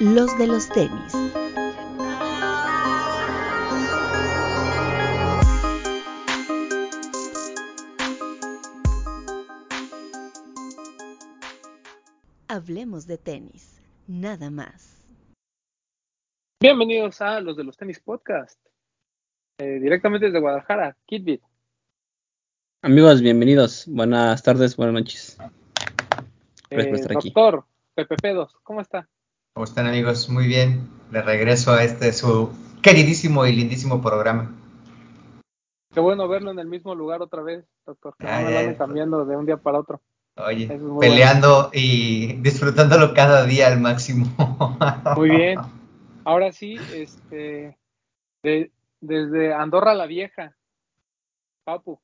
los de los tenis. Hablemos de tenis, nada más. Bienvenidos a los de los tenis podcast. Eh, directamente desde Guadalajara, Kidbit. Amigos, bienvenidos. Buenas tardes, buenas noches. Gracias por Eh, estar aquí. doctor PPP2, ¿cómo está? ¿Cómo están amigos? Muy bien. De regreso a este su queridísimo y lindísimo programa. Qué bueno verlo en el mismo lugar otra vez, doctor. Que no me ay, anden cambiando de un día para otro. Oye, es peleando y disfrutándolo cada día al máximo. Muy bien. Ahora sí, este, de- desde Andorra la Vieja, Papu.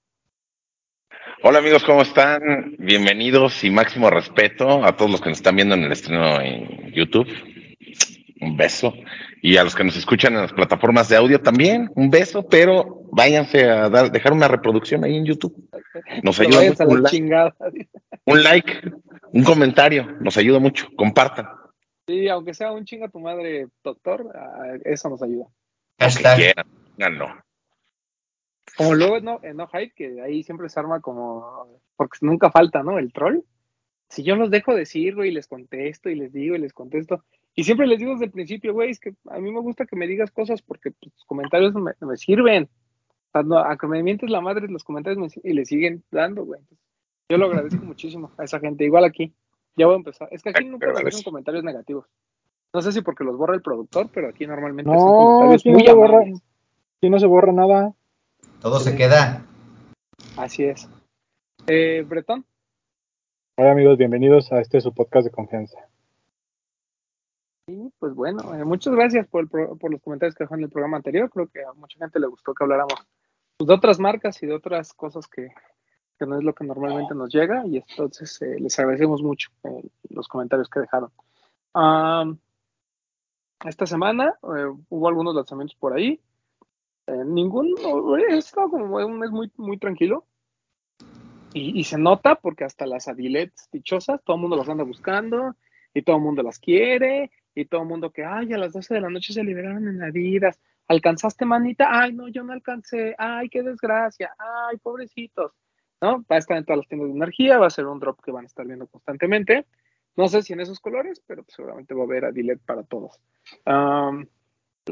Hola amigos, ¿cómo están? Bienvenidos y máximo respeto a todos los que nos están viendo en el estreno en YouTube. Un beso. Y a los que nos escuchan en las plataformas de audio también, un beso, pero váyanse a dar, dejar una reproducción ahí en YouTube. Nos ayuda mucho. Un like, un like, un comentario, nos ayuda mucho. Compartan. Sí, aunque sea un chinga tu madre, doctor, eso nos ayuda. Que quieran, háganlo. Como luego no, en No Hype, que ahí siempre se arma como, porque nunca falta, ¿no? El troll. Si yo los dejo decir, güey, y les contesto y les digo y les contesto. Y siempre les digo desde el principio, güey, es que a mí me gusta que me digas cosas porque pues, tus comentarios me, me sirven. O sea, no, a que me mientes la madre, los comentarios me, y le siguen dando, güey. Entonces, yo lo agradezco muchísimo a esa gente. Igual aquí. Ya voy a empezar. Es que aquí nunca agradezco. comentarios negativos. No sé si porque los borra el productor, pero aquí normalmente son No, comentarios aquí no muy borra, aquí no se borra nada. Todo se queda. Así es. Eh, Bretón. Hola amigos, bienvenidos a este su podcast de confianza. Sí, pues bueno, eh, muchas gracias por, el pro- por los comentarios que dejó en el programa anterior. Creo que a mucha gente le gustó que habláramos pues, de otras marcas y de otras cosas que, que no es lo que normalmente nos llega. Y entonces eh, les agradecemos mucho eh, los comentarios que dejaron. Esta semana eh, hubo algunos lanzamientos por ahí. Eh, ningún, estado como un mes muy, muy tranquilo. Y, se nota porque hasta las adilets dichosas, todo el mundo las anda buscando y todo el mundo las quiere y todo el mundo que, ay, a las 12 de la noche se liberaron en Adidas. ¿Alcanzaste, manita? Ay, no, yo no alcancé. Ay, qué desgracia. Ay, pobrecitos. ¿No? Va a estar en todas las tiendas de energía, va a ser un drop que van a estar viendo constantemente. No sé si en esos colores, pero seguramente va a haber Adilet para todos.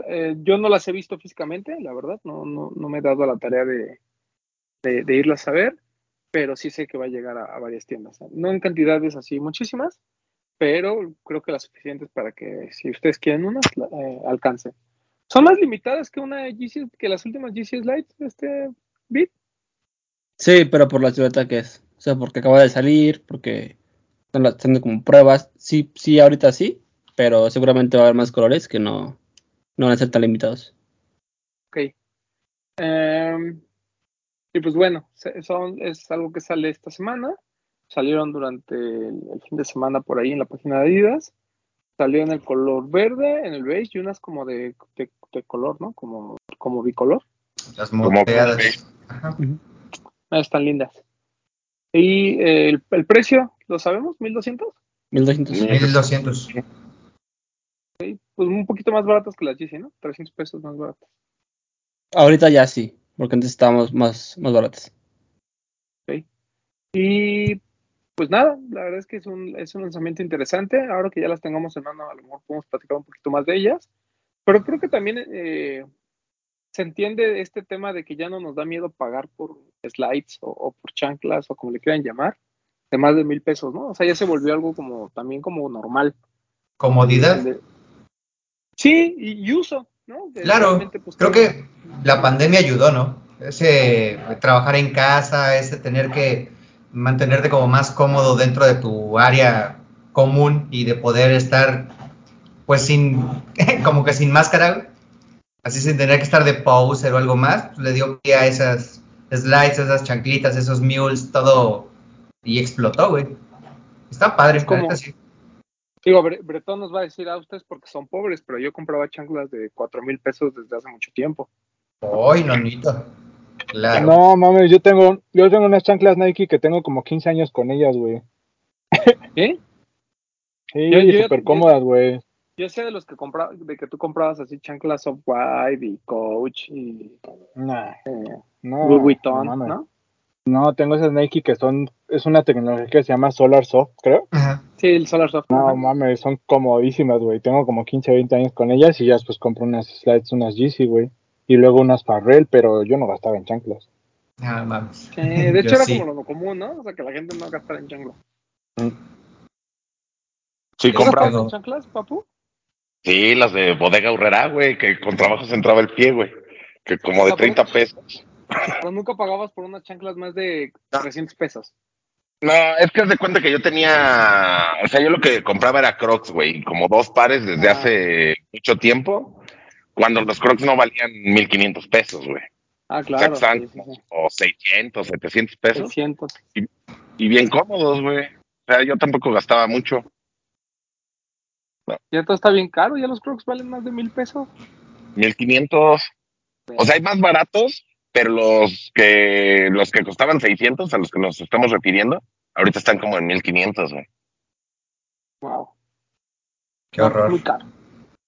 Eh, yo no las he visto físicamente, la verdad, no, no, no me he dado la tarea de, de, de irlas a ver, pero sí sé que va a llegar a, varias tiendas. No en cantidades así muchísimas, pero creo que las suficientes para que si ustedes quieren unas, eh, alcancen. Son más limitadas que una GC, que las últimas GC Slides, este Bit. Sí, pero por la silueta que es. O sea, porque acaba de salir, porque están haciendo como pruebas. Sí, sí, ahorita sí, pero seguramente va a haber más colores que no, no van a ser tan limitados. Ok. Em, y pues bueno, se- son, es algo que sale esta semana. Salieron durante el, el fin de semana por ahí en la página de Adidas. Salió en el color verde, en el beige y unas como de, de- de color, ¿no? Como, como bicolor. Las moteadas. Ajá. Ah, están lindas. Y eh, el, el precio, ¿lo sabemos? ¿1200? 1200. 1200. Pues un poquito más baratas que las GC, ¿no? 300 pesos más baratas. Ahorita ya sí, porque antes estábamos más, más baratos. Y pues nada, la verdad es que es un, es un lanzamiento interesante. Ahora que ya las tengamos en mano, a lo mejor podemos platicar un poquito más de ellas. Pero creo que también eh, se entiende este tema de que ya no nos da miedo pagar por slides o, o por chanclas o como le quieran llamar, de más de mil pesos, ¿no? O sea, ya se volvió algo como también como normal. Comodidad. De- Sí, y, uso, ¿no? De Claro, pues, creo que la pandemia ayudó, ¿no? Ese trabajar en casa, ese tener que mantenerte como más cómodo dentro de tu área común y de poder estar pues sin, como que sin máscara, así sin tener que estar de poser o algo más, pues, le dio pie a esas slides, esas chanclitas, esos mules, todo y explotó, güey. Está padre, como- sí. Digo, Bre- Bretón nos va a decir a ustedes porque son pobres, pero yo compraba chanclas de cuatro mil pesos desde hace mucho tiempo. Ay, nonito. Claro. No mames, yo tengo, yo tengo unas chanclas Nike que tengo como 15 años con ellas, güey. ¿Sí? Sí, Yo- súper cómodas, güey. Yo sé de los que compraba, de que tú comprabas así chanclas of white y coach y Nah, eh, no, Louis Vuitton, no ¿no? tengo esas Nike que son, es una tecnología que se llama Solar Soft, creo. Ajá. Sí, el Solar Soft. No ajá. mames, son comodísimas, güey. Tengo como 15, 20 años con ellas y ya después compro unas slides, unas Yeezy, güey. Y luego unas Farrell, pero yo no gastaba en chanclas. Ah, mames. Sí, de hecho era sí. como lo común, ¿no? O sea, que la gente no gastara en chanclas. Sí, Eso compraba. pegó. ¿Con chanclas, papu? Sí, las de bodega Urrera, güey, que con trabajo se entraba el pie, güey. Que como de 30 pesos. Pero nunca pagabas por unas chanclas más de 300 pesos. No, es que haz de cuenta que yo tenía, o sea, yo lo que compraba era Crocs, güey, como dos pares desde Ah. hace mucho tiempo, cuando los Crocs no valían 1500 pesos, güey. Ah, O sea, claro. estaban sí, sí, como sí. o 600, 700 pesos 600. y bien cómodos, güey. O sea, yo tampoco gastaba mucho. Ya todo está bien caro, ya los Crocs valen más de mil pesos. 1500. O sea, hay más baratos, pero los que los que costaban 600 a los que nos estamos refiriendo, ahorita están como en 1500, güey. Wow. Qué horror. Muy caro,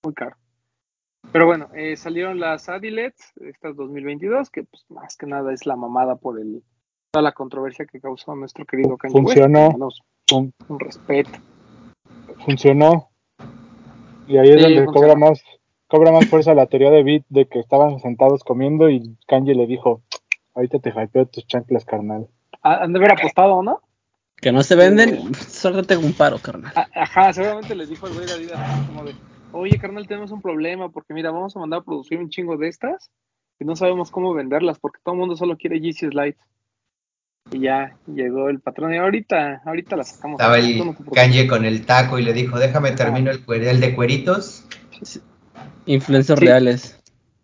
muy caro. Pero bueno, eh, salieron las Adilets, estas 2022, que pues más que nada es la mamada por el toda la controversia que causó nuestro querido Kanye West. Funcionó. Un respeto. funcionó. Y ahí es Sí, donde funcionó. cobra más, cobra más fuerza la teoría de Beat de que estaban sentados comiendo y Kanye le dijo, ahorita te hypeo tus chanclas, carnal. Han de haber apostado, ¿no? Que no se venden, tengo un paro, carnal. Ajá, seguramente les dijo el güey de Adidas como de, oye carnal, tenemos un problema porque mira, vamos a mandar a producir un chingo de estas y no sabemos cómo venderlas porque todo el mundo solo quiere Yeezy Slides. Y ya llegó el patrón y ahorita, ahorita las sacamos. Estaba no el. Kanye con el taco y le dijo, déjame termino el, el de cueritos. Influencers Sí. reales.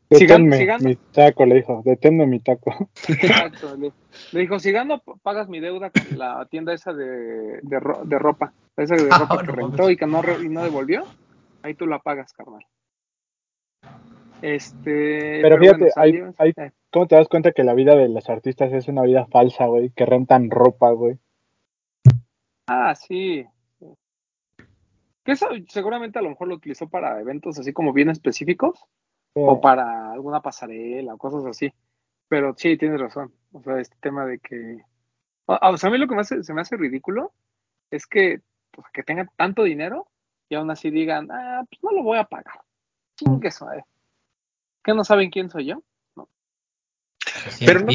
Deténme mi taco, le dijo, deténme mi taco. Exacto, le, le dijo, si gano, pagas mi deuda con la tienda esa de, de, ro- de ropa, esa de Ah, ropa que rentó y que no, y no devolvió, ahí tú la pagas, carnal. Este, Pero fíjate, bueno, hay- hay- eh, ¿Cómo te das cuenta que la vida de los artistas es una vida falsa, güey? Que rentan ropa, güey. Ah, sí. Que eso seguramente a lo mejor lo utilizó para eventos así como bien específicos o para alguna pasarela o cosas así. Pero sí, tienes razón. O sea, este tema de que... O, o sea, a mí lo que me hace- se me hace ridículo es que, pues, que tengan tanto dinero y aún así digan, ah, pues no lo voy a pagar. Chingue eso, eh. ¿Que no saben quién soy yo? Pero no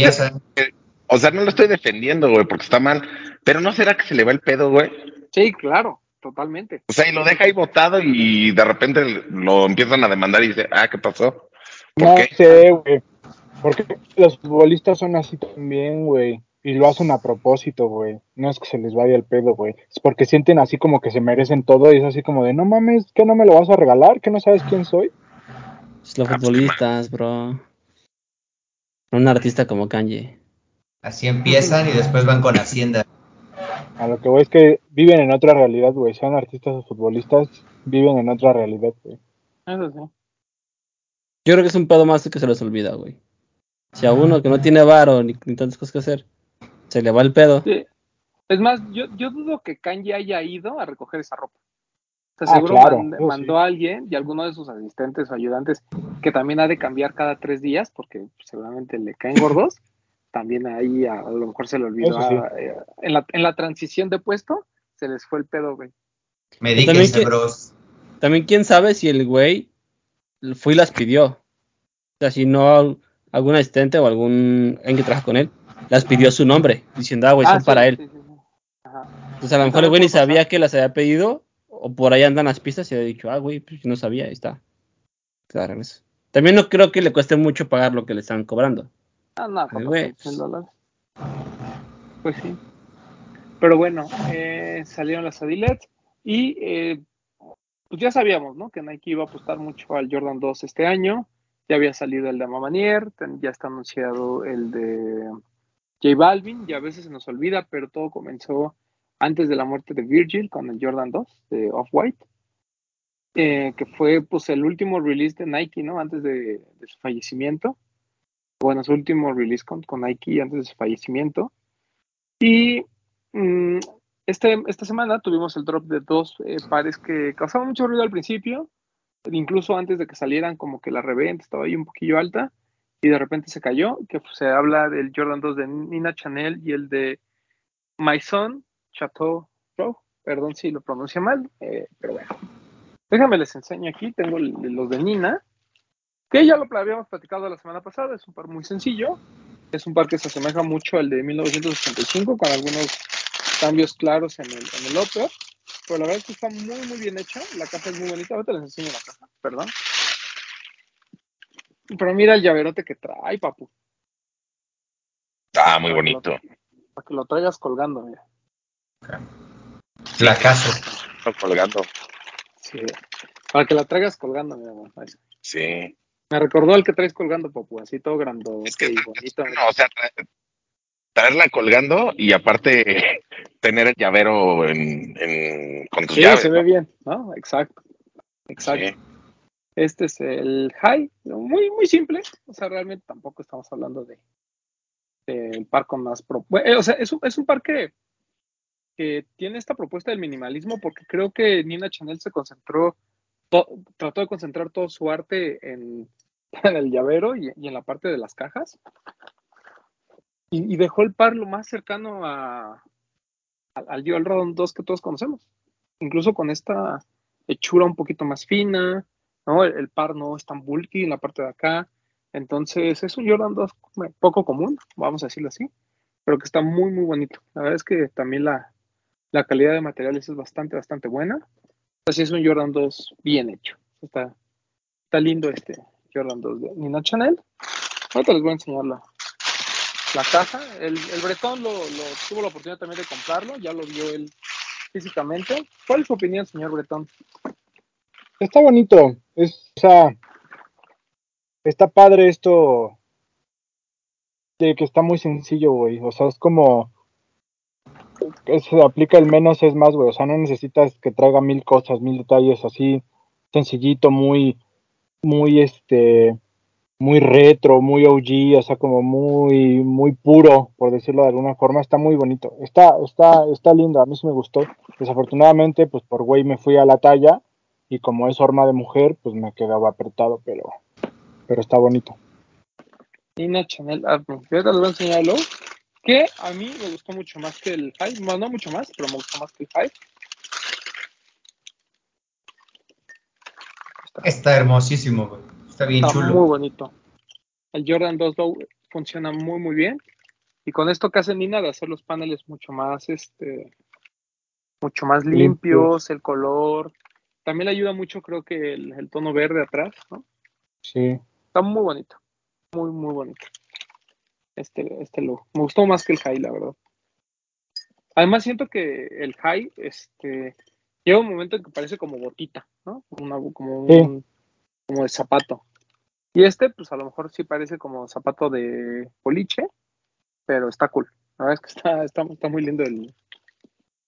te-. O sea, no lo estoy defendiendo, güey, porque está mal. Pero ¿no será que se le va el pedo, güey? Sí, claro, totalmente. O sea, y lo deja ahí botado y de repente lo empiezan a demandar y dice, ah, ¿qué pasó? ¿Por No qué? sé, güey. Porque los futbolistas son así también, güey. Y lo hacen a propósito, güey. No es que se les vaya el pedo, güey. Es porque sienten así como que se merecen todo y es así como de, no mames, ¿que no me lo vas a regalar? ¿Que no sabes quién soy? Es los Ah, pues, futbolistas, bro. Un artista como Kanye. Así empiezan y después van con Hacienda. A lo que voy es que viven en otra realidad, güey. Sean artistas o futbolistas, viven en otra realidad, güey. Eso sí. Yo creo que es un pedo más que se les olvida, güey. Si a uno que no tiene varo ni, ni tantas cosas que hacer, se le va el pedo. Sí. Es más, yo, yo dudo que Kanye haya ido a recoger esa ropa. O sea, Ah, seguro claro, mand- eso mandó a alguien y alguno de sus asistentes o ayudantes que también ha de cambiar cada tres días porque seguramente le caen gordos. También ahí a, a lo mejor se le olvidó. Eso sí. ah, eh, en, la, en la transición de puesto se les fue el pedo, güey. Medíquense, que- bros. También quién sabe si el güey fue y las pidió. O sea, si no algún asistente o algún alguien que trabaja con él las pidió su nombre, diciendo, ah, güey, Ah, son sí, para él. sí, sí, sí. Ajá. Entonces a lo mejor el güey también ni sabía que las había pedido, o por ahí andan las pistas y había dicho, ah, güey, pues yo no sabía, ahí está. Claro, regreso. También no creo que le cueste mucho pagar lo que le están cobrando. Ah, no, 400 pues. dólares. Pues sí. Pero bueno, eh, salieron las Adilets y eh, pues ya sabíamos, ¿no? Que Nike iba a apostar mucho al Jordan 2 este año. Ya había salido el de Mamanier, ya está anunciado el de J Balvin, y a veces se nos olvida, pero todo comenzó antes de la muerte de Virgil con el Jordan 2 de Off-White, eh, que fue pues el último release de Nike, ¿no? Antes de, de su fallecimiento bueno, su último release con, con Nike antes de su fallecimiento. Y mm, este, esta semana tuvimos el drop de dos eh, pares que causaban mucho ruido al principio, incluso antes de que salieran, como que la reventa estaba ahí un poquillo alta y de repente se cayó, que pues, se habla del Jordan 2 de Nina Chanel y el de Maison Chateau Row, perdón si lo pronuncia mal, eh, pero bueno. Déjame les enseño aquí, tengo los de Nina, que ya lo habíamos platicado la semana pasada, es un par muy sencillo, es un par que se asemeja mucho al de 1985 con algunos cambios claros en el, en el upper, pero la verdad es que está muy muy bien hecho, la caja es muy bonita, ahorita les enseño la caja, perdón. Pero mira el llaverote que trae, papu, Ah, muy bonito. para que lo traigas colgando, mira. Flacazo. Está colgando. Sí, para que la traigas colgando, mi amor. Ahí. Sí. Me recordó al que traes colgando, papu, así todo grandote Es que y bonito. No, o sea, tra- traerla colgando y aparte tener el llavero en, en- con tus Sí, llaves. se ve bien, ¿no? Exacto. Exacto. Sí. Este es el high, muy, muy simple. O sea, realmente tampoco estamos hablando de del par con más pro. eh, o sea, es un, es un par que, que tiene esta propuesta del minimalismo porque creo que Nina Chanel se concentró, trató de concentrar todo su arte en, el llavero y, en la parte de las cajas. Y, dejó el par lo más cercano al, al Jordan 2 que todos conocemos. Incluso con esta hechura un poquito más fina, ¿no? El, el par no es tan bulky en la parte de acá. Entonces es un Jordan 2 poco común, vamos a decirlo así, pero que está muy, muy bonito. La verdad es que también la, la calidad de materiales es bastante, bastante buena. Así es un Jordan 2 bien hecho. Está, está lindo este Jordan 2 de Nina Chanel. Ahorita les voy a enseñar la, la caja. El, el Bretón lo, tuvo la oportunidad también de comprarlo, ya lo vio él físicamente. ¿Cuál es su opinión, señor Bretón? Está bonito. Es, o sea, está padre esto de que está muy sencillo, güey. O sea, es como se aplica el menos es más, güey. O sea, no necesitas que traiga mil cosas, mil detalles así, sencillito, muy, muy este, muy retro, muy OG, o sea, como muy, muy puro, por decirlo de alguna forma. Está muy bonito. Está, está, está lindo. A mí sí me gustó. Desafortunadamente, pues por güey me fui a la talla y como es forma de mujer, pues me quedaba apretado, pero, pero está bonito. Nina Chanel Admin. Yo ahorita les voy a que a mí me gustó mucho más que el high. Bueno, no mucho más, pero me gustó más que el high. Está hermosísimo, güey. Está bien Está chulo. muy bonito. El Jordan 2 Low funciona muy, muy bien. Y con esto que hace Nina de hacer los paneles mucho más, este, mucho más limpios, Limpios. el color. También le ayuda mucho, creo que el, el tono verde atrás, ¿no? Sí. Está muy bonito. Muy, muy bonito. Este, este look. Me gustó más que el high, la verdad. Además, siento que el high, este, llega un momento en que parece como botita, ¿no? Una- como un, como de zapato. Y este, pues a lo mejor sí parece como zapato de boliche, pero está cool. La verdad es que está, está, está muy lindo el,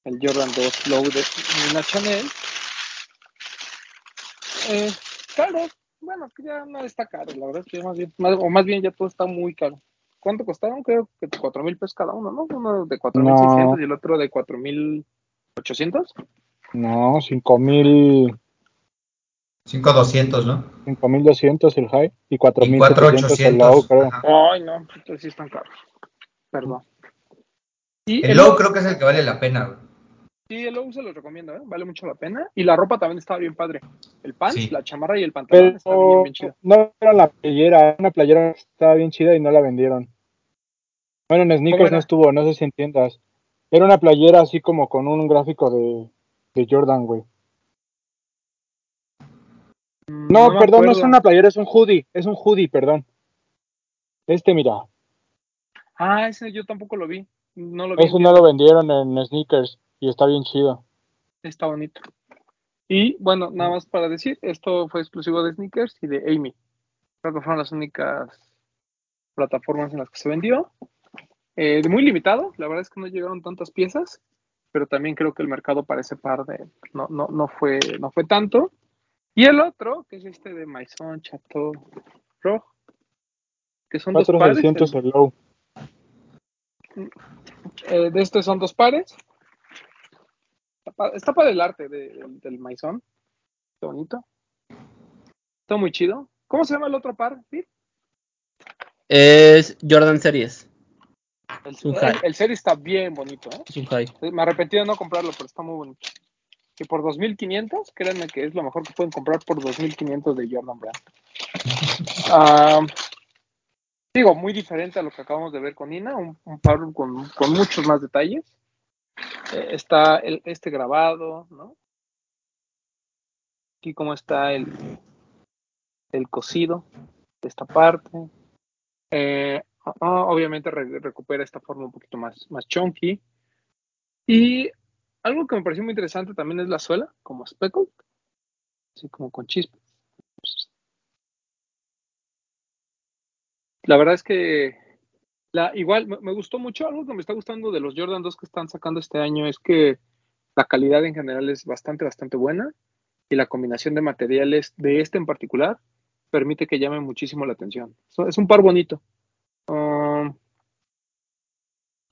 el Jordan 2 Low de Nina Chanel. Eh, caro, bueno, que ya no está caro, la verdad es que más bien, más- o más bien ya todo está muy caro. ¿Cuánto costaron? Creo que cuatro mil pesos cada uno, ¿no? Uno de cuatro mil seiscientos y el otro de cuatro mil ochocientos. No, 5000, 5200, ¿no? 5200 el high y Y 4700 el low, 4800. creo. ajá. Ay, no, entonces sí están caros. Perdón. Y El low creo que es el que vale la pena, güey. Sí, el low se los recomiendo, ¿eh? vale mucho la pena. Y la ropa también está bien padre. El pants, Sí. la chamarra y el pantalón está bien, bien chido. no era la playera, una playera que estaba bien chida y no la vendieron. Bueno, en ¿Cómo sneakers no estuvo, no sé si entiendas. Era una playera así como con un gráfico de, de Jordan, güey. Mm, No, me perdón, no es una playera, es un hoodie, es un hoodie, perdón. Este, mira, Ah, ese yo tampoco lo vi. No lo vi. ese en no lo vendieron en sneakers y está bien chido. Está bonito. Y bueno, nada más para decir, esto fue exclusivo de Sneakers y de Amy. Creo que fueron las únicas plataformas en las que se vendió. Eh, muy limitado, la verdad es que no llegaron tantas piezas, pero también creo que el mercado para ese par de no, no, no fue, no fue tanto. Y el otro, que es este de Maison Chateau Rojo, que son dos pares. 4600 el- el low. eh, de estos son dos pares. Está pa- Está para el arte de- del, del Maison. Qué bonito. Está muy chido. ¿Cómo se llama el otro par? Phil? Es Jordan Series. El, el, el serie está bien bonito, ¿eh? Es un high. Me arrepentí de no comprarlo, pero está muy bonito. Y por 2500, créanme que es lo mejor que pueden comprar por 2500 de Jordan Brand. Ah, digo, muy diferente a lo que acabamos de ver con Ina, un, un par con, con muchos más detalles. Eh, está el, este grabado, ¿no? Aquí como está el, el cosido de esta parte. Eh, obviamente re- recupera esta forma un poquito más, más chunky. Y algo que me pareció muy interesante también es la suela, como speckled, así como con chispas. La verdad es que la, igual me, me gustó mucho, algo que me está gustando de los Jordan 2 que están sacando este año es que la calidad en general es bastante, bastante buena y la combinación de materiales de este en particular permite que llame muchísimo la atención. So, es un par bonito. Um,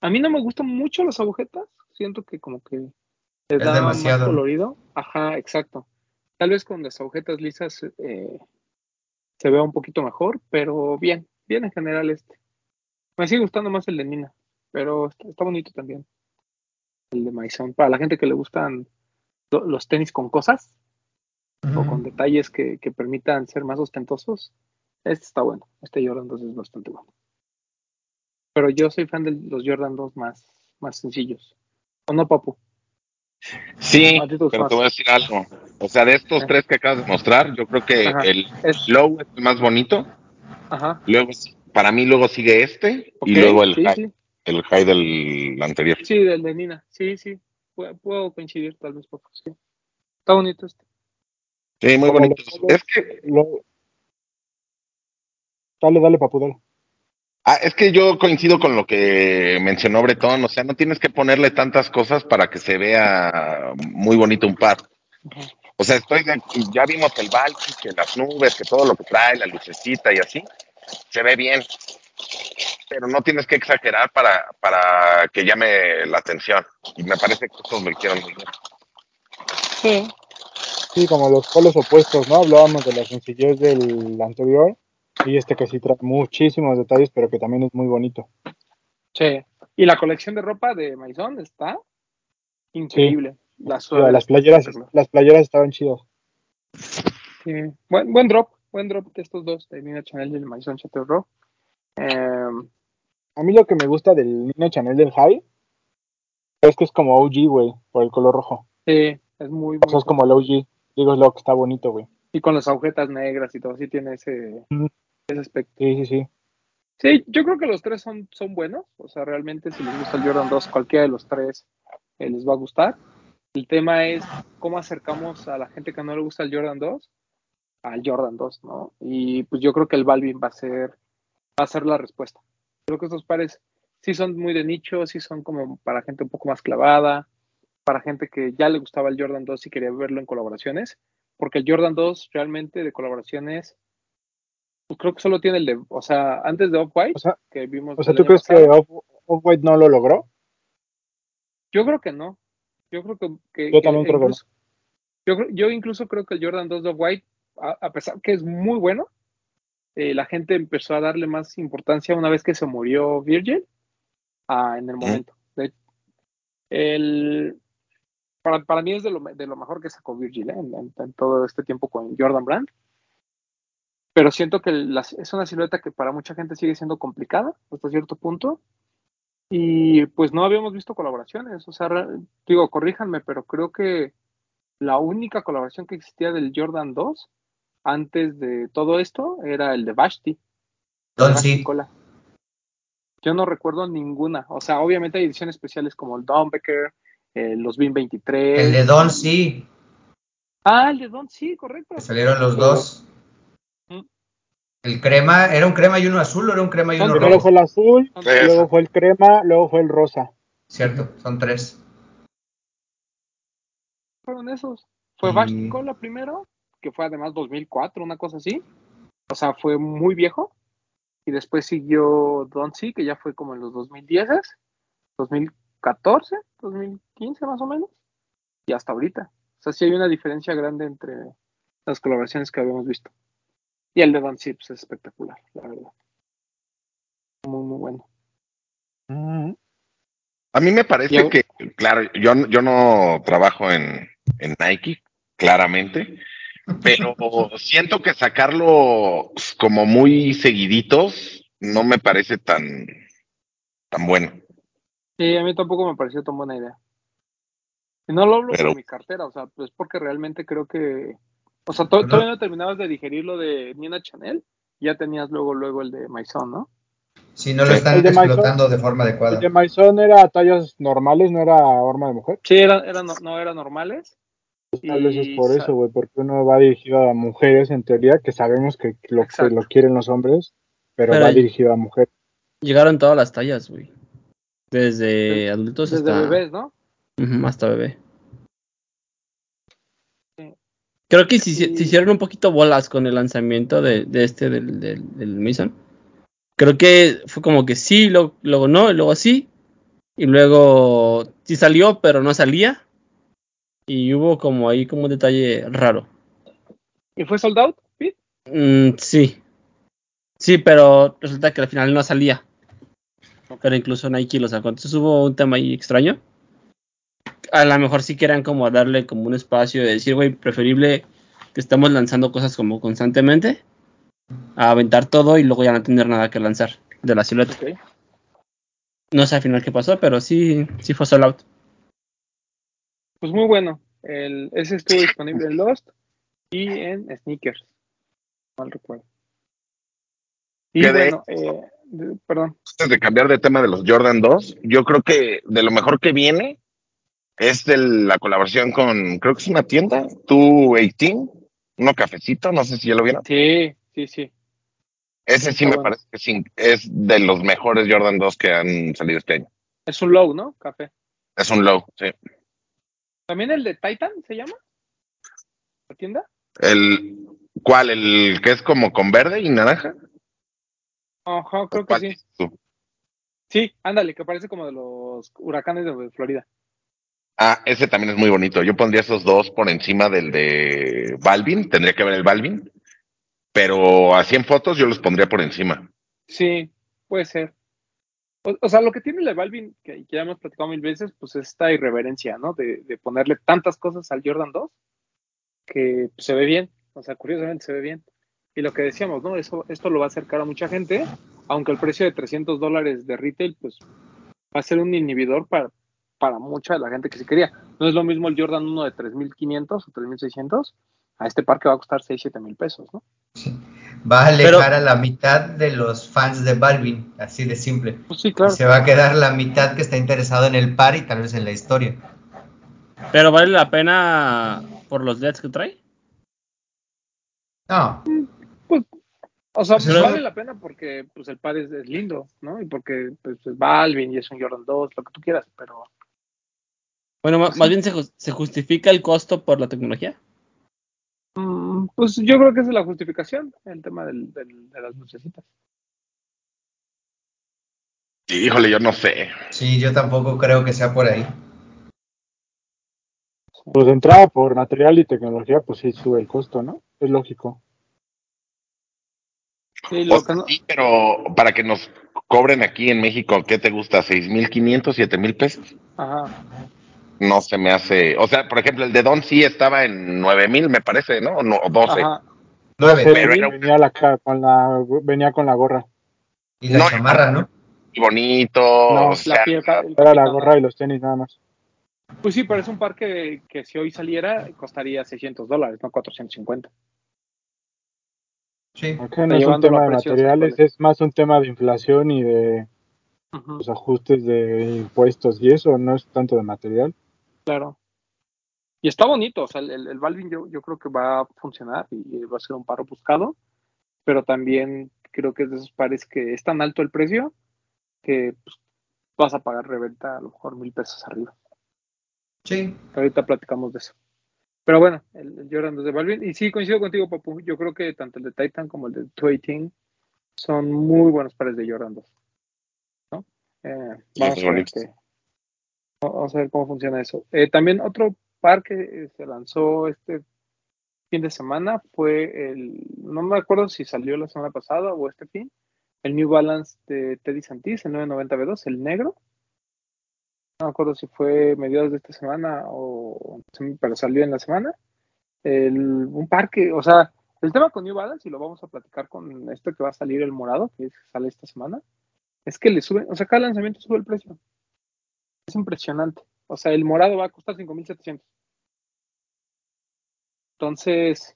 a mí no me gustan mucho las agujetas, siento que como que Es da demasiado. más colorido. Ajá, exacto. Tal vez con las agujetas lisas eh, se vea un poquito mejor, pero bien, bien en general este. Me sigue gustando más el de Nina, pero está, está bonito también. El de Maison. Para la gente que le gustan lo- los tenis con cosas o con detalles que, que permitan ser más ostentosos, este está bueno. Este Jordan 2 es bastante bueno. Pero yo soy fan de los Jordan 2 más, más sencillos. ¿O no, papu? Sí, pero más. te voy a decir algo. O sea, de estos tres que acabas de mostrar, yo creo que Ajá. el Es, low es el más bonito. ajá. Luego, para mí, luego sigue este y luego el sí, high, sí. el high del anterior. Sí, del de Nina. Sí, sí. Puedo, puedo coincidir tal vez poco. Sí. Está bonito este. Sí, muy Como bonito. solos, Es que, lo- Dale, dale, papu, dale. ah, es que yo coincido con lo que mencionó Bretón. O sea, no tienes que ponerle tantas cosas para que se vea muy bonito un par. O sea, estoy de- ya vimos el Valky, que las nubes, que todo lo que trae, la lucecita y así, se ve bien. Pero no tienes que exagerar para, para que llame la atención. Y me parece que estos lo hicieron muy bien. Sí. Sí, como los polos opuestos, ¿no? Hablábamos de la sencillez del anterior y este que sí trae muchísimos detalles, pero que también es muy bonito. Sí. Y la colección de ropa de Maison está increíble. Las Sí, playeras, las playeras estaban chidas. Sí. Buen, buen drop. Buen drop de estos dos, de Nina Chanel y el Maison Chateau Eh, A mí lo que me gusta del Nino Chanel del High es que es como OG, güey, por el color rojo. sí, es muy, O sea, es como el OG. Digo, es lo que está bonito, güey. Y con las agujetas negras y todo, sí tiene ese, ese aspecto. Sí, sí, sí. Sí, yo creo que los tres son, son buenos. O sea, realmente si les gusta el Jordan 2, cualquiera de los tres eh, les va a gustar. El tema es cómo acercamos a la gente que no le gusta el Jordan 2 al Jordan 2, ¿no? Y pues yo creo que el Balvin va a ser, va a ser la respuesta. Creo que estos pares sí son muy de nicho, sí son como para gente un poco más clavada, para gente que ya le gustaba el Jordan 2 y quería verlo en colaboraciones, porque el Jordan 2 realmente de colaboraciones, pues creo que solo tiene el de, o sea, antes de Off-White, O sea, que vimos o sea ¿tú crees que pasado, Off-White no lo logró? yo creo que no. Yo creo que, que- Yo que que incluso, yo incluso creo que el Jordan 2 de Off-White, a, a pesar que es muy bueno, eh, la gente empezó a darle más importancia una vez que se murió Virgil ah, en el momento. De- el, para, para mí es de lo, de lo mejor que sacó Virgil ¿eh? en, en- en todo este tiempo con Jordan Brand. Pero siento que la- es una silueta que para mucha gente sigue siendo complicada hasta cierto punto. Y pues no habíamos visto colaboraciones. O sea, digo, corríjanme, pero creo que la única colaboración que existía del Jordan 2 antes de todo esto era el de Vashti. Sí. Cola. Yo no recuerdo ninguna. O sea, obviamente hay ediciones especiales como el Dombecker, eh, los BIM 23. El de Don sí. Ah, el de Don, sí, correcto. salieron los dos. Mm. El crema, ¿era un crema y uno azul o era un crema y uno tres. Primero rojo? fue el azul, luego fue el crema, luego fue el rosa. Cierto, son tres. fueron esos. Fue Y- Vashti Cola primero, que fue además 2004, una cosa así. O sea, fue muy viejo. Y después siguió Don C, que ya fue como en los 2010, 2014, 2015 más o menos. Y hasta ahorita. O sea, sí hay una diferencia grande entre las colaboraciones que habíamos visto. Y el de Don Sips es espectacular, la verdad. Muy, muy bueno. Ujú. A mí me parece Yo- que, claro, yo, yo no trabajo en, en Nike, claramente, pero siento que sacarlo como muy seguiditos no me parece tan, tan bueno. Sí, a mí tampoco me pareció tan buena idea. Y no lo hablo Pero- por mi cartera, o sea, pues porque realmente creo que. O sea, to- Pero- todavía no terminabas de digerir lo de Nina Chanel, ya tenías luego, luego el de Maison, ¿no? Si no lo Sí. están El de Maison- explotando de forma El adecuada. de Maison era tallas normales, no era horma de mujer. Sí, era, era, no, no eran normales. Tal vez es por eso, güey, porque uno va dirigido a mujeres en teoría, que sabemos que lo, que lo quieren los hombres, pero, Pero- va dirigido a mujeres. Llegaron todas las tallas, güey. Desde adultos Desde hasta, bebés, ¿no? Ujú, hasta bebé. Sí. Creo que se, se hicieron un poquito bolas con el lanzamiento de, de este, del, del, del Mason. Creo que fue como que sí, lo- luego no, y luego sí. Y luego sí salió, pero no salía. Y hubo como ahí como un detalle raro. ¿Y fue sold out? Pete? Mm, sí. Sí, pero resulta que al final no salía. Pero incluso Nike lo sacó. Entonces hubo un tema ahí extraño. A lo mejor sí querían como darle como un espacio de decir, güey, preferible que estemos lanzando cosas como constantemente a aventar todo y luego ya no tener nada que lanzar de la silueta. No sé al final qué pasó, pero sí, sí fue sold out. Pues muy bueno. El, ese estuvo disponible en Lost y en Sneakers. Mal recuerdo. Y bueno, eh, de- perdón. Antes de cambiar de tema de los Jordan 2, yo creo que de lo mejor que viene es de la colaboración con, creo que es una tienda, 218, uno cafecito, no sé si ya lo vieron. Sí, sí, sí. Ese sí me bueno. parece que sí, es de los mejores Jordan 2 que han salido este año. Es un low, ¿no? Café. Es un low, sí. ¿También el de Titan se llama? ¿La tienda? El, ¿Cuál? ¿El que es como con verde y naranja? Ajá, creo que ¿Cuál sí. Sí, ándale, que parece como de los huracanes de Florida. Ah, ese también es muy bonito. Yo pondría esos dos por encima del de Balvin. Tendría que ver el Balvin. Pero así en fotos yo los pondría por encima. Sí, puede ser. O, sea, lo que tiene de Balvin, que, ya hemos platicado mil veces, pues es esta irreverencia, ¿no? De, de ponerle tantas cosas al Jordan 2 que pues, se ve bien. O sea, curiosamente se ve bien. Y lo que decíamos, ¿no? Eso, esto lo va a acercar a mucha gente, aunque el precio de 300 dólares de retail, pues va a ser un inhibidor para, para mucha de la gente que sí quería. No es lo mismo el Jordan 1 de 3500 o 3600, a este par que va a costar 6, 7 mil pesos, ¿no? Va a alejar Pero- a la mitad de los fans de Balvin, así de simple. Pues sí, claro. Se va a quedar la mitad que está interesado en el par y tal vez en la historia. Pero vale la pena por los LEDs que trae. No, O sea, Pues pues vale la pena porque pues el par es, es lindo, ¿no? Y porque pues, es Balvin y es un Jordan 2, lo que tú quieras, pero Bueno, ma- más bien se, se justifica el costo por la tecnología. Mm, pues yo creo que esa es la justificación, el tema del, del- de las lucecitas. Híjole, yo no sé. sí, yo tampoco creo que sea por ahí. Pues de entrada por material y tecnología, pues sí sube el costo, ¿no? Es lógico. Sí, lo O que sea, no- sí, pero para que nos cobren aquí en México, ¿qué te gusta? ¿6.500, 7.000 pesos? ajá. No se me hace. O sea, por ejemplo, el de Don sí estaba en 9.000, me parece, ¿no? O no, o 12. Ajá. Nueve. Sí, pero era- venía, la, con la, venía con la gorra. Y la No, chamarra, ¿no? Y bonito. No, o sea, La piel, el Era la gorra y los tenis nada más. Pues sí, pero es un par que, que si hoy saliera costaría 600 dólares, no 450. Sí. Acá no es un tema de materiales, es más un tema de inflación y de Ujú, los ajustes de impuestos y eso, no es tanto de material. Claro. Y está bonito, o sea, el, el- el Balvin yo, yo creo que va a funcionar y va a ser un paro buscado, pero también creo que es de esos pares que es tan alto el precio que pues, vas a pagar reventa a lo mejor mil pesos arriba. Sí. Ahorita platicamos de eso. Pero bueno, el, el Jordan 2 de Balvin. Y sí, coincido contigo, Papu. Yo creo que tanto el de Titan como el de 218 son muy buenos pares de Jordan 2. ¿no? Eh, vamos, a ver qué- vamos a ver cómo funciona eso. Eh, también otro par que eh, se lanzó este fin de semana fue el, no me acuerdo si salió la semana pasada o este fin, el New Balance de Teddy Santis, el 990B2, el negro. No me acuerdo si fue mediados de esta semana o, pero salió en la semana. El, un parque, o sea, el tema con New Balance, y lo vamos a platicar con esto que va a salir el morado, que sale esta semana, es que le suben, o sea, cada lanzamiento sube el precio. Es impresionante. O sea, el morado va a costar 5.700. Entonces,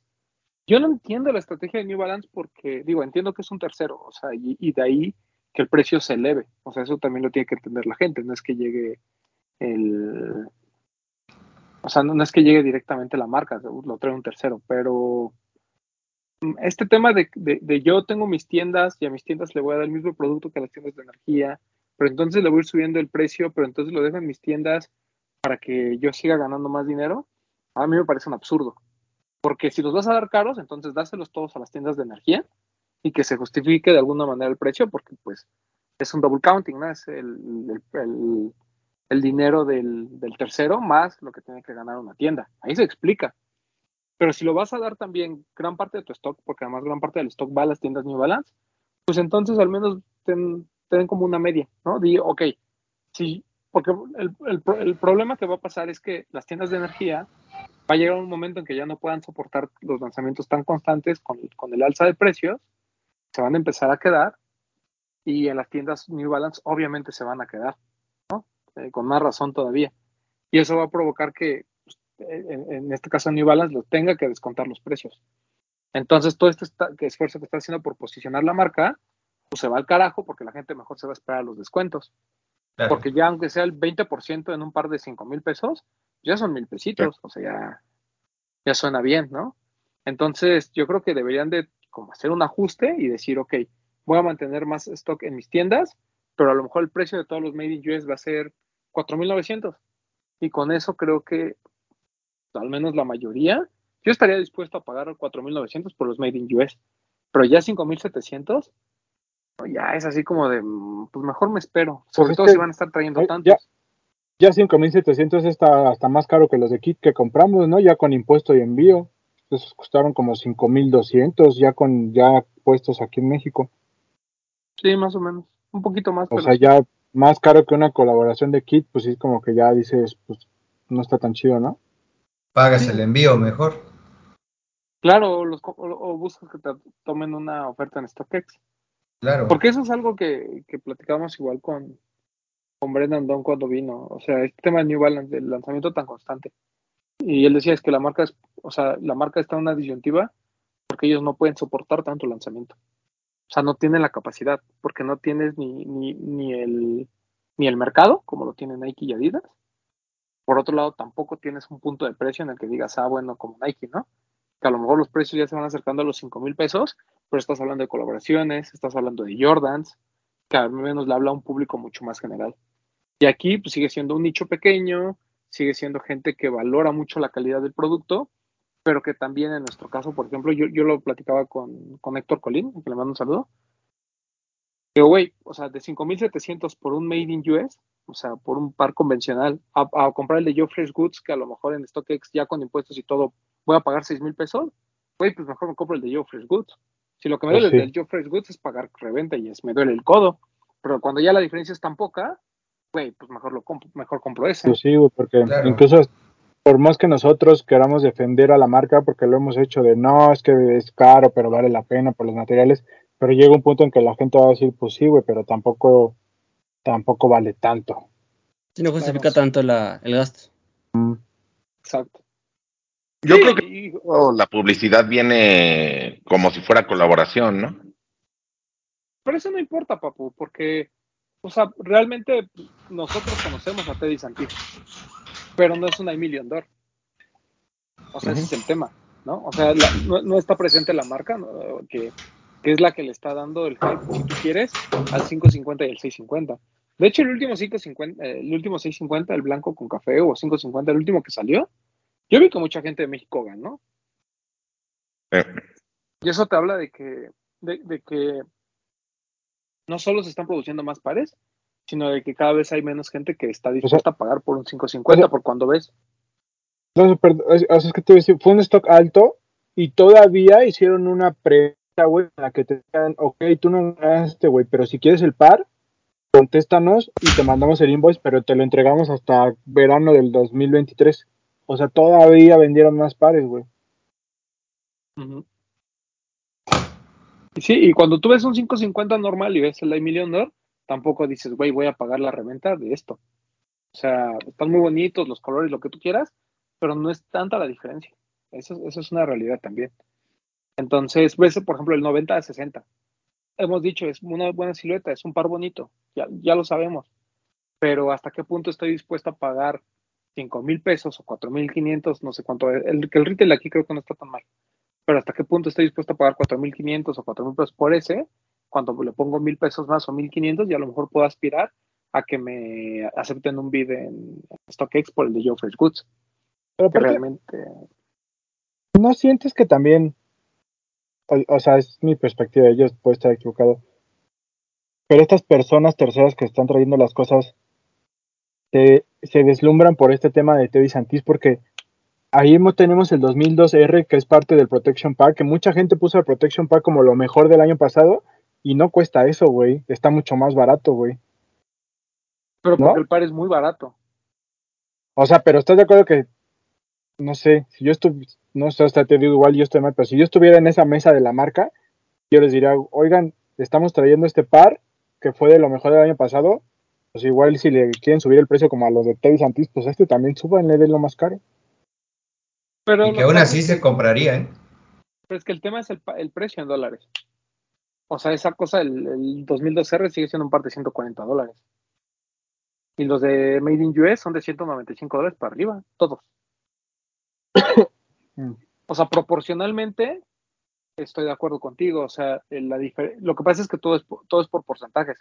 yo no entiendo la estrategia de New Balance porque, digo, entiendo que es un tercero, o sea, y, de ahí que el precio se eleve. O sea, eso también lo tiene que entender la gente, no es que llegue el... O sea, no, es que llegue directamente la marca, lo trae un tercero, pero este tema de, de, yo tengo mis tiendas y a mis tiendas le voy a dar el mismo producto que a las tiendas de energía, pero entonces le voy a ir subiendo el precio, pero entonces lo dejo en mis tiendas para que yo siga ganando más dinero, a mí me parece un absurdo. Porque si los vas a dar caros, entonces dáselos todos a las tiendas de energía y que se justifique de alguna manera el precio, porque pues es un double counting, ¿no? Es el, el, dinero del, del, tercero más lo que tiene que ganar una tienda. Ahí se explica. Pero si lo vas a dar también gran parte de tu stock, porque además gran parte del stock va a las tiendas New Balance, pues entonces al menos ten, ten como una media, ¿no? Di, ok, sí, porque el, el, problema que va a pasar es que las tiendas de energía va a llegar un momento en que ya no puedan soportar los lanzamientos tan constantes con, el alza de precios, se van a empezar a quedar y en las tiendas New Balance obviamente se van a quedar, ¿no? Eh, con más razón todavía. Y eso va a provocar que, pues, en, este caso New Balance, lo tenga que descontar los precios. Entonces, todo este esfuerzo que está haciendo por posicionar la marca, pues se va al carajo porque la gente mejor se va a esperar a los descuentos. Porque ya aunque sea el 20% en un par de 5 mil pesos, ya son mil pesitos, o sea, ya, ya suena bien, ¿no? Entonces, yo creo que deberían de como hacer un ajuste y decir, ok, voy a mantener más stock en mis tiendas, pero a lo mejor el precio de todos los Made in US va a ser 4.900. Y con eso creo que, al menos la mayoría, yo estaría dispuesto a pagar 4.900 por los Made in US, pero ya 5.700, ya es así como de, mm, pues mejor me espero, sobre todo si van a estar trayendo tantos ya 5700 está hasta más caro que los de kit que compramos, ¿no? Ya con impuesto y envío. Esos costaron como 5200 ya con ya puestos aquí en México. Sí, más o menos. Un poquito más. O sea, ya más caro que una colaboración de kit, pues sí, como que ya dices, pues no está tan chido, ¿no? Pagas el envío mejor. Claro, los, o, buscas que te tomen una oferta en StockX. Porque eso es algo que, que platicábamos igual con, con Brendan Don cuando vino. O sea, este tema de New Balance, del lanzamiento tan constante. Y él decía es que la marca es, o sea, la marca está en una disyuntiva porque ellos no pueden soportar tanto lanzamiento. O sea, no tienen la capacidad, porque no tienes ni, ni, ni, el, ni el mercado, como lo tienen Nike y Adidas. Por otro lado, tampoco tienes un punto de precio en el que digas, ah, bueno, como Nike, ¿no? Que a lo mejor los precios ya se van acercando a los 5 mil pesos, pero estás hablando de colaboraciones, estás hablando de Jordans, que al menos le habla a un público mucho más general. Y aquí pues, sigue siendo un nicho pequeño, sigue siendo gente que valora mucho la calidad del producto, pero que también en nuestro caso, por ejemplo, yo, yo lo platicaba con, con Héctor Colín, que le mando un saludo. Pero, güey, o sea, de 5.700 por un Made in US, o sea, por un par convencional, a, comprar el de Fresh Goods, que a lo mejor en StockX ya con impuestos y todo voy a pagar 6 mil pesos, güey, pues mejor me compro el de Joe Fresh Goods. Si lo que me duele del Joe Fresh Goods es pagar reventa y es, me duele el codo, pero cuando ya la diferencia es tan poca, güey, pues mejor lo compro, mejor compro ese. Pues sí, güey, porque incluso por más que nosotros queramos defender a la marca, porque lo hemos hecho de no, es que es caro, pero vale la pena por los materiales, pero llega un punto en que la gente va a decir, pues sí, güey, pero tampoco, tampoco vale tanto. Si no justifica tanto la, el gasto. Mm. Exacto. Yo creo que la publicidad viene como si fuera colaboración, ¿no? Pero eso no importa, papu, porque o sea, realmente nosotros conocemos a Teddy Santis, pero no es una Emilion Dor. O sea, ese es el tema, ¿no? O sea, no, está presente la marca, que, es la que le está dando el hype, si tú quieres, al 550 y el 650. De hecho, el último 550, eh, el último 650, el blanco con café o 550, el último que salió, yo vi que mucha gente de México ganó. Y eso te habla de que, de que no solo se están produciendo más pares, sino de que cada vez hay menos gente que está dispuesta a pagar por un 550 por cuando ves. No, es, que te fue un stock alto y todavía hicieron una presta, güey, en la que te digan, ok, tú no ganaste, güey, pero si quieres el par, contéstanos y te mandamos el invoice, pero te lo entregamos hasta verano del 2023. O sea, todavía vendieron más pares, güey. Sí, y cuando tú ves un 550 normal y ves el I Million Dollar, tampoco dices, güey, voy a pagar la reventa de esto. O sea, están muy bonitos los colores, lo que tú quieras, pero no es tanta la diferencia. Eso, es una realidad también. Entonces, ves, por ejemplo, el 90 a 60. Hemos dicho, es una buena silueta, es un par bonito, ya lo sabemos. Pero ¿hasta qué punto estoy dispuesto a pagar 5 mil pesos o 4 mil 500, no sé cuánto? es? El, que el retail aquí creo que no está tan mal. Pero ¿hasta qué punto estoy dispuesto a pagar 4 mil 500 o 4 mil pesos por ese? Cuando le pongo mil pesos más o 1500 y a lo mejor puedo aspirar a que me acepten un bid en StockX por el de Joe Fresh Goods. Pero realmente, ¿no sientes que también, o, o sea, es mi perspectiva, yo puedo estar equivocado, pero estas personas terceras que están trayendo las cosas se, se deslumbran por este tema de Teddy Santis porque ahí mo- tenemos el 2002R que es parte del Protection Pack, que mucha gente puso el Protection Pack como lo mejor del año pasado y no cuesta eso, güey, está mucho más barato, güey. pero ¿no? porque el par es muy barato. O sea, pero ¿estás de acuerdo que, no sé, si yo estuviera, no sé, hasta te digo igual, yo estoy mal, pero si yo estuviera en esa mesa de la marca, yo les diría, oigan, estamos trayendo este par que fue de lo mejor del año pasado, pues igual si le quieren subir el precio como a los de Teddy Santis, pues este también súbanle de lo más caro. Pero Y que aún así se compraría, ¿eh? Pero es que el tema es el, precio en dólares. O sea, esa cosa, el, el 2002R sigue siendo un par de 140 dólares. Y los de Made in US son de 195 dólares para arriba, todos. Mm. O sea, proporcionalmente estoy de acuerdo contigo. O sea, la lo que pasa es que todo es, todo es por porcentajes.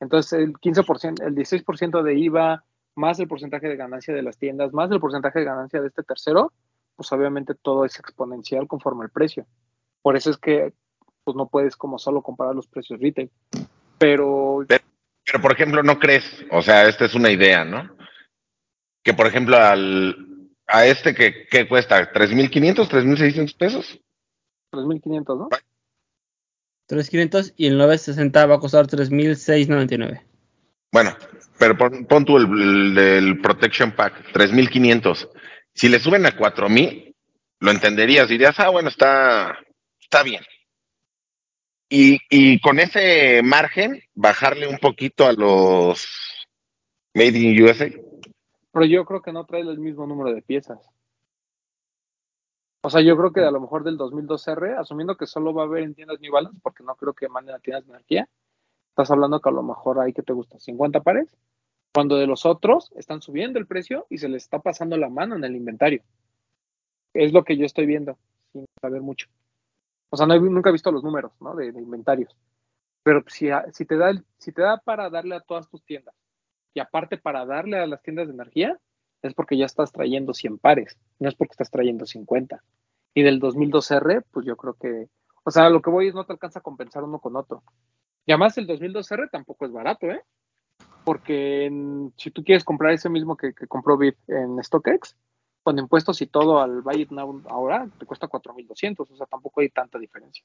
Entonces, el 15%, el 16% de IVA, más el porcentaje de ganancia de las tiendas, más el porcentaje de ganancia de este tercero, pues obviamente todo es exponencial conforme al precio. Por eso es que pues no puedes como solo comparar los precios retail. Pero Pero, por ejemplo, no crees, o sea, esta es una idea, ¿no? Que, por ejemplo, al, a este que, que cuesta 3.500, 3.600 pesos. 3.500, ¿no? 3.500 y el 960 va a costar 3.699. Bueno, pero pon, pon tú el, el del Protection Pack, 3.500. Si le suben a 4.000, lo entenderías, dirías, ah, bueno, está, está bien. Y, y con ese margen, bajarle un poquito a los Made in USA. Pero yo creo que no trae el mismo número de piezas. O sea, yo creo que a lo mejor del 2002R, asumiendo que solo va a haber en tiendas New Balance, porque no creo que manden a tiendas de anarquía, estás hablando que a lo mejor hay que te gusta 50 pares, cuando de los otros están subiendo el precio y se les está pasando la mano en el inventario. Es lo que yo estoy viendo, sin saber mucho. O sea, no he- nunca he visto los números ¿no? de, de inventarios. Pero si, si, te da si te da para darle a todas tus tiendas y aparte para darle a las tiendas de energía, es porque ya estás trayendo 100 pares, no es porque estás trayendo 50. Y del 2002R, pues yo creo que, o sea, lo que voy es no te alcanza a compensar uno con otro. Y además el 2002R tampoco es barato, ¿eh? Porque en- si tú quieres comprar ese mismo que, que compró Bit en StockX, con impuestos y todo al Buy It Now ahora, te cuesta 4.200, o sea, tampoco hay tanta diferencia.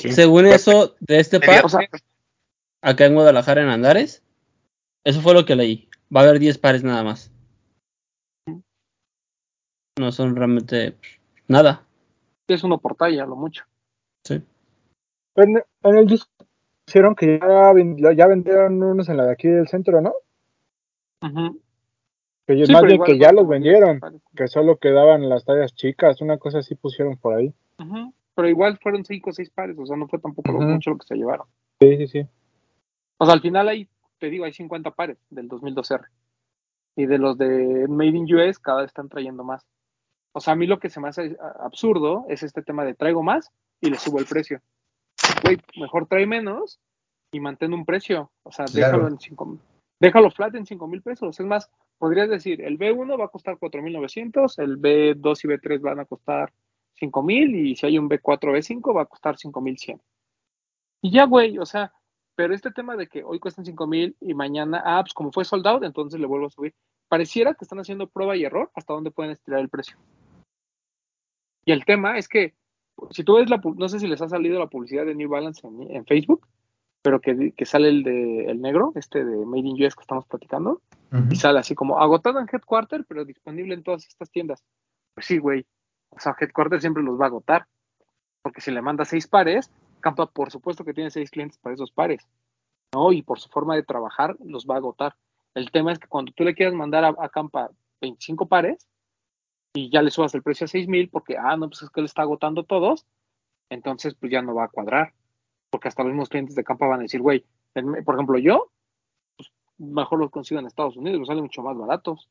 Sí. Según eso, de este par, O sea, acá en Guadalajara, en Andares, eso fue lo que leí. Va a haber 10 pares nada más. No son realmente nada. es uno por talla, lo mucho. Sí. En, en el disco hicieron que ya, ya vendieron unos en la de aquí del centro, ¿no? Ujú. Que Sí, más bien igual que ya los como 10 vendieron, que solo quedaban las tallas chicas, una cosa así pusieron por ahí. Ujú. Pero igual fueron 5 o 6 pares, o sea, no fue tampoco lo Ujú. mucho lo que se llevaron. Sí, sí, sí. O sea, al final hay, te digo, hay 50 pares del 2002R. Y de los de Made in US, cada vez están trayendo más. O sea, a mí lo que se me hace a- absurdo es este tema de traigo más y le subo el precio. Güey, mejor trae menos y mantén un precio. O sea, Claro. déjalo en 5 déjalo flat en 5 mil pesos. Es más, podrías decir, el B1 va a costar 4.900, el B2 y B3 van a costar 5.000 y si hay un B4, B5 va a costar 5.100. Y ya, güey, o sea, pero este tema de que hoy cuestan 5 mil y mañana, ah, pues como fue sold out, entonces le vuelvo a subir. pareciera que están haciendo prueba y error hasta dónde pueden estirar el precio. Y el tema es que, si tú ves la, no sé si les ha salido la publicidad de New Balance en, en Facebook, pero que, que sale el de el negro, este de Made in US que estamos platicando, y sale así como agotado en Headquarter, pero disponible en todas estas tiendas. Pues sí, güey. O sea, Headquarter siempre los va a agotar. Porque si le manda seis pares, Campa por supuesto que tiene seis clientes para esos pares. ¿No? Y por su forma de trabajar, los va a agotar. El tema es que cuando tú le quieras mandar a, a Campa 25 pares y ya le subas el precio a 6 mil porque, ah, no, pues es que él está agotando todos, entonces pues ya no va a cuadrar. Porque hasta los mismos clientes de Campa van a decir, güey, por ejemplo, yo, pues, mejor los consigo en Estados Unidos, los salen mucho más baratos.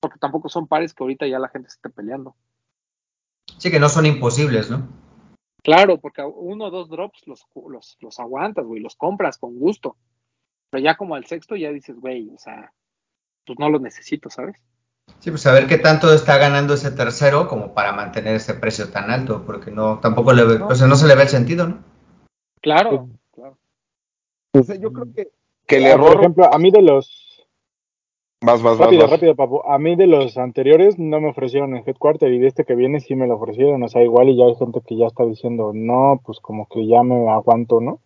Porque tampoco son pares que ahorita ya la gente se esté peleando. Sí, que no son imposibles, ¿no? Claro, porque a uno o dos drops los, los, los aguantas, güey, los compras con gusto. Pero ya como al sexto ya dices, güey, o sea, pues no los necesito, ¿sabes? Sí, pues saber qué tanto está ganando ese tercero como para mantener ese precio tan alto, porque no, tampoco le, ve- o sea, no se le ve el sentido, ¿no? Claro, claro. Pues, yo creo que, que el error. Por ejemplo, a mí de los... vas, vas, vas, Rápido, vas. rápido, papu. A mí de los anteriores no me ofrecieron en Headquarter y de este que viene sí me lo ofrecieron. O sea, igual y ya hay gente que ya está diciendo, no, pues como que ya me aguanto, ¿no?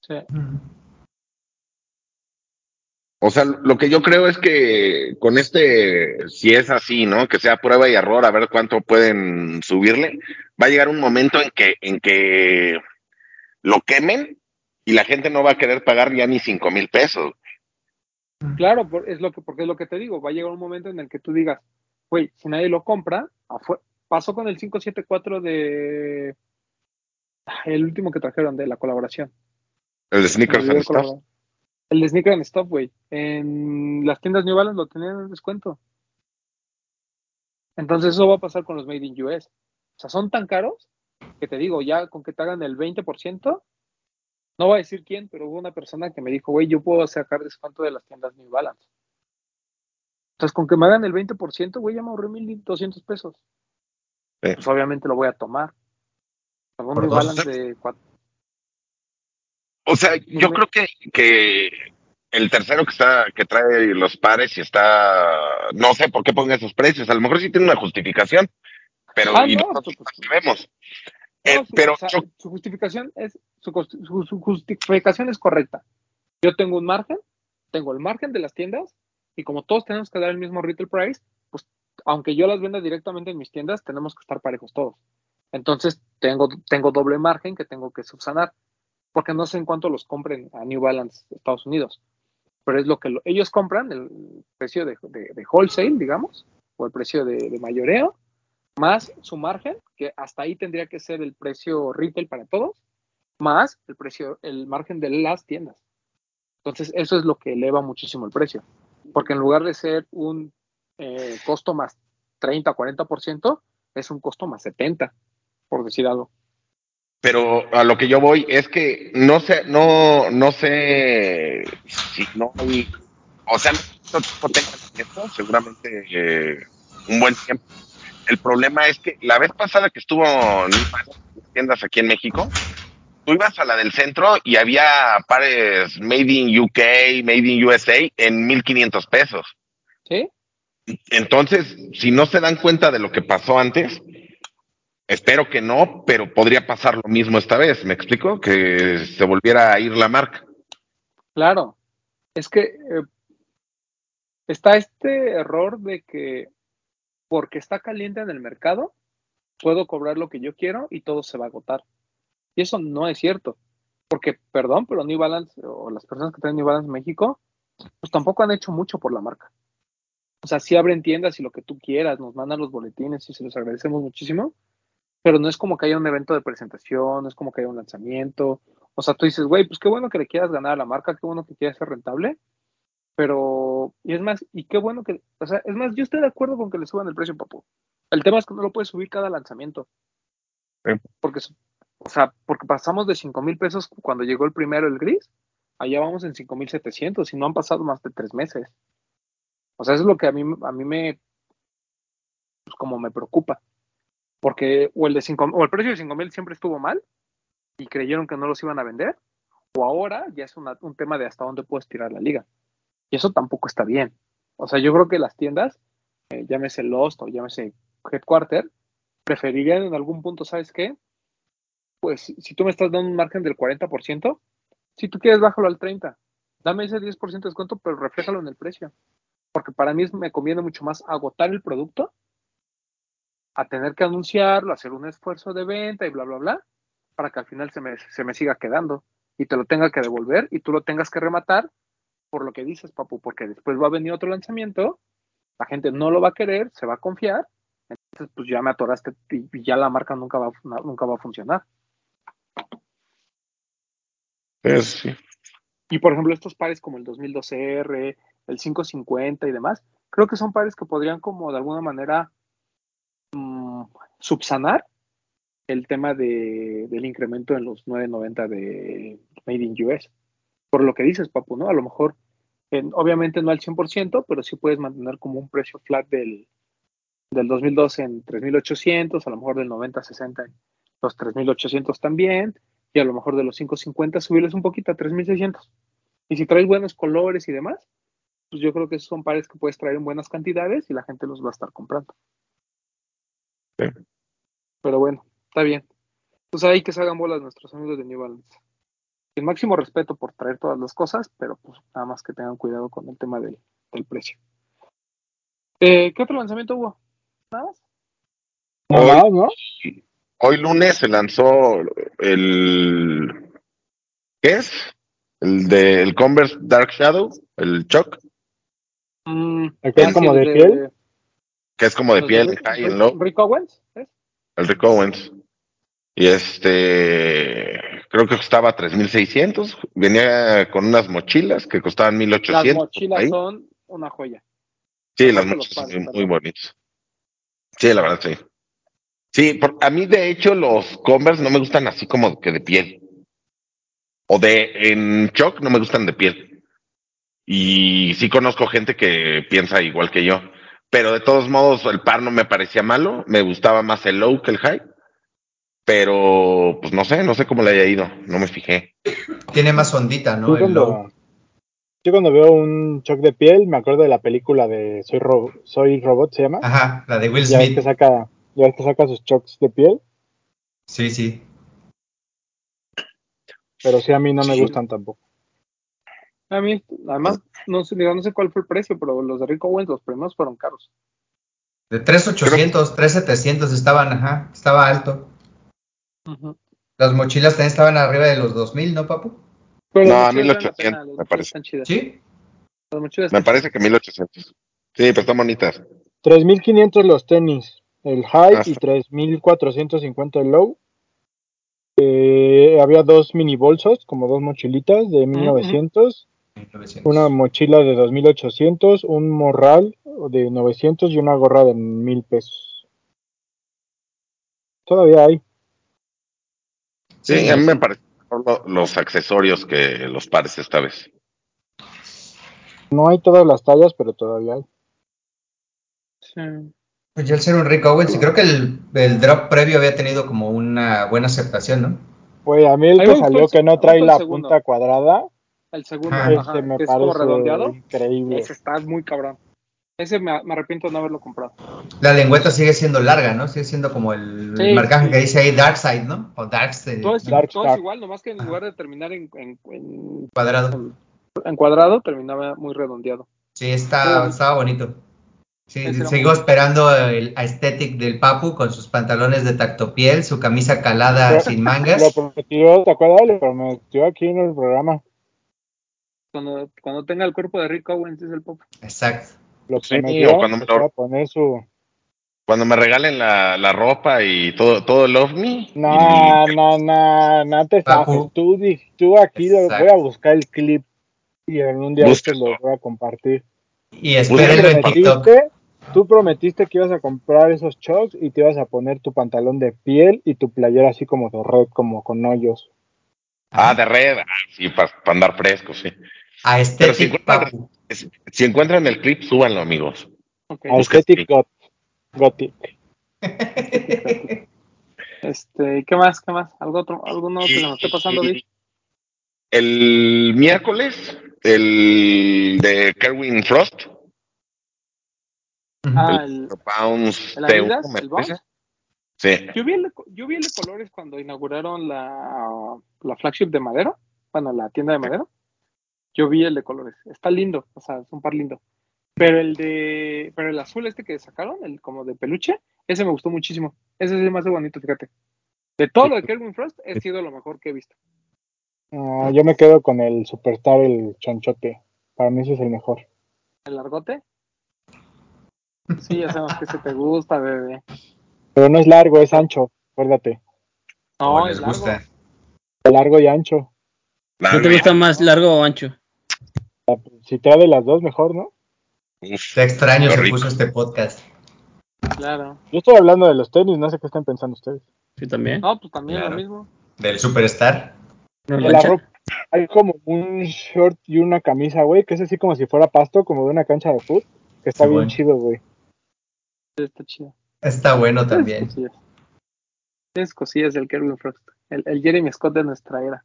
Sí. O sea, lo que yo creo es que con este, si es así, ¿no? Que sea prueba y error, a ver cuánto pueden subirle, va a llegar un momento en que, en que lo quemen y la gente no va a querer pagar ya ni cinco mil pesos. Claro, por- es lo que, porque es lo que te digo, va a llegar un momento en el que tú digas, güey, si nadie lo compra, pasó con el 574 de ah, el último que trajeron de la colaboración. El de Sneakers and el Stuff. El de Sneaker and Stop, güey. En las tiendas New Balance lo tenían en descuento. Entonces eso va a pasar con los Made in US. O sea, son tan caros que te digo, ya con que te hagan el 20%, no voy a decir quién, pero hubo una persona que me dijo, güey, yo puedo sacar descuento de las tiendas New Balance. Entonces, con que me hagan el 20%, güey, ya me ahorré 1.200 pesos. Sí. Pues obviamente lo voy a tomar. Algún New. Balance de cuatro. O sea, yo creo que, que el tercero que está, que trae los pares y está, no sé por qué ponga esos precios, a lo mejor sí tiene una justificación, pero Ah, y no, nosotros pues, sabemos. Eh, su, pero o sea, yo- su justificación es su, cos- su- su justificación es correcta. Yo tengo un margen, tengo el margen de las tiendas y como todos tenemos que dar el mismo retail price, pues aunque yo las venda directamente en mis tiendas, tenemos que estar parejos todos. Entonces tengo tengo doble margen que tengo que subsanar, porque no sé en cuánto los compren a New Balance Estados Unidos, pero es lo que lo- ellos compran el precio de, de- de wholesale, digamos, o el precio de, de mayoreo más su margen, que hasta ahí tendría que ser el precio retail para todos, más el precio, el margen de las tiendas. Entonces, eso es lo que eleva muchísimo el precio, porque en lugar de ser un eh, costo más 30, 40%, es un costo más 70, por decir algo. Pero a lo que yo voy es que no sé, no, no sé si no hay, o sea, no tiempo tengan esto, seguramente eh, un buen tiempo. El problema es que la vez pasada que estuvo en tiendas aquí en México, tú ibas a la del centro y había pares Made in UK, Made in USA en 1500 pesos. ¿Sí? Entonces, si no se dan cuenta de lo que pasó antes, espero que no, pero podría pasar lo mismo esta vez. ¿Me explico? Que se volviera a ir la marca. Claro. Es que eh, está este error de que porque está caliente en el mercado, puedo cobrar lo que yo quiero y todo se va a agotar. Y eso no es cierto. Porque, perdón, pero New Balance o las personas que traen New Balance en México, pues tampoco han hecho mucho por la marca. O sea, sí abren tiendas y lo que tú quieras, nos mandan los boletines y se los agradecemos muchísimo, pero no es como que haya un evento de presentación, no es como que haya un lanzamiento. O sea, tú dices, güey, pues qué bueno que le quieras ganar a la marca, qué bueno que quieras ser rentable, pero, y es más, y qué bueno que, o sea, es más, yo estoy de acuerdo con que le suban el precio, papu. El tema es que no lo puedes subir cada lanzamiento. Sí. Porque, o sea, porque pasamos de 5 mil pesos cuando llegó el primero, el gris, allá vamos en 5 mil 700 y no han pasado más de tres meses. O sea, eso es lo que a mí, a mí me, pues como me preocupa. Porque o el, de cinco, o el precio de 5 mil siempre estuvo mal y creyeron que no los iban a vender, o ahora ya es una- un tema de hasta dónde puedes tirar la liga. Y eso tampoco está bien. O sea, yo creo que las tiendas, eh, llámese Lost o llámese Headquarter, preferirían en algún punto, ¿sabes qué? Pues si tú me estás dando un margen del 40%, si tú quieres, bájalo al 30%. Dame ese 10% de descuento, pero refléjalo en el precio. Porque para mí me conviene mucho más agotar el producto a tener que anunciarlo, hacer un esfuerzo de venta y bla, bla, bla, para que al final se me, se me siga quedando y te lo tenga que devolver y tú lo tengas que rematar por lo que dices, papu, porque después va a venir otro lanzamiento, la gente no lo va a querer, se va a confiar, entonces pues ya me atoraste y ya la marca nunca va, nunca va a funcionar. Sí. Y por ejemplo, estos pares como el 2012R, el 550 y demás, creo que son pares que podrían como de alguna manera mmm, subsanar el tema de, del incremento en los 990 de Made in US. Por lo que dices, Papu, ¿no? A lo mejor, en, obviamente no al 100%, pero sí puedes mantener como un precio flat del, del 2012 en 3800, a lo mejor del 90-60 en los 3800 también, y a lo mejor de los 550 subirles un poquito a 3600. Y si traes buenos colores y demás, pues yo creo que esos son pares que puedes traer en buenas cantidades y la gente los va a estar comprando. Sí. Pero bueno, está bien. Pues ahí que se hagan bolas nuestros amigos de New Balance. El máximo respeto por traer todas las cosas, pero pues nada más que tengan cuidado con el tema del, del precio. Eh, ¿Qué otro lanzamiento hubo? ¿Nada más? Hoy lunes se lanzó el. ¿Qué es? El de el Converse Dark Shadow, el Choc, Mm, ¿El que es como de el piel? que es como de los piel, Rick- high Rick- Rick Owens, ¿es? el Rick Owens. Y este, creo que costaba 3.600. Venía con unas mochilas que costaban 1.800. Las mochilas ahí. son una joya. Sí, las mochilas son muy perdón. bonitas. Sí, la verdad, sí. Sí, por- a mí de hecho los Converse no me gustan así como que de piel. O de en Choc no me gustan de piel. Y sí conozco gente que piensa igual que yo. Pero de todos modos, el par no me parecía malo. Me gustaba más el low que el high. Pero, pues no sé, no sé cómo le haya ido. No me fijé. Tiene más ondita, ¿no? Yo cuando, yo cuando veo un shock de piel, me acuerdo de la película de Soy, Ro- Soy Robot, ¿se llama? Ajá, la de Will Ya ves que Smith. saca, ya ves que saca sus shocks de piel, Sí, sí. pero sí a mí no me Sí. gustan tampoco. A mí, además, no sé, digo, no sé cuál fue el precio, pero los de Rick Owens, los primeros fueron caros. De 3,800, 3,700 estaban, ajá, estaba alto. Las mochilas también estaban arriba de los 2000, ¿no, papu? Pero No, valen la 1800, pena, las me parece. Están chidas. Sí. Las mochilas Me están parece que 1800. Sí, pero están bonitas. 3.500 los tenis, el high Ah, y está. 3.450 el low. Eh, había dos mini bolsos, como dos mochilitas de 1900, 1900. una mochila de 2800, un morral de 900 y una gorra de 1000 pesos. Todavía hay. Sí, a mí me parecen los accesorios que los pares esta vez. No hay todas las tallas, pero todavía hay. Sí. Pues ya al ser un Rick Owens, y creo que el, el drop previo había tenido como una buena aceptación, ¿no? Pues a mí el que salió el se- que no trae el la segundo. punta cuadrada, El segundo, Ajá. ajá, ese me que es como parece redondeado. increíble. Ese está muy cabrón. Ese me, me arrepiento de no haberlo comprado. La lengüeta sigue siendo larga, ¿no? Sigue siendo como el Sí, marcaje sí. que dice ahí Dark Side, ¿no? O Dark Side. Todo es, Dark todo es igual, nomás que en lugar de terminar en, en, en, cuadrado. en cuadrado, terminaba muy redondeado. Sí, está, estaba bonito. Sí, sigo esperando el aesthetic del Papu con sus pantalones de tactopiel, su camisa calada Pero- sin Lo mangas. prometió, ¿te acuerdas? Lo prometió aquí en el programa. Cuando, cuando tenga el cuerpo de Rick Owens es el pop. Exacto. Lo Sí, prometió. cuando me lo- va a poner su. Cuando me regalen la, la ropa y todo, todo el ovni. No, no, no, no te zafes. Tú, tú aquí lo, voy a buscar el clip y en un día este Búsquenlo. lo voy a compartir. Y Tú espérenlo en TikTok. prometiste, tú prometiste que ibas a comprar esos shocks y te ibas a poner tu pantalón de piel y tu playera así como de red, como con hoyos. Ah, de red. Ah, sí, para andar fresco, sí. Si Aesthetic encuentran, Papu. Si encuentran el clip, súbanlo, amigos. Ok. Busca Aesthetic got, Gothic. Este, ¿qué más? ¿Qué más? ¿Algo otro? ¿Alguno que nos esté pasando, Vic? El miércoles, el de Kerwin Frost Ah, el el, Bounce el T1, Adidas, me el. Bounce. Sí. Yo vi, el, yo vi el de colores cuando inauguraron la, la flagship de Madero, bueno, la tienda de Madero. Yo vi el de colores. Está lindo, o sea, es un par lindo. Pero el de, pero el azul este que sacaron, el como de peluche, ese me gustó muchísimo. Ese es el más bonito, fíjate. De todo lo de Kelvin Frost, he sido lo mejor que he visto. Ah, yo me quedo con el Superstar, el chonchote. Para mí ese es el mejor. ¿El largote? Sí, ya sabemos que ese te gusta, bebé. Pero no es largo, es ancho. Acuérdate. No, ¿O les es largo. gusta? Largo y ancho. ¿No te gusta más largo o ancho? Si te de las dos, mejor, ¿no? Qué extraño se puso este podcast. Claro. Yo estoy hablando de los tenis, no sé qué están pensando ustedes. Sí, también. No, pues también Claro. lo mismo. Del Superstar. ¿No De lo la ropa. Hay como un short y una camisa, güey, que es así como si fuera pasto, como de una cancha de fútbol, que está Sí, bien bueno. chido, güey. Está chido. Está bueno también. Tienes cosillas del Kelvin Frost. El, el Jeremy Scott de nuestra era.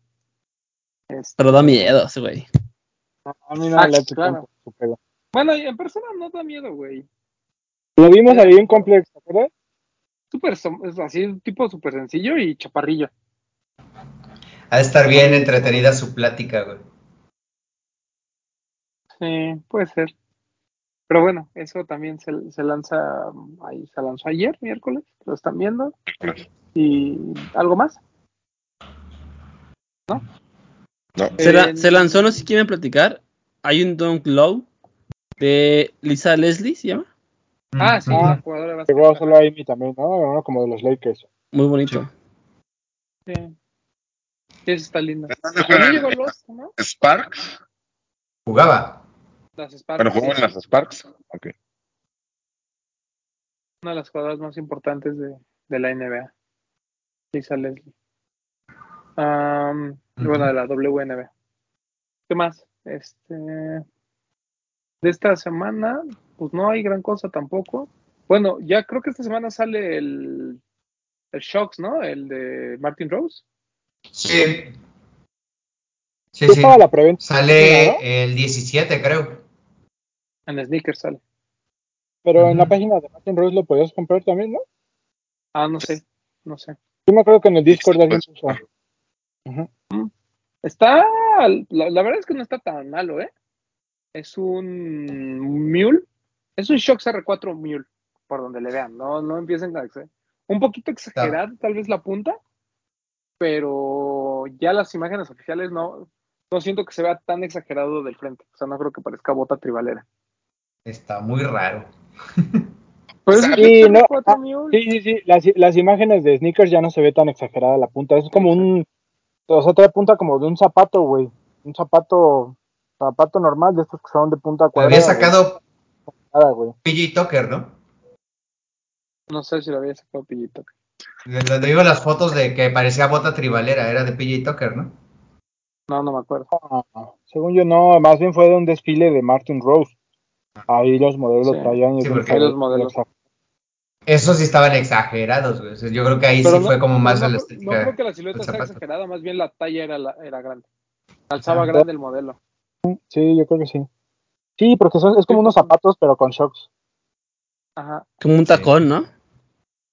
Este, Pero da miedo ese güey. A mí no Ah, me late claro. su. Bueno, y en persona no da miedo, güey. Lo vimos ahí en Complex, ¿te acuerdas? Súper, así, un tipo súper sencillo y chaparrillo. Ha de estar bien entretenida su plática, güey. Sí, puede ser. Pero bueno, eso también se, se lanza, ahí se lanzó ayer, miércoles, lo están viendo. Y algo más. No. Se, la- En- se lanzó, no sé si quieren platicar. Hay un Dunk Low de Lisa Leslie, ¿se llama? Ah, sí, Ah. la jugadora de Llegó solo a Amy también, ¿no? Como de los Lakers. Muy bonito. Sí. Sí, eso está lindo. ¿Sparks? Jugaba. Las Sparks. ¿Pero jugó en las Sparks? Ok. una de las jugadoras más importantes de, de la NBA, Lisa Leslie. Y Bueno, de la WNBA. ¿Qué más? Este, de esta semana, pues no hay gran cosa tampoco. Bueno, ya creo que esta semana sale el, el Shocks, ¿no? El de Martin Rose. Sí. Sí, ¿Qué sí. estaba la preventa? Sale el 17, creo. En Sneakers sale. Pero en la página de Martin Rose lo podías comprar también, ¿no? Ah, no sé, no sé. Yo me acuerdo que en el Discord alguien Pues, Ujú. Está, la, la verdad es que no está tan malo, ¿eh? Es un Mule, es un Shocks R4 Mule, por donde le vean, no, no empiecen a ex- un poquito exagerado tal vez la punta, pero ya las imágenes oficiales no, no siento que se vea tan exagerado del frente, o sea, no creo que parezca bota tribalera. Está muy raro. Pero es un Sí, no, R4 ah, Mule. Sí, sí, sí. Las, las imágenes de sneakers ya no se ve tan exagerada la punta. Es como un. O sea, trae punta como de un zapato, güey. Un zapato. Zapato normal de estos que son de punta cuadrada. Había sacado güey. Nada, güey. PJ Tucker, ¿no? No sé si lo había sacado Pillito. Donde vimos las fotos de que parecía bota tribalera, era de PJ Tucker, ¿no? No, no me acuerdo. Ah, según yo, no. Más bien fue de un desfile de Martin Rose. Ahí los modelos Sí. traían. Sí, porque los modelos. Esos sí estaban exagerados, güey. O sea, Yo creo que ahí Pero sí no- fue como pero más no, de la no estética. creo que la silueta sea exagerada, más bien la talla era, la- era grande. Calzaba Ah. grande el modelo. Sí, yo creo que sí. Sí, porque son, es como unos zapatos, pero con shocks. Ajá. Como un tacón, ¿no?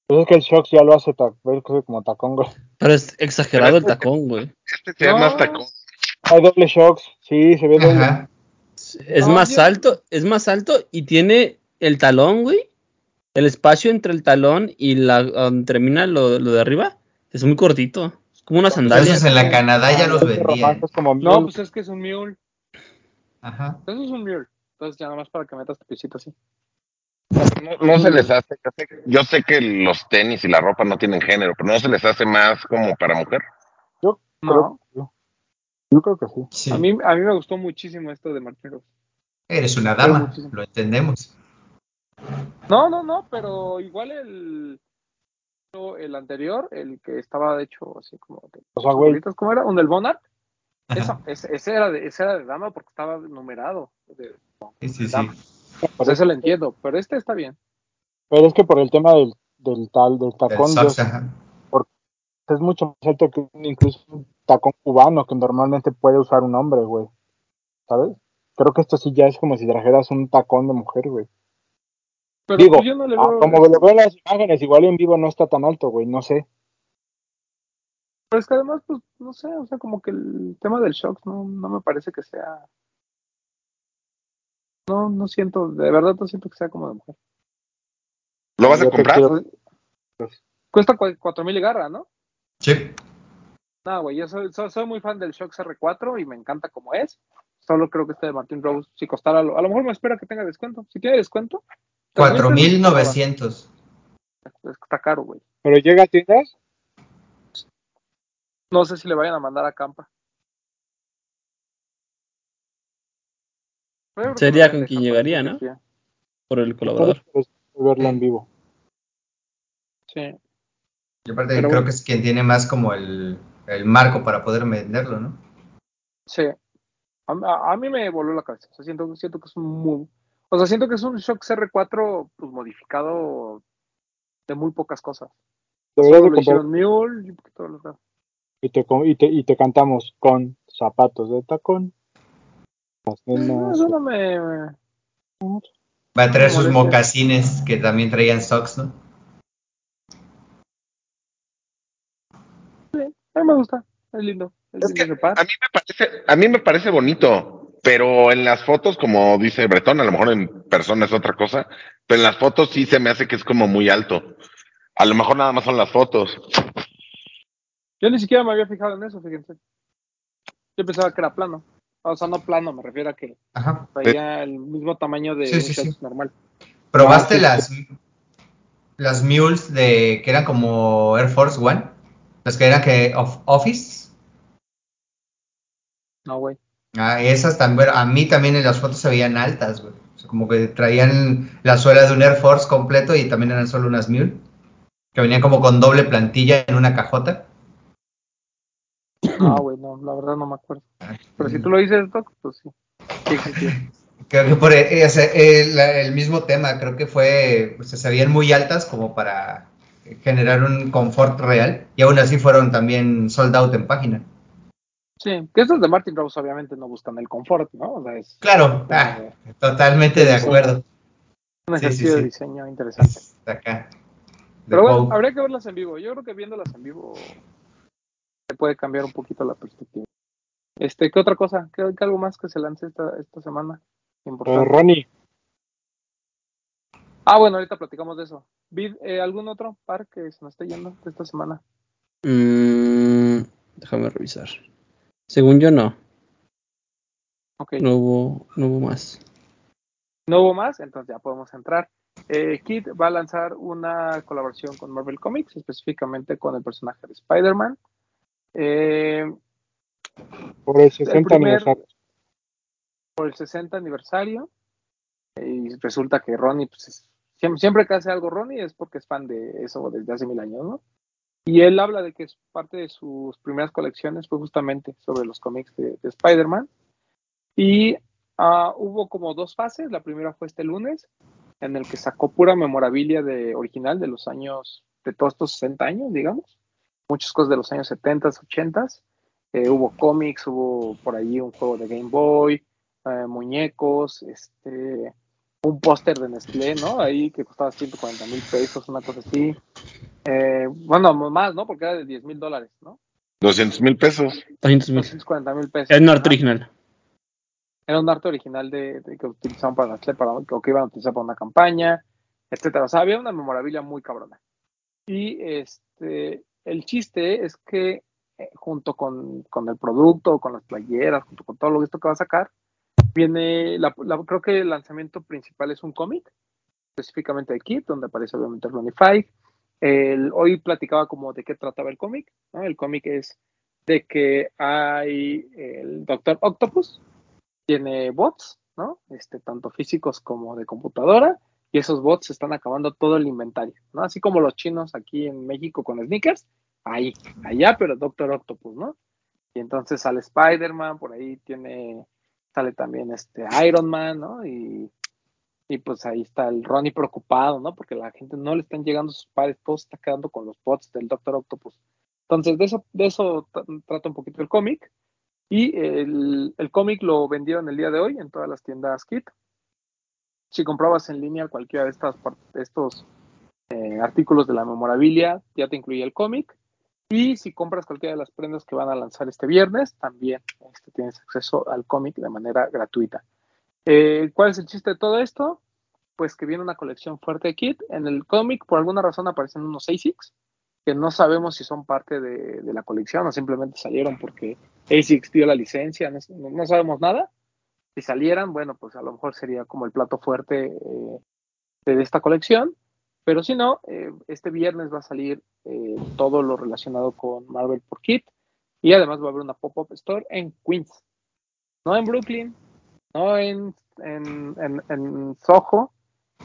Pues es que el shocks ya lo hace ta- como tacón, güey. Pero es exagerado el Pero tacón, güey. Este se No. hasta con- Hay doble shocks. Sí, se ve doble. Ajá. Es No, más yo- alto, es más alto y tiene el talón, güey. El espacio entre el talón y la donde termina lo, lo de arriba es muy cortito. Es como una sandalia. Esos en la Canadá ya los de vendían. No, pues es que es un mule. Ajá. Eso es un mule. Entonces ya nada más para que metas tu pisito así. No, no se les hace. Yo sé, yo sé que los tenis y la ropa no tienen género, pero no se les hace más como para mujer. Yo No. creo, yo, yo creo que sí. Sí. A mí, a mí me gustó muchísimo esto de Martin Rose. Eres una dama, lo entendemos. No, no, no, pero igual el el anterior, el que estaba de hecho así como de O sea, güey, ¿cómo era? Un del Bonart. Eso, ese, ese era de, ese era de dama porque estaba numerado. De, Sí, sí, sí. dama. por Pues eso lo entiendo, pero este está bien. pero es que por el tema del, del tal, del tacón, ajá. es mucho más alto que un- incluso un tacón cubano que normalmente puede usar un hombre, güey. ¿Sabes? Creo que esto sí ya es como si trajeras un tacón de mujer, güey. Pero Digo, pues yo no le ah, veo. como lo veo en las imágenes, igual en vivo no está tan alto, güey, no sé. Pero es que además, pues, no sé, o sea, como que el tema del shock no, no me parece que sea. No, no siento, de verdad no siento que sea como de mujer. ¿Lo vas a Yo comprar? quiero- Cuesta cua- cuatro mil y garra, ¿no? Sí. No, güey, yo soy, soy, soy muy fan del Shock R4 y me encanta como es. Solo creo que este de Martin Rose, si costara, lo- a lo mejor me espera que tenga descuento. Si tiene descuento, 4.900. está caro, güey. Pero llega a tiendas, No sé si le vayan a mandar a Campa. Yo Sería con quien llegaría, ¿no? Por el colaborador. pues, verla en vivo. Sí. Y aparte Pero creo bueno. que es quien tiene más como el, el marco para poder venderlo, ¿no? Sí. A, a- a mí me voló la cabeza. O sea, siento, siento que es un muy. O sea, siento que es un Shock CR4 pues, modificado de muy pocas cosas. Solo lo hicieron Mule y los demás. y te, y, te, y te cantamos con zapatos de tacón. No, eso no me. Va a traer sus mocasines que también traían socks, ¿no? A mí me gusta. Es lindo. Es, Es lindo que ese par. a mí me parece, a mí me parece bonito, pero en las fotos, como dice Bretón, a lo mejor en persona es otra cosa, pero en las fotos sí se me hace que es como muy alto. A lo mejor nada más son las fotos. Yo ni siquiera me había fijado en eso, fíjense. Yo pensaba que era plano. O sea, no plano, me refiero a que Ajá. traía el mismo tamaño de Sí, sí, normal. ¿Probaste Ah, sí, las, las mules de que eran como Air Force One? Las que eran que of- Office. No, güey. Ah, esas también, a mí también en las fotos se veían altas, güey. O sea, como que traían la suela de un Air Force completo y también eran solo unas mule. Que venían como con doble plantilla en una cajota. No, güey, no, la verdad no me acuerdo. Pero si tú lo dices, Doc, pues sí. Creo que por eh, o sea, el, el mismo tema, creo que fue, o sea, se veían muy altas como para generar un confort real y aún así fueron también sold out en página. Sí, que estos de Martin Rose obviamente no buscan el confort, ¿no? O sea, es Claro, ah, totalmente de acuerdo. un Sí, sí, ejercicio de diseño interesante. Está acá. De Pero bueno, habría que verlas en vivo. Yo creo que viéndolas en vivo se puede cambiar un poquito la perspectiva. Este, ¿qué otra cosa? ¿Qué, qué algo más que se lance esta, esta semana? Eh. Ronnie, Ah, bueno, ahorita platicamos de eso. Vid, eh, ¿Algún otro par que se nos esté yendo de esta semana? Mm, déjame revisar. Según yo, no. Ok. No hubo, no hubo más. No hubo más, entonces ya podemos entrar. Eh, Kid va a lanzar una colaboración con Marvel Comics, específicamente con el personaje de Spider-Man. Eh, por el 60 primer- aniversario. por el 60 aniversario. Y resulta que Ronnie, pues, es- siempre, siempre que hace algo Ronnie es porque es fan de eso desde hace mil años, ¿no? Y él habla de que es parte de sus primeras colecciones fue justamente sobre los cómics de, de Spider-Man. Y ah, hubo como dos fases. La primera fue este lunes, en el que sacó pura memorabilia de original de los años, de todos estos 60 años, digamos. Muchas cosas de los años 70, 80. Eh, hubo cómics, hubo por ahí un juego de Game Boy, eh, muñecos, este, un póster de Nestlé, ¿no? Ahí que costaba 140 mil pesos, una cosa así. Eh, bueno, más, ¿no? Porque era de 10 mil dólares, ¿no? 200 mil pesos. 200 mil. 240 mil pesos. Es un arte original. Era un arte original de, de que utilizaban para Nestlé, para, o que iban a utilizar para una campaña, etcétera. O sea, había una memorabilia muy cabrona. Y este, el chiste es que eh, junto con, con el producto, con las playeras, junto con todo lo esto que va a sacar, viene, creo que el lanzamiento principal es un cómic, específicamente de Kit, donde aparece obviamente Five. El, hoy platicaba como de qué trataba el cómic, ¿no? El cómic es de que hay el Doctor Octopus, tiene bots, ¿no? Este, tanto físicos como de computadora, y esos bots están acabando todo el inventario, ¿no? Así como los chinos aquí en México con sneakers, ahí, allá, pero Doctor Octopus, ¿no? Y entonces sale Spider-Man, por ahí tiene, sale también este Iron Man, ¿no? Y, y pues ahí está el Ronnie preocupado, ¿no? Porque la gente no le están llegando sus pares, todo se está quedando con los bots del Doctor Octopus. Entonces, de eso, de eso tra- trata un poquito el cómic. Y el, el cómic lo vendieron el día de hoy en todas las tiendas Kit. Si comprabas en línea cualquiera de estas estos eh, artículos de la memorabilia, ya te incluye el cómic. Y si compras cualquiera de las prendas que van a lanzar este viernes, también este, tienes acceso al cómic de manera gratuita. Eh, ¿Cuál es el chiste de todo esto? Pues que viene una colección fuerte de kit. En el cómic, por alguna razón, aparecen unos ASICs que no sabemos si son parte de, la colección o simplemente salieron porque ASICS dio la licencia, no, no sabemos nada. Si salieran, bueno, pues a lo mejor sería como el plato fuerte eh, de esta colección. Pero si no, eh, este viernes va a salir eh, todo lo relacionado con Marvel por Kit y además va a haber una pop-up store en Queens, no en Brooklyn, no en, en, en, Soho,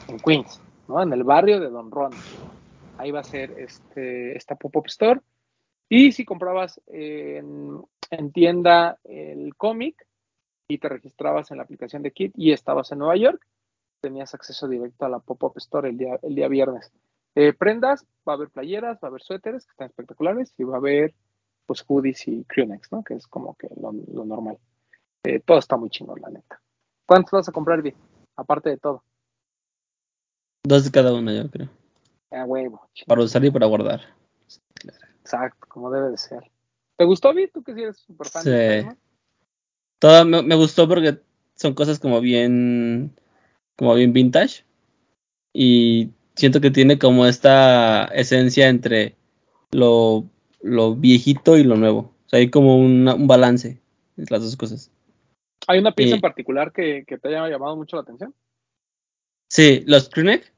en Queens, ¿no? en el barrio de Don Ron. Ahí va a ser este, esta pop-up store. Y si comprabas en, en tienda el cómic y te registrabas en la aplicación de Kit y estabas en Nueva York, tenías acceso directo a la pop-up store el día, el día viernes. Eh, prendas, va a haber playeras, va a haber suéteres que están espectaculares y va a haber pues hoodies y crewnecks, ¿no? Que es como que lo, lo normal. Eh, todo está muy chingón, la neta. ¿Cuántos vas a comprar, Vi? Aparte de todo. Dos de cada uno, yo creo. Ah, huevo. chingón. Para usar y para guardar. Exacto, como debe de ser. ¿Te gustó, Vi? Tú que sí eres súper fan Sí. Todo me, me gustó porque son cosas como bien, como bien vintage. Y siento que tiene como esta esencia entre lo, lo viejito y lo nuevo. O sea, hay como una- un balance entre las dos cosas. ¿Hay una pieza Y- en particular que, que te haya llamado mucho la atención? Sí, los crewneck.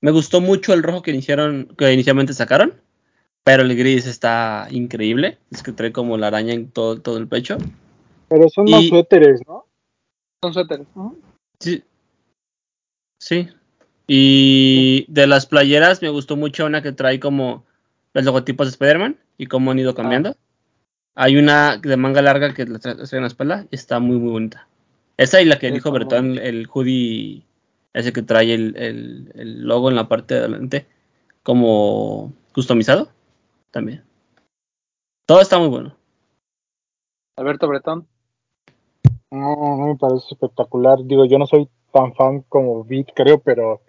Me gustó mucho el rojo que iniciaron, que inicialmente sacaron. Pero el gris está increíble. Es que trae como la araña en todo, todo el pecho. Pero son más Y- suéteres, ¿no? Son suéteres. Ujú. Sí. Sí. Y de las playeras me gustó mucho una que trae como los logotipos de Spider-Man y cómo han ido cambiando. Hay una de manga larga que la tra- la trae en la espalda y está muy muy bonita. Esa y la que dijo Bretón, el hoodie, ese que trae el, el- el logo en la parte de adelante, como customizado, también. Todo está muy bueno. Alberto Bretón. No, no me parece espectacular. Digo, yo no soy tan fan como Beat, creo, pero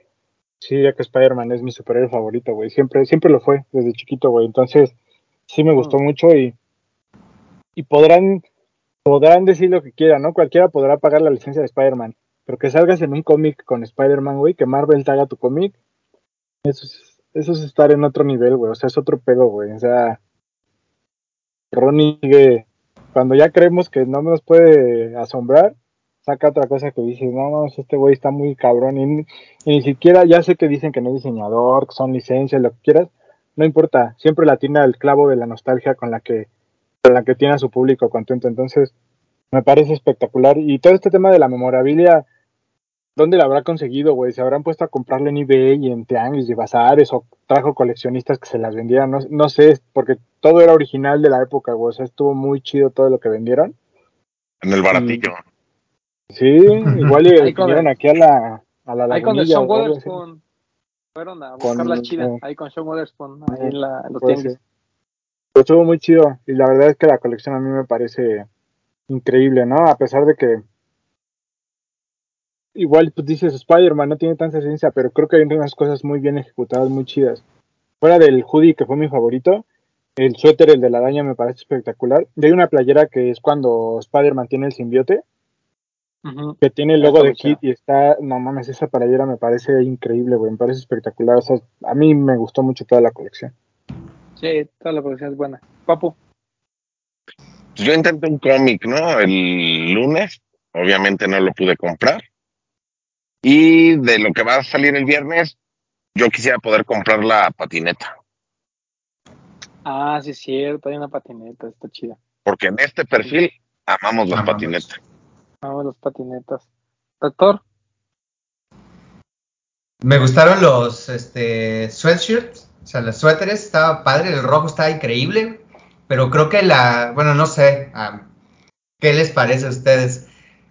sí diría que Spider-Man es mi superhéroe favorito, güey. Siempre, siempre lo fue, desde chiquito, güey. Entonces, sí me gustó Mm. mucho y, y podrán, podrán decir lo que quieran, ¿no? Cualquiera podrá pagar la licencia de Spider-Man, pero que salgas en un cómic con Spider-Man, güey, que Marvel te haga tu cómic, eso es, eso es estar en otro nivel, güey. O sea, es otro pedo, güey. O sea, Ronnie, cuando ya creemos que no nos puede asombrar, saca otra cosa que dice, no, no, este güey está muy cabrón y, ni- y siquiera, ya sé que dicen que no es diseñador, que son licencias, lo que quieras, no importa, siempre la tiene al clavo de la nostalgia con la que, con la que tiene a su público contento, entonces me parece espectacular y todo este tema de la memorabilia, ¿dónde la habrá conseguido, güey? ¿Se habrán puesto a comprarla en eBay y en Tianguis y Bazares o trajo coleccionistas que se las vendieran? No, no sé, porque todo era original de la época, güey, o sea, estuvo muy chido todo lo que vendieron. En el baratillo. Sí, igual y Ahí vinieron aquí a la, a la Ahí con el lagunilla Sean. Waterspoon. Fueron a buscar Con- la chida. eh, Ahí con Sean Waterspoon. Ahí eh, en, la, en los puede tianguis. ser. Pero estuvo muy chido y la verdad es que la colección a mí me parece increíble, ¿no? A pesar de que igual pues dices Spider-Man no tiene tanta esencia, pero creo que hay unas cosas muy bien ejecutadas, muy chidas. Fuera del hoodie que fue mi favorito, el suéter, el de la araña me parece espectacular. Y hay una playera que es cuando Spider-Man tiene el simbiote, Que tiene el logo de. Kit y está, no mames, esa playera me parece increíble, güey, me parece espectacular. O sea, a mí me gustó mucho toda la colección. Sí, toda la producción es buena. Papu. Pues yo intenté un cómic, ¿no? El lunes, obviamente no lo pude comprar. Y de lo que va a salir el viernes, yo quisiera poder comprar la patineta. Ah, sí, es cierto. Hay una patineta. Está chida. Porque en este perfil amamos las Amamos. patinetas. Vamos, las patinetas. Doctor. Me gustaron los este, sweatshirts, o sea, los suéteres, estaba padre, el rojo estaba increíble, pero creo que la, bueno, no sé, ah, ¿qué les parece a ustedes?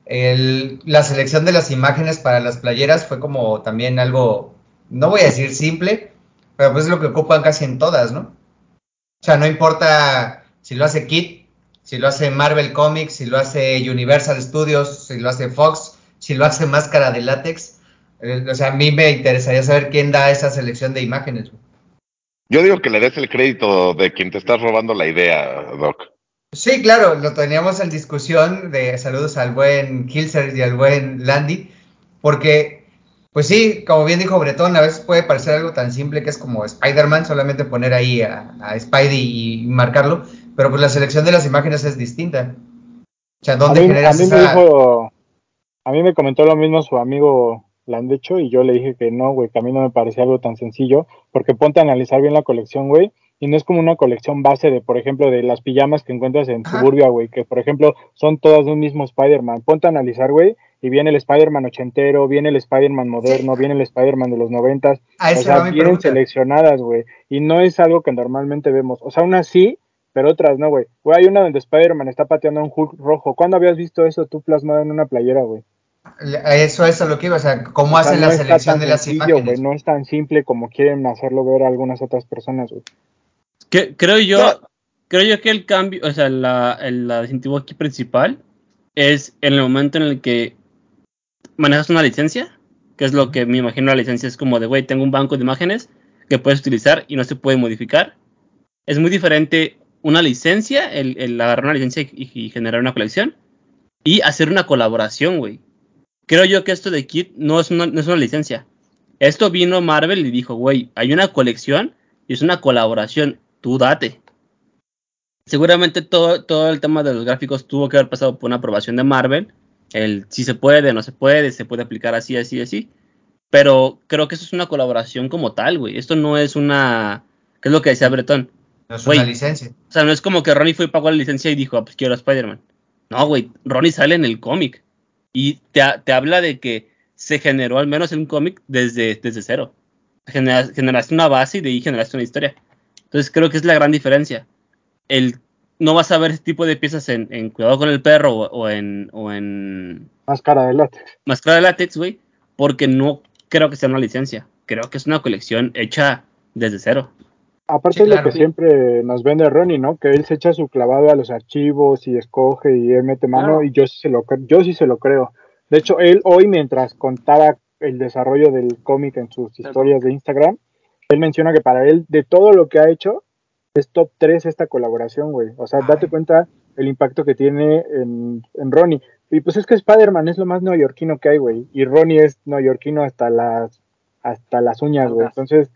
El- la selección de las imágenes para las playeras fue como también algo, no voy a decir simple, pero pues es lo que ocupan casi en todas, ¿no? O sea, no importa si lo hace Kit, si lo hace Marvel Comics, si lo hace Universal Studios, si lo hace Fox, si lo hace Máscara de Látex, Eh, o sea, a mí me interesaría saber quién da esa selección de imágenes. Yo digo que le des el crédito de quien te estás robando la idea, Doc. Sí, claro, lo teníamos en discusión de saludos al buen Hilser y al buen Landy, porque, pues sí, como bien dijo Bretón, a veces puede parecer algo tan simple que es como Spider-Man, solamente poner ahí a, a Spidey y marcarlo, pero pues la selección de las imágenes es distinta. O sea, A ¿dónde mí, a generas mí me dijo, a mí me comentó lo mismo su amigo Landecho y yo le dije que no, güey, que a mí no me parecía algo tan sencillo, porque ponte a analizar bien la colección, güey, y no es como una colección base de, por ejemplo, de las pijamas que encuentras en Ajá. Suburbia, güey, que por ejemplo son todas de un mismo Spider-Man. Ponte a analizar, güey, y viene el Spider-Man ochentero, viene el Spider-Man moderno, viene el Spider-Man de los noventas, A o sea, vienen pregunta. seleccionadas, güey, y no es algo que normalmente vemos. O sea, unas sí, pero otras no, güey. Güey, hay una donde Spider-Man está pateando a un Hulk rojo. ¿Cuándo habías visto eso tú plasmado en una playera, güey? A Eso es a lo que iba, o sea, ¿cómo O sea, hacen no la selección de las sencillo, imágenes? güey, no es tan simple como quieren hacerlo ver algunas otras personas, güey. Que- creo yo, creo yo que el cambio, o sea, la, el distintivo aquí principal es en el momento en el que manejas una licencia, que es lo que me imagino la licencia es como de, güey, tengo un banco de imágenes que puedes utilizar y no se puede modificar. Es muy diferente una licencia, el, el agarrar una licencia y, generar una colección, y hacer una colaboración, güey. Creo yo que esto de Kit no es una, no es una licencia. Esto vino Marvel y dijo, güey, hay una colección y es una colaboración, tú date. Seguramente todo, todo el tema de los gráficos tuvo que haber pasado por una aprobación de Marvel. El si se puede, no se puede, se puede aplicar así, así, así. Pero creo que eso es una colaboración como tal, güey. Esto no es una. ¿Qué es lo que decía Bretón? No es una licencia. O sea, no es como que Ronnie fue y pagó la licencia y dijo, ah, pues quiero a Spider-Man. No, güey, Ronnie sale en el cómic. Y te, te habla de que se generó al menos en un cómic desde, desde cero. Genera- generaste una base y de ahí generaste una historia. Entonces creo que es la gran diferencia. El, no vas a ver ese tipo de piezas en, en Cuidado con el Perro o, o en, o en Máscara de látex. Máscara de Látex, güey, porque no creo que sea una licencia. Creo que es una colección hecha desde cero. Aparte Sí, es claro. lo que siempre nos vende Ronnie, ¿no? Que él se echa su clavado a los archivos y escoge y él mete mano Claro. y yo sí se lo yo sí se lo creo. De hecho, él hoy mientras contaba el desarrollo del cómic en sus historias de Instagram, él menciona que para él de todo lo que ha hecho es top 3 esta colaboración, güey. O sea, date Ay. cuenta el impacto que tiene en, en Ronnie. Y pues es que Spider-Man es lo más neoyorquino que hay, güey. Y Ronnie es neoyorquino hasta las hasta las uñas, güey. Entonces,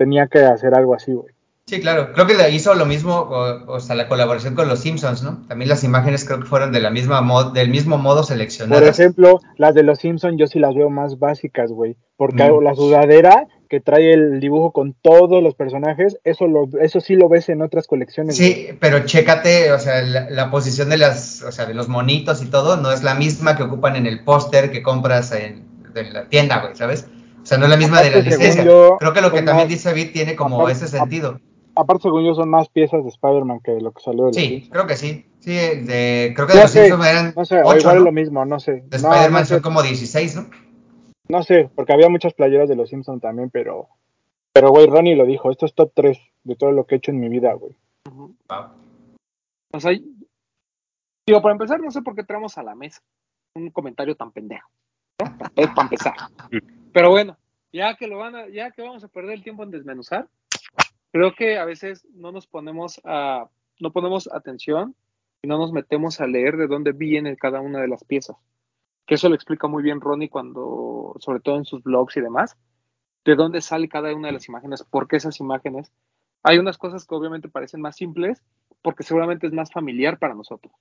tenía que hacer algo así, güey. Sí, claro. Creo que hizo lo mismo, o, o sea, la colaboración con los Simpsons, ¿no? También las imágenes creo que fueron de la misma mod, del mismo modo Por seleccionadas. ejemplo, las de los Simpsons yo sí las veo más básicas, güey. Porque Mm. la sudadera que trae el dibujo con todos los personajes, eso lo, eso sí lo ves en otras colecciones. güey. Sí, pero chécate, o sea, la, la posición de las, o sea, de los monitos y todo, no es la misma que ocupan en el póster que compras en, la tienda, güey, ¿sabes? O sea, no es la misma de la licencia. yo, Creo que lo que también más- dice Bit tiene como aparte- ese sentido. Aparte, según yo, son más piezas de Spider-Man que lo que salió de Sí, creo que sí. Sí, de, creo que de los sé, Simpsons eran No sé, o 8, igual es ¿no? lo mismo, no sé. De No, Spider-Man no sé, son como 16, ¿no? no sé, porque había muchas playeras de los Simpsons también, pero, pero, güey, Ronnie lo dijo, esto es top 3 de todo lo que he hecho en mi vida, güey. Wow. O sea, digo, para empezar, no sé por qué traemos a la mesa un comentario tan pendejo. ¿no? Es para empezar. Pero bueno, ya que lo van a, ya que vamos a perder el tiempo en desmenuzar, creo que a veces no nos ponemos a, no ponemos atención y no nos metemos a leer de dónde viene cada una de las piezas. Que eso lo explica muy bien Ronnie cuando, sobre todo en sus blogs y demás, de dónde sale cada una de las imágenes, por qué esas imágenes. Hay unas cosas que obviamente parecen más simples, porque seguramente es más familiar para nosotros.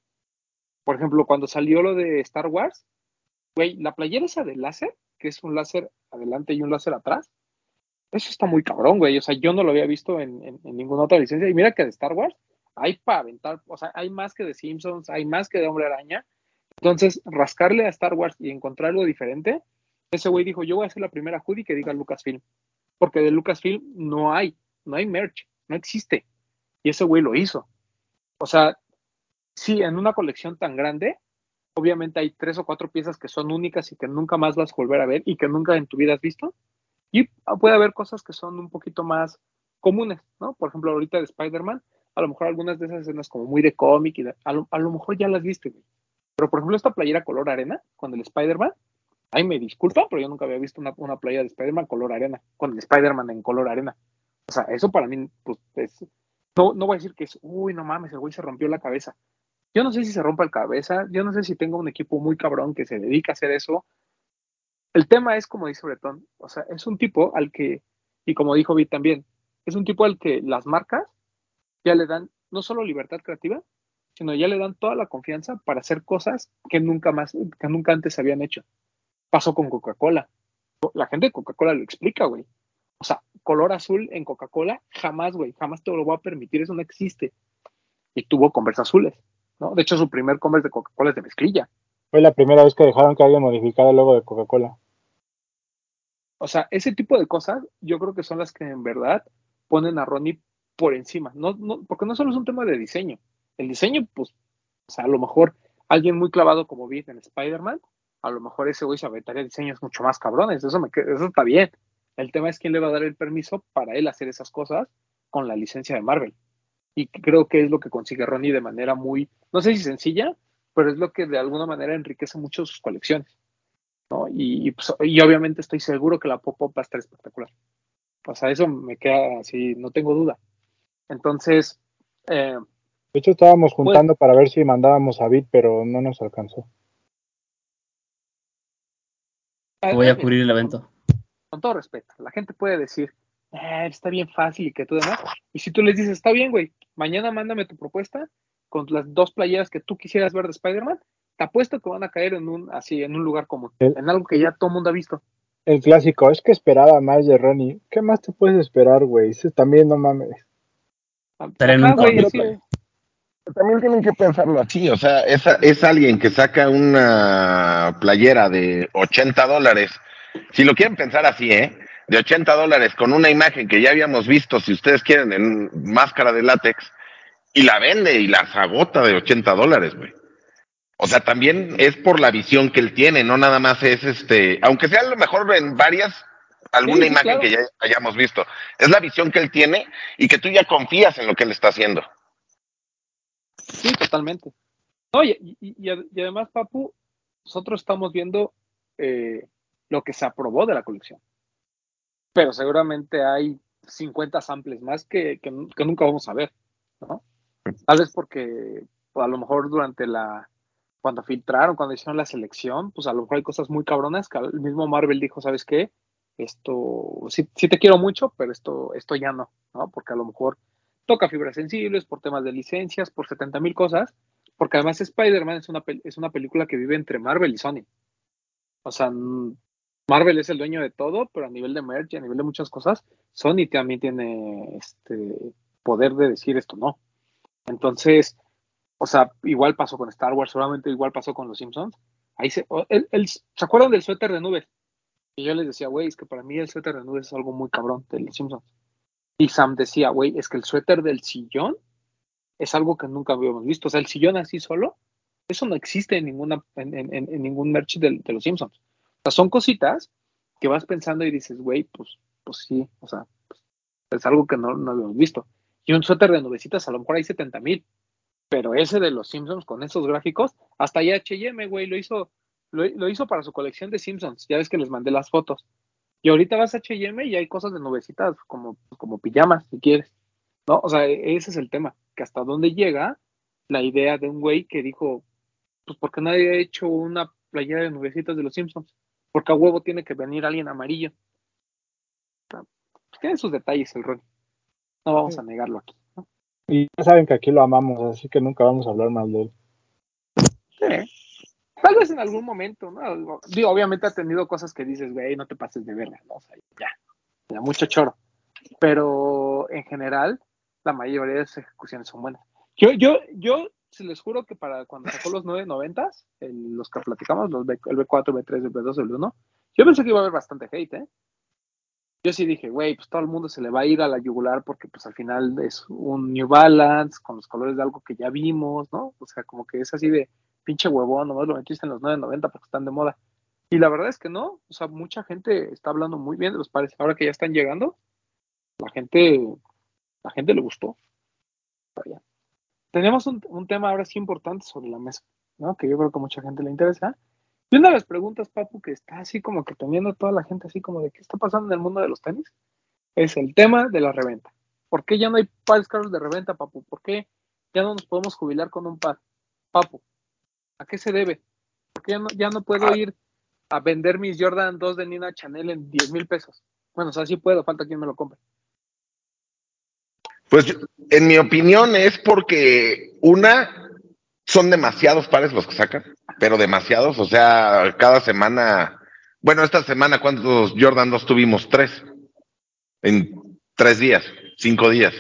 Por ejemplo, cuando salió lo de Star Wars, güey, la playera esa de láser, que es un láser adelante y un láser atrás, eso está muy cabrón, güey. O sea, yo no lo había visto en, en- ninguna otra licencia. Y mira que de Star Wars hay para aventar, o sea, hay más que de Simpsons, hay más que de Hombre Araña. Entonces, rascarle a Star Wars y encontrar algo diferente, ese güey dijo, yo voy a hacer la primera hoodie que diga Lucasfilm. Porque de Lucasfilm no hay, no hay merch, no existe. Y ese güey lo hizo. O sea, sí, en una colección tan grande, obviamente hay tres o cuatro piezas que son únicas y que nunca más vas a volver a ver y que nunca en tu vida has visto. Y puede haber cosas que son un poquito más comunes, ¿no? Por ejemplo, ahorita de Spider-Man, a lo mejor algunas de esas escenas como muy de cómic, y a, lo, a lo mejor ya las viste, güey. Pero por ejemplo, esta playera color arena con el Spider-Man, Ay, me disculpa, pero yo nunca había visto una, una playa de Spider-Man color arena, con el Spider-Man en color arena. O sea, eso para mí, pues, es, no, no voy a decir que es, uy, no mames, el güey se rompió la cabeza. Yo no sé si se rompa la cabeza, yo no sé si tengo un equipo muy cabrón que se dedica a hacer eso. El tema es, como dice Bretón, o sea, es un tipo al que, y como dijo Vic también, es un tipo al que las marcas ya le dan no solo libertad creativa, sino ya le dan toda la confianza para hacer cosas que nunca más, que nunca antes habían hecho. Pasó con Coca-Cola. La gente de Coca-Cola lo explica, güey. O sea, color azul en Coca-Cola, jamás, güey, jamás te lo voy a permitir, eso no existe. Y tuvo Converse azules, ¿no? De hecho, su primer Converse de Coca-Cola es de mezclilla. Fue la primera vez que dejaron que alguien modificara el logo de Coca-Cola. O sea, ese tipo de cosas yo creo que son las que en verdad ponen a Ronnie por encima. No, no, porque no solo es un tema de diseño. El diseño, pues, o sea, a lo mejor alguien muy clavado como vi en Spider-Man, a lo mejor ese güey se aventaría diseños mucho más cabrones. Eso, me, eso está bien. El tema es quién le va a dar el permiso para él hacer esas cosas con la licencia de Marvel. Y creo que es lo que consigue Ronnie de manera muy, no sé si sencilla, pero es lo que de alguna manera enriquece mucho sus colecciones. ¿no? Y, pues, y obviamente estoy seguro que la pop-up va a estar espectacular. O sea, eso me queda así, no tengo duda. Entonces. Eh, de hecho, estábamos pues juntando para ver si mandábamos a Bit, pero no nos alcanzó. Voy a cubrir el evento. Con todo respeto, la gente puede decir, eh, está bien fácil y que tú demás. Y si tú les dices, está bien, güey, mañana mándame tu propuesta con las dos playeras que tú quisieras ver de Spider-Man, te apuesto que van a caer en un, así, en un lugar común, en algo que ya todo el mundo ha visto. El clásico, es que esperaba más de Ronnie. ¿Qué más te puedes esperar, güey? También no mames. También tienen que pensarlo así, o sea, es, es alguien que saca una playera de 80 dólares. Si lo quieren pensar así, ¿eh? De 80 dólares con una imagen que ya habíamos visto, si ustedes quieren, en máscara de látex, y la vende y la agota de 80 dólares, güey. O sea, también es por la visión que él tiene, no nada más es este, aunque sea a lo mejor en varias, alguna imagen que ya hayamos visto. Es la visión que él tiene y que tú ya confías en lo que él está haciendo. Sí, totalmente. Oye, y, además, Papu, nosotros estamos viendo eh, lo que se aprobó de la colección. Pero seguramente hay 50 samples más que, que, nunca vamos a ver, ¿no? Tal vez porque pues, a lo mejor durante la, cuando filtraron, cuando hicieron la selección, pues a lo mejor hay cosas muy cabronas que el mismo Marvel dijo, ¿sabes qué? esto sí, te quiero mucho, pero esto, esto ya no, ¿no? Porque a lo mejor toca fibras sensibles por temas de licencias, por 70 mil cosas, porque además Spider-Man es una, es una película que vive entre Marvel y Sony. O sea, Marvel es el dueño de todo, pero a nivel de merch, a nivel de muchas cosas, Sony también tiene este poder de decir esto no. Entonces, o sea, igual pasó con Star Wars, solamente igual pasó con los Simpsons. Ahí se, ¿Se acuerdan del suéter de nubes? Y yo les decía, güey, es que para mí el suéter de nubes es algo muy cabrón de los Simpsons. Y Sam decía, güey, es que el suéter del sillón es algo que nunca habíamos visto. O sea, el sillón así solo, eso no existe en, ninguna, en, ningún merch de, los Simpsons. O sea, son cositas que vas pensando y dices, güey, pues, pues sí, o sea, pues, es algo que no, no habíamos visto. Y un suéter de nubecitas, a lo mejor hay 70 mil. Pero ese de los Simpsons con esos gráficos, hasta ya HM, güey, lo hizo lo, hizo para su colección de Simpsons. Ya ves que les mandé las fotos. Y ahorita vas a HM y hay cosas de nubecitas, como, como pijamas, si quieres. ¿No? O sea, e, ese es el tema. Que hasta dónde llega la idea de un güey que dijo, pues porque nadie ha hecho una playera de nubecitas de los Simpsons. Porque a huevo tiene que venir alguien amarillo. Pues tiene sus detalles el rol. No vamos a negarlo aquí. Y ya saben que aquí lo amamos, así que nunca vamos a hablar mal de él. Sí. Tal vez en algún momento, ¿no? Digo, obviamente ha tenido cosas que dices, güey, no te pases de verga, ¿no? O sea, ya, ya, mucho choro. Pero en general, la mayoría de sus ejecuciones son buenas. Yo, yo, yo, se les juro que para cuando sacó los 990, los que platicamos, los B, el B4, B3, el B2, el 1, yo pensé que iba a haber bastante hate, ¿eh? Yo sí dije, güey, pues todo el mundo se le va a ir a la yugular porque pues al final es un New Balance con los colores de algo que ya vimos, ¿no? O sea, como que es así de, pinche huevón, nomás lo metiste en los 9.90 porque están de moda. Y la verdad es que no, o sea, mucha gente está hablando muy bien de los pares. Ahora que ya están llegando, la gente, la gente le gustó. Tenemos un, tema ahora sí importante sobre la mesa, ¿no? Que yo creo que a mucha gente le interesa. Y una de las preguntas, Papu, que está así como que teniendo toda la gente así como de qué está pasando en el mundo de los tenis, es el tema de la reventa. ¿Por qué ya no hay pares caros de reventa, Papu? ¿Por qué ya no nos podemos jubilar con un par? Papu, ¿a qué se debe? ¿Por qué ya no, ya no puedo ir a vender mis Jordan 2 de Nina Chanel en 10 mil pesos? Bueno, o sea, sí puedo, falta quien me lo compre. Pues en mi opinión es porque una, son demasiados pares los que sacan, pero demasiados, o sea, cada semana, bueno, esta semana, ¿cuántos Jordan 2 tuvimos? Tres. En tres días, cinco días.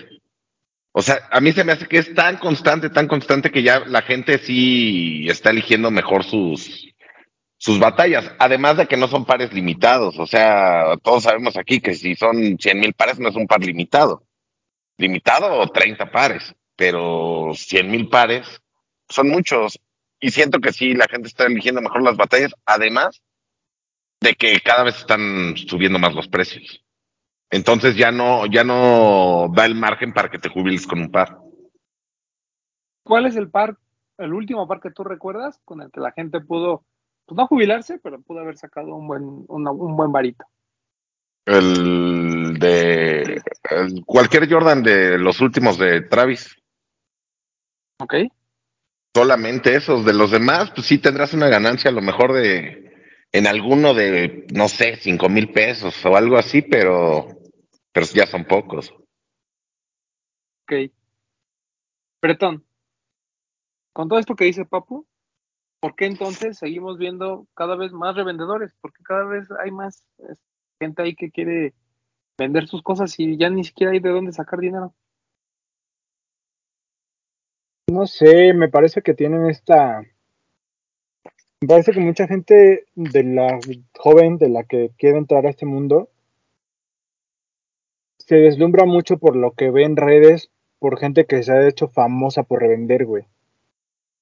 O sea, a mí se me hace que es tan constante, tan constante que ya la gente sí está eligiendo mejor sus, sus batallas. Además de que no son pares limitados. O sea, todos sabemos aquí que si son 100 mil pares no es un par limitado. Limitado o 30 pares, pero 100 mil pares son muchos. Y siento que sí, la gente está eligiendo mejor las batallas. Además de que cada vez están subiendo más los precios. Entonces ya no, ya no da el margen para que te jubiles con un par. ¿Cuál es el par, el último par que tú recuerdas con el que la gente pudo, pues no jubilarse, pero pudo haber sacado un buen, una- un buen varito? El de el- cualquier Jordan de los últimos de Travis. ¿Ok? Solamente esos. De los demás, pues sí tendrás una ganancia a lo mejor de en alguno de, no sé, cinco mil pesos o algo así, pero, pero ya son pocos. Ok. Bretón, con todo esto que dice Papu, ¿por qué entonces seguimos viendo cada vez más revendedores? Porque cada vez hay más eh, gente ahí que quiere vender sus cosas y ya ni siquiera hay de dónde sacar dinero. No sé, me parece que tienen esta. Me parece que mucha gente de la joven, de la que quiere entrar a este mundo, se deslumbra mucho por lo que ve en redes, por gente que se ha hecho famosa por revender, güey.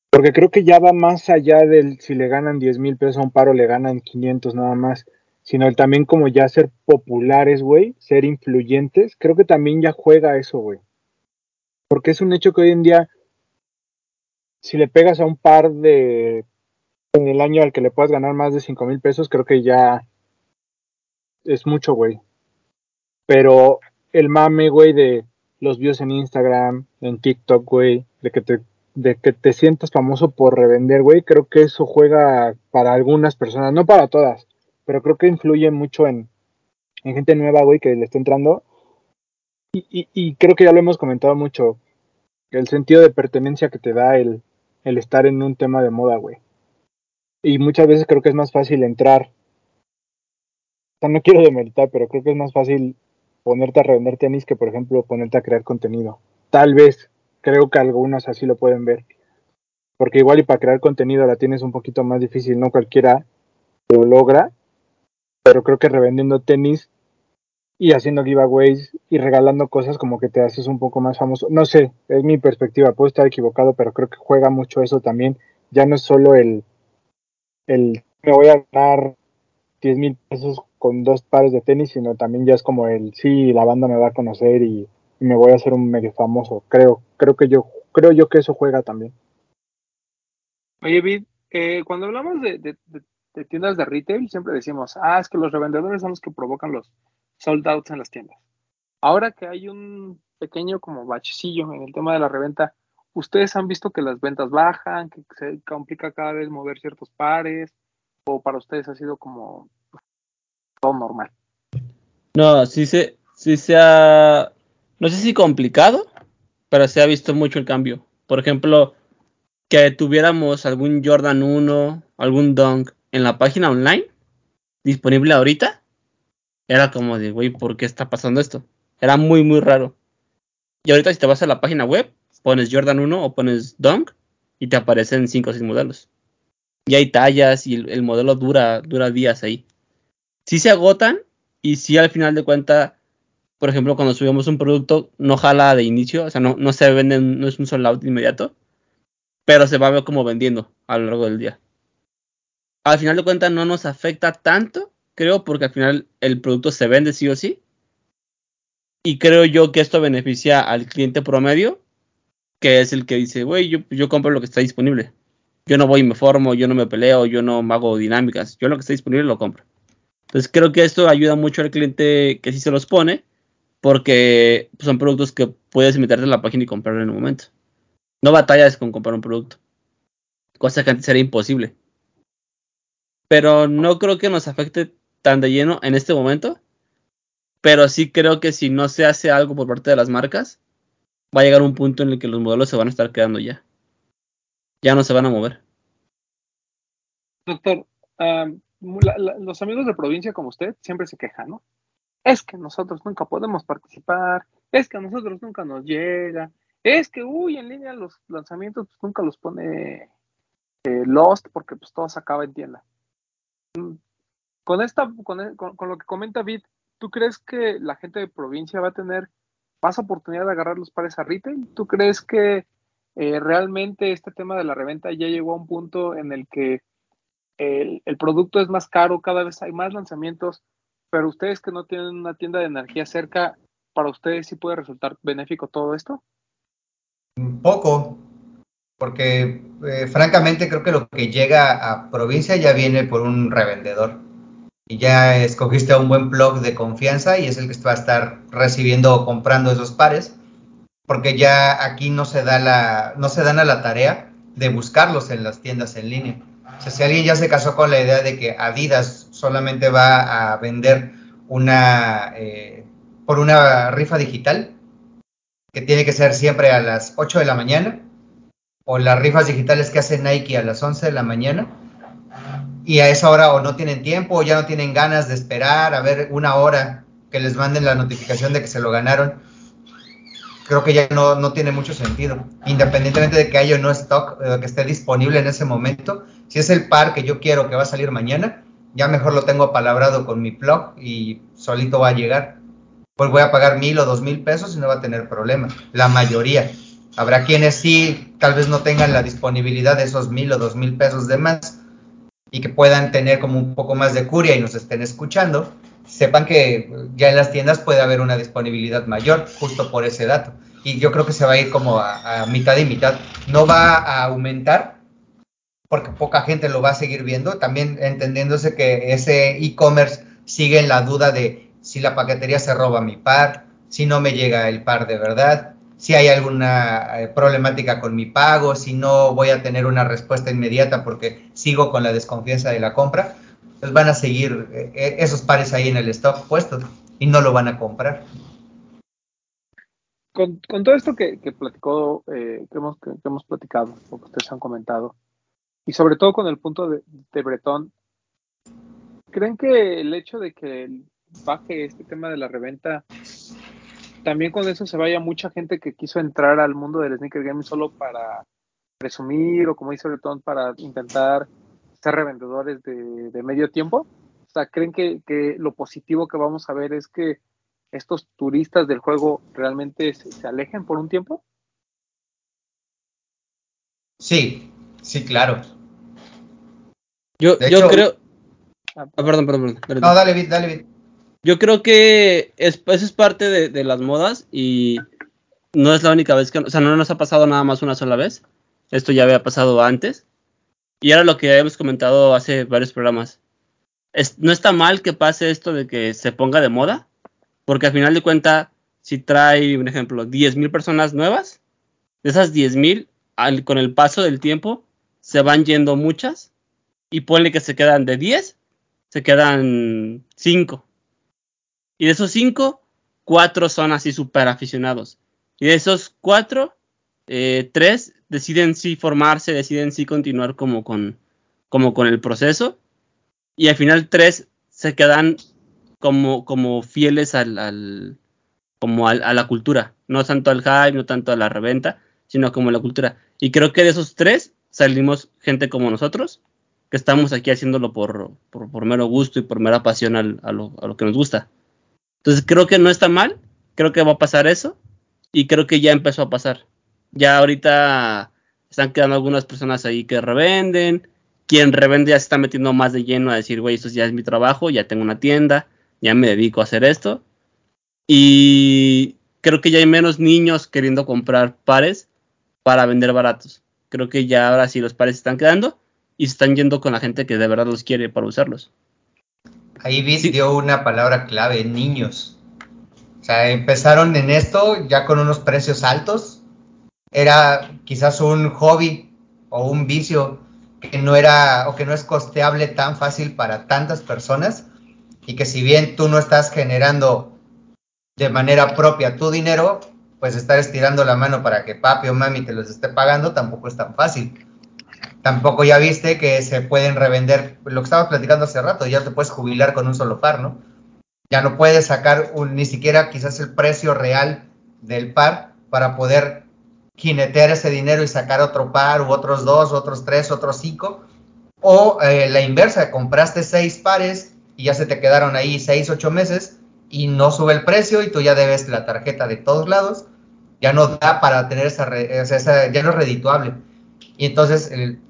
Porque creo que ya va más allá del si le ganan 10 mil pesos a un paro, le ganan 500 nada más, sino el también como ya ser populares, güey, ser influyentes, creo que también ya juega eso, güey. Porque es un hecho que hoy en día si le pegas a un par de en el año al que le puedas ganar más de 5 mil pesos, creo que ya es mucho, güey. Pero el mame, güey, de los views en Instagram, en TikTok, güey, de que te de que te sientas famoso por revender, güey, creo que eso juega para algunas personas, no para todas, pero creo que influye mucho en, en gente nueva, güey, que le está entrando. Y, creo que ya lo hemos comentado mucho, el sentido de pertenencia que te da el, el estar en un tema de moda, güey. Y muchas veces creo que es más fácil entrar. O sea, no quiero demeritar, pero creo que es más fácil ponerte a revender tenis que, por ejemplo, ponerte a crear contenido. Tal vez, creo que algunos así lo pueden ver. Porque igual y para crear contenido la tienes un poquito más difícil, no cualquiera lo logra. Pero creo que revendiendo tenis y haciendo giveaways y regalando cosas como que te haces un poco más famoso. No sé, es mi perspectiva, puedo estar equivocado, pero creo que juega mucho eso también. Ya no es solo el, el me voy a ganar 10 mil pesos con dos pares de tenis, sino también ya es como el sí, la banda me va a conocer y, me voy a hacer un medio famoso. Creo, creo que yo, creo yo que eso juega también. Oye, Vid, eh, cuando hablamos de, de tiendas de retail, siempre decimos, ah, es que los revendedores son los que provocan los sold outs en las tiendas. Ahora que hay un pequeño como bachecillo en el tema de la reventa, ¿ustedes han visto que las ventas bajan, que se complica cada vez mover ciertos pares? ¿O para ustedes ha sido como todo normal? No, sí se, sí se ha, no sé si complicado, pero se ha visto mucho el cambio. Por ejemplo, que tuviéramos algún Jordan 1, algún Dunk en la página online disponible ahorita, era como de, güey, ¿por qué está pasando esto? Era muy, muy raro. Y ahorita si te vas a la página web, pones Jordan 1 o pones Dunk y te aparecen 5 o 6 modelos. Y hay tallas y el, el, modelo dura, dura días ahí. Sí se agotan y sí al final de cuentas, por ejemplo, cuando subimos un producto, no jala de inicio, o sea, no, no se vende, no es un sold out inmediato, pero se va a ver como vendiendo a lo largo del día. Al final de cuentas no nos afecta tanto, creo, porque al final el producto se vende sí o sí. Y creo yo que esto beneficia al cliente promedio, que es el que dice, güey, yo, yo compro lo que está disponible. Yo no voy y me formo, yo no me peleo, yo no hago dinámicas. Yo lo que está disponible lo compro. Entonces creo que esto ayuda mucho al cliente que sí se los pone, porque son productos que puedes meterte en la página y comprar en un momento. No batallas con comprar un producto, cosa que antes era imposible. Pero no creo que nos afecte tan de lleno en este momento, pero sí creo que si no se hace algo por parte de las marcas, va a llegar un punto en el que los modelos se van a estar quedando ya. Ya no se van a mover. Doctor, um, los amigos de provincia como usted siempre se quejan, ¿no? Es que nosotros nunca podemos participar, es que a nosotros nunca nos llega, es que, uy, en línea los lanzamientos pues, nunca los pone eh, Lost porque pues todo se acaba en tienda. Mm, con, esta, con, con, lo que comenta Vid, ¿tú crees que la gente de provincia va a tener más oportunidad de agarrar los pares a retail? ¿Tú crees que eh, realmente este tema de la reventa ya llegó a un punto en el que el, el, producto es más caro, cada vez hay más lanzamientos, pero ustedes que no tienen una tienda de energía cerca, ¿para ustedes sí puede resultar benéfico todo esto? Poco, porque eh, francamente creo que lo que llega a provincia ya viene por un revendedor. Y ya escogiste a un buen blog de confianza y es el que va a estar recibiendo o comprando esos pares, porque ya aquí no se da la, no se dan a la tarea de buscarlos en las tiendas en línea. O sea, si alguien ya se casó con la idea de que Adidas solamente va a vender una eh, por una rifa digital, que tiene que ser siempre a las 8 de la mañana, o las rifas digitales que hace Nike a las 11 de la mañana, y a esa hora o no tienen tiempo o ya no tienen ganas de esperar a ver una hora que les manden la notificación de que se lo ganaron, creo que ya no, no tiene mucho sentido. Independientemente de que haya o no stock, eh, que esté disponible en ese momento, si es el par que yo quiero que va a salir mañana, ya mejor lo tengo palabrado con mi blog y solito va a llegar. Pues voy a pagar mil o dos mil pesos y no va a tener problema. La mayoría. Habrá quienes sí, tal vez no tengan la disponibilidad de esos mil o dos mil pesos de más y que puedan tener como un poco más de curia y nos estén escuchando, sepan que ya en las tiendas puede haber una disponibilidad mayor justo por ese dato. Y yo creo que se va a ir como a, a mitad y mitad. No va a aumentar porque poca gente lo va a seguir viendo, también entendiéndose que ese e-commerce sigue en la duda de si la paquetería se roba mi par, si no me llega el par de verdad, si hay alguna eh, problemática con mi pago, si no voy a tener una respuesta inmediata porque sigo con la desconfianza de la compra, pues van a seguir eh, esos pares ahí en el stock puestos y no lo van a comprar. Con, con todo esto que, que platicó, eh, que, hemos, que, hemos platicado, o que ustedes han comentado, y sobre todo con el punto de, de Bretón, ¿creen que el hecho de que baje este tema de la reventa, también con eso se vaya mucha gente que quiso entrar al mundo del sneaker gaming solo para presumir o como dice Bretón, para intentar ser revendedores de, de medio tiempo? O sea, ¿creen que, que, lo positivo que vamos a ver es que estos turistas del juego realmente se, se alejen por un tiempo? Sí, sí, claro. Yo, de yo hecho, creo. Ah, perdón, perdón, perdón, No, dale, Vid, dale, Vid. Yo creo que es, eso es parte de, las modas y no es la única vez que. O sea, no nos ha pasado nada más una sola vez. Esto ya había pasado antes. Y era lo que habíamos comentado hace varios programas. Es, no está mal que pase esto de que se ponga de moda, porque al final de cuentas, si trae, un ejemplo, 10.000 personas nuevas, de esas 10.000, con el paso del tiempo, se van yendo muchas y ponle que se quedan de 10, se quedan 5. Y de esos 5, 4 son así súper aficionados. Y de esos 4, 3 eh, deciden sí formarse, deciden sí continuar como con, como con el proceso. Y al final 3 se quedan como, como fieles al, al como al, a la cultura. No tanto al hype, no tanto a la reventa, sino como a la cultura. Y creo que de esos 3 salimos gente como nosotros, que estamos aquí haciéndolo por, por, por mero gusto y por mera pasión al, a, lo, a, lo, que nos gusta. Entonces creo que no está mal, creo que va a pasar eso y creo que ya empezó a pasar. Ya ahorita están quedando algunas personas ahí que revenden, quien revende ya se está metiendo más de lleno a decir, güey, esto ya es mi trabajo, ya tengo una tienda, ya me dedico a hacer esto. Y creo que ya hay menos niños queriendo comprar pares para vender baratos. creo que ya ahora sí los pares están quedando y se están yendo con la gente que de verdad los quiere para usarlos. Ahí Viz dio una palabra clave, niños. O sea, empezaron en esto ya con unos precios altos. Era quizás un hobby o un vicio que no era o que no es costeable tan fácil para tantas personas y que si bien tú no estás generando de manera propia tu dinero, pues estar estirando la mano para que papi o mami te los esté pagando tampoco es tan fácil. Tampoco ya viste que se pueden revender, lo que estábamos platicando hace rato, ya te puedes jubilar con un solo par, ¿no? Ya no puedes sacar un- ni siquiera quizás el precio real del par para poder jinetear ese dinero y sacar otro par, u otros dos, otros tres, otros cinco. O eh, la inversa, compraste seis pares y ya se te quedaron ahí seis, ocho meses y no sube el precio y tú ya debes la tarjeta de todos lados. Ya no da para tener esa, esa- ya no es redituable. Y entonces el-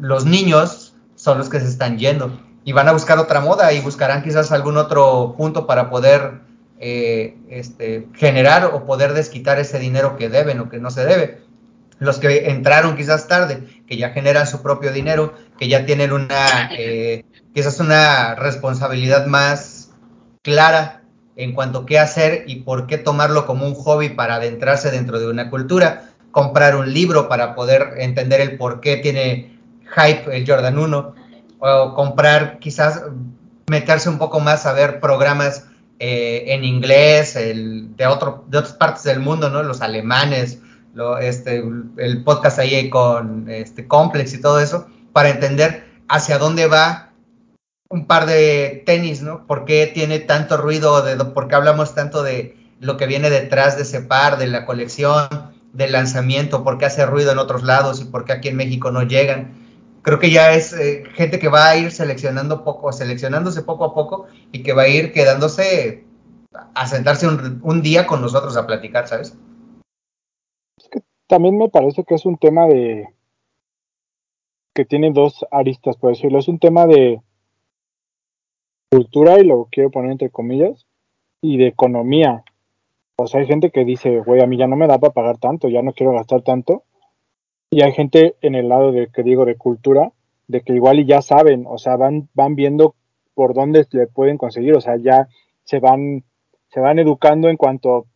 los niños son los que se están yendo y van a buscar otra moda y buscarán quizás algún otro punto para poder eh, este, generar o poder desquitar ese dinero que deben o que no se debe. Los que entraron quizás tarde, que ya generan su propio dinero, que ya tienen una, eh, quizás una responsabilidad más clara en cuanto a qué hacer y por qué tomarlo como un hobby para adentrarse dentro de una cultura, comprar un libro para poder entender el por qué tiene hype el Jordan 1, o comprar quizás meterse un poco más a ver programas eh, en inglés, el, de, otro, de otras partes del mundo, ¿no? Los alemanes, lo, este, el podcast ahí con este, Complex y todo eso, para entender hacia dónde va un par de tenis, ¿no? ¿Por qué tiene tanto ruido? De, ¿Por qué hablamos tanto de lo que viene detrás de ese par, de la colección, del lanzamiento? ¿Por qué hace ruido en otros lados y por qué aquí en México no llegan? Creo que ya es eh, gente que va a ir seleccionando poco, seleccionándose poco a poco y que va a ir quedándose a sentarse un, un día con nosotros a platicar, ¿sabes? También me parece que es un tema de que tiene dos aristas, por decirlo. Es un tema de cultura, y lo quiero poner entre comillas, y de economía. O sea, hay gente que dice, güey, a mí ya no me da para pagar tanto, ya no quiero gastar tanto. Y hay gente en el lado de que digo de cultura, de que igual y ya saben, o sea, van, van viendo por dónde le pueden conseguir, o sea, ya se van, se van educando en cuanto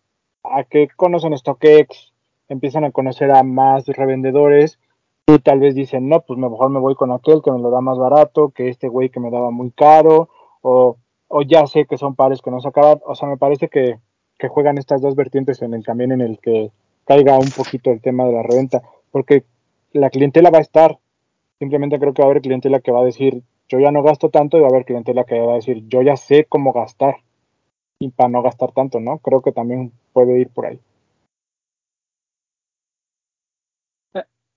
a que conocen StockX, empiezan a conocer a más revendedores y tal vez dicen, no, pues mejor me voy con aquel que me lo da más barato, que este güey que me daba muy caro, o, o ya sé que son pares que no se acaban, o sea, me parece que, que juegan estas dos vertientes en el, también en el que caiga un poquito el tema de la reventa, porque la clientela va a estar, simplemente creo que va a haber clientela que va a decir, yo ya no gasto tanto, y va a haber clientela que va a decir, yo ya sé cómo gastar, y para no gastar tanto, ¿no? Creo que también puede ir por ahí.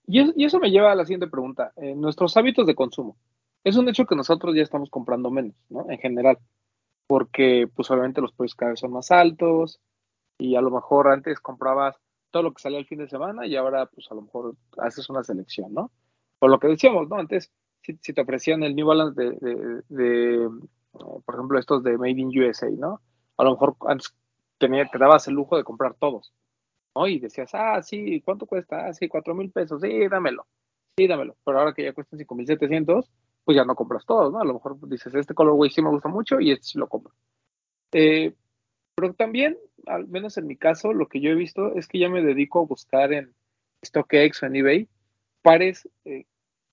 Y eso, me lleva a la siguiente pregunta. Eh, nuestros hábitos de consumo. Es un hecho que nosotros ya estamos comprando menos, ¿no? En general. Porque, pues, obviamente los precios cada vez son más altos y a lo mejor antes comprabas todo lo que salía el fin de semana y ahora, pues, a lo mejor haces una selección, ¿no? Por lo que decíamos, ¿no? Antes, si, te ofrecían el New Balance de, de, por ejemplo, estos de Made in USA, ¿no? A lo mejor antes tenía, te dabas el lujo de comprar todos. ¿no? Y decías, ah, sí, ¿cuánto cuesta? Ah, sí, cuatro mil pesos, sí, dámelo, sí, dámelo. Pero ahora que ya cuestan cinco mil setecientos, pues ya no compras todos, ¿no? A lo mejor dices, este colorway sí me gusta mucho y este sí lo compro. Eh, pero también, al menos en mi caso, lo que yo he visto es que ya me dedico a buscar en StockX o en eBay pares eh,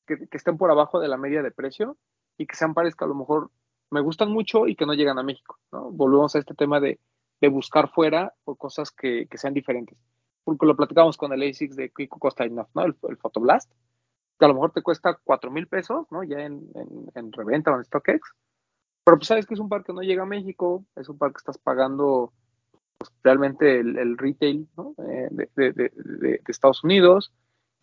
que, que estén por abajo de la media de precio y que sean pares que a lo mejor me gustan mucho y que no llegan a México, ¿no? Volvemos a este tema de, de buscar fuera por cosas que, que, sean diferentes. Porque lo platicamos con el ASICS de Kiko Costa ¿no? El, el Photoblast, que a lo mejor te cuesta 4 mil pesos, ¿no? Ya en, en, en, reventa o en StockX. Pero pues sabes que es un par que no llega a México, es un par que estás pagando realmente el, el retail ¿no? eh, de, de, de, de, Estados Unidos,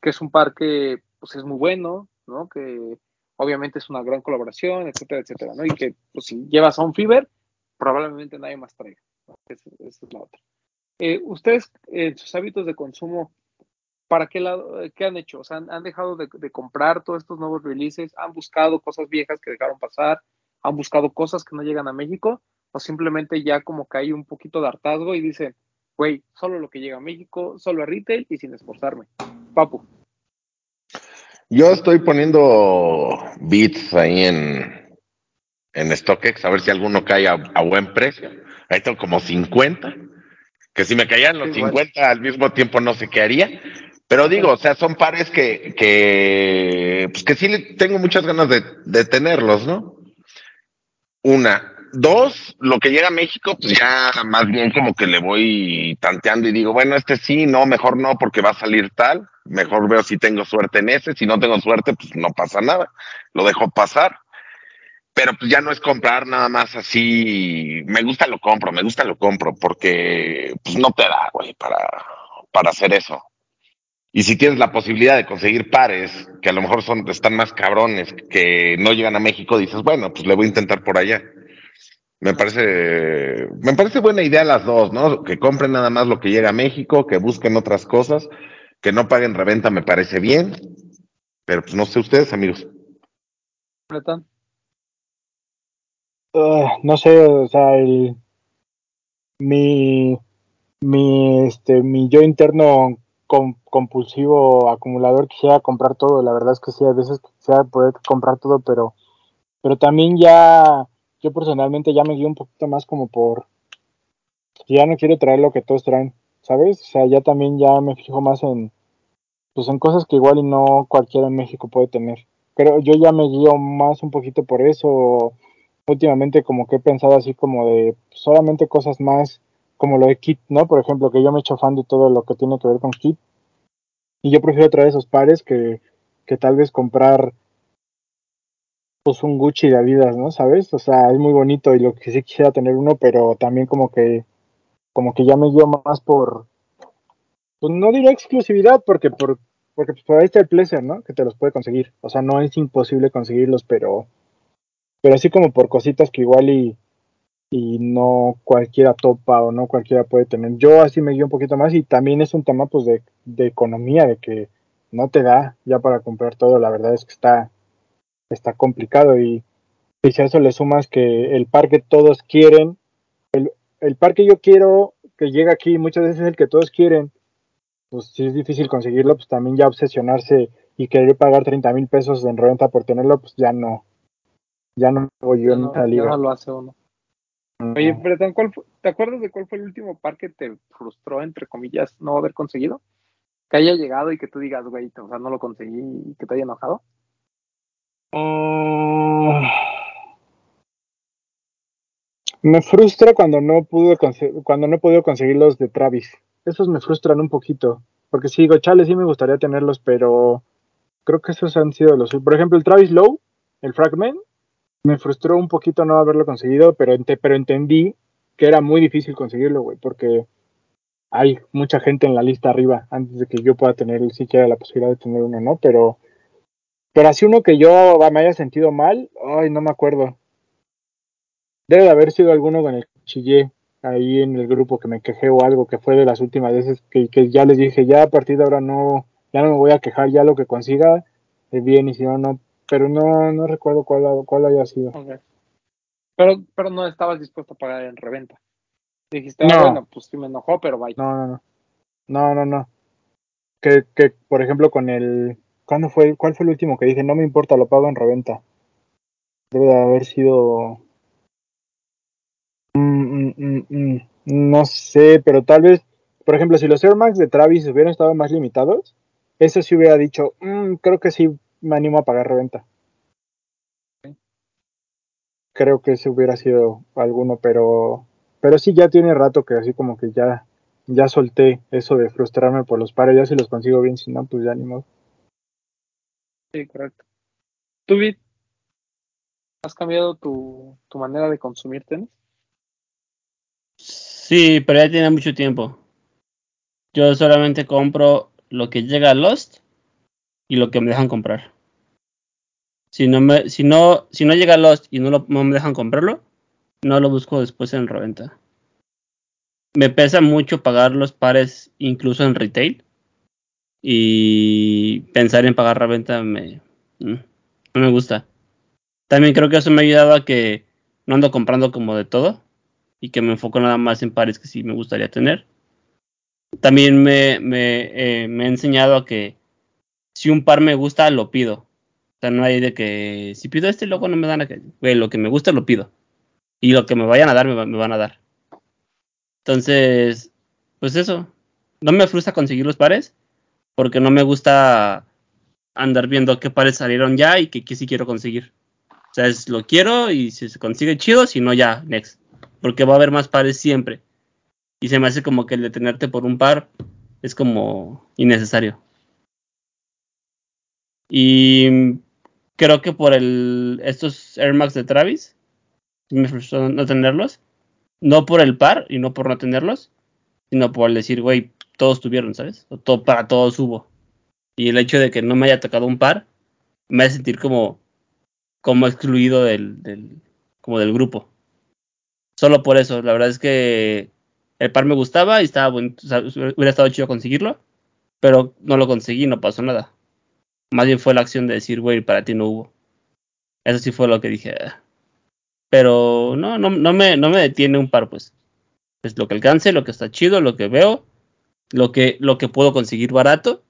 que es un par que pues, es muy bueno, ¿no? Que obviamente es una gran colaboración, etcétera, etcétera, ¿no? Y que pues, si llevas a un Fiber, probablemente nadie más traiga. Esa, esa es la otra. Eh, ustedes, en eh, sus hábitos de consumo, ¿para qué lado, qué han hecho? O sea, ¿han, han dejado de, de, comprar todos estos nuevos releases? ¿Han buscado cosas viejas que dejaron pasar? ¿Han buscado cosas que no llegan a México? ¿O simplemente ya como que hay un poquito de hartazgo y dicen, güey, solo lo que llega a México, solo a retail y sin esforzarme? Papu. Yo estoy poniendo bits ahí en, en StockX, a ver si alguno cae a, a buen precio. Ahí tengo como 50, que si me caían los Igual. 50 al mismo tiempo no sé qué haría. Pero digo, o sea, son pares que, que, pues que sí tengo muchas ganas de, de tenerlos, ¿no? Una. Dos, lo que llega a México, pues ya más bien como que le voy tanteando y digo, bueno, este sí, no, mejor no, porque va a salir tal. Mejor veo si tengo suerte en ese. Si no tengo suerte, pues no pasa nada. Lo dejo pasar. Pero pues ya no es comprar nada más así. Me gusta, lo compro, me gusta, lo compro, porque pues no te da, güey, para, para hacer eso. Y si tienes la posibilidad de conseguir pares que a lo mejor son, están más cabrones, que no llegan a México, dices, bueno, pues le voy a intentar por allá. Me parece, me parece buena idea las dos, ¿no? Que compren nada más lo que llega a México, que busquen otras cosas, que no paguen reventa, me parece bien. Pero pues no sé ustedes, amigos. Ah, no sé, o sea, el mi mi este mi yo interno com- compulsivo acumulador quisiera comprar todo, la verdad es que sí, a veces quisiera poder comprar todo, pero pero también ya yo personalmente ya me guío un poquito más como por ya no quiero traer lo que todos traen, ¿sabes? O sea, ya también ya me fijo más en pues en cosas que igual y no cualquiera en México puede tener. Pero yo ya me guío más un poquito por eso. Últimamente como que he pensado así como de solamente cosas más como lo de Kit, ¿no? Por ejemplo, que yo me echo fan de todo lo que tiene que ver con Kit. Y yo prefiero traer esos pares que, que tal vez comprar pues un Gucci de Adidas, ¿no? ¿Sabes? O sea, es muy bonito y lo que sí quisiera tener uno, pero también como que como que ya me guío más por pues no diría exclusividad porque por porque pues, por ahí está el Pleasure, ¿no? Que te los puede conseguir. O sea, no es imposible conseguirlos, pero pero así como por cositas que igual y y no cualquiera topa o no cualquiera puede tener. Yo así me guío un poquito más y también es un tema pues de, de economía, de que no te da ya para comprar todo, la verdad es que está, está complicado y, y si a eso le sumas que el par que todos quieren, el, el par que yo quiero que llega aquí muchas veces es el que todos quieren, pues si es difícil conseguirlo, pues también ya obsesionarse y querer pagar 30 mil pesos en renta por tenerlo, pues ya no, ya no voy yo en no, ya no lo hace uno. Oye, Bretón, ¿cuál fue- ¿te acuerdas de cuál fue el último par que te frustró, entre comillas, no haber conseguido? Que haya llegado y que tú digas, güey, o sea, no lo conseguí y que te haya enojado. Mm, Me frustra cuando no pude cuando no he podido conseguir los de Travis. Esos me frustran un poquito. Porque sí, digo, chale, sí me gustaría tenerlos, pero creo que esos han sido los. Por ejemplo, el Travis Low, el Fragment, me frustró un poquito no haberlo conseguido, pero, pero entendí que era muy difícil conseguirlo, güey, porque hay mucha gente en la lista arriba antes de que yo pueda tener siquiera la posibilidad de tener uno, ¿no? Pero, pero así uno que yo me haya sentido mal, ay, no me acuerdo. Debe de haber sido alguno con el que chillé ahí en el grupo que me quejé o algo, que fue de las últimas veces que, que ya les dije, ya a partir de ahora no, ya no me voy a quejar, ya lo que consiga es bien y si no, no, pero no, no recuerdo cuál, cuál haya sido. Pero, pero no estabas dispuesto a pagar en reventa. Dijiste, No. ah, bueno, pues sí me enojó, pero vaya. No, no, no. No, no, no. Que, que, por ejemplo, con el. ¿Cuándo fue? ¿Cuál fue el último que dije? No me importa, lo pago en reventa. Debe de haber sido. Mm, mm, mm. No sé, pero tal vez. Por ejemplo, si los Air Max de Travis hubieran estado más limitados, eso sí hubiera dicho, "Mm, creo que sí me animo a pagar reventa. Creo que ese hubiera sido alguno, pero. Pero sí, ya tiene rato que así como que ya. Ya solté eso de frustrarme por los pares. Ya si los consigo bien, si no, pues ya ni. Sí, correcto. ¿Tú, Vid, has cambiado tu, tu manera de consumir tenis? Sí, pero ya tiene mucho tiempo. Yo solamente compro lo que llega a Lost y lo que me dejan comprar. Si no me, si no, si no llega a Lost y no, lo- no me dejan comprarlo, no lo busco después en reventa. Me pesa mucho pagar los pares incluso en retail. Y pensar en pagar reventa me, mm, no me gusta. También creo que eso me ha ayudado a que no ando comprando como de todo y que me enfoco nada más en pares que sí me gustaría tener. También me, me, eh, me ha enseñado a que si un par me gusta, lo pido. O sea, no hay de que si pido este, luego no me dan aquel. Güey, lo que me gusta, lo pido. Y lo que me vayan a dar, me, me van a dar. Entonces, pues eso. No me frustra conseguir los pares, porque no me gusta andar viendo qué pares salieron ya y que sí quiero conseguir. O sea, es lo quiero y si se consigue chido, si no ya, next. Porque va a haber más pares siempre. Y se me hace como que el detenerte por un par es como innecesario. Y creo que por el estos Air Max de Travis me frustró no tenerlos. No por el par y no por no tenerlos, sino por decir, güey, todos tuvieron, ¿sabes? Todo, para todos hubo. Y el hecho de que no me haya tocado un par me hace sentir como, como excluido del, del, como del grupo. Solo por eso, la verdad es que el par me gustaba y estaba bonito, o hubiera estado chido conseguirlo, pero no lo conseguí, no pasó nada. Más bien fue la acción de decir, güey, para ti no hubo. Eso sí fue lo que dije. "Ah". Pero no, no, no, me, no me detiene un par, pues. Es lo que alcance, lo que está chido, lo que veo, lo que, lo que puedo conseguir barato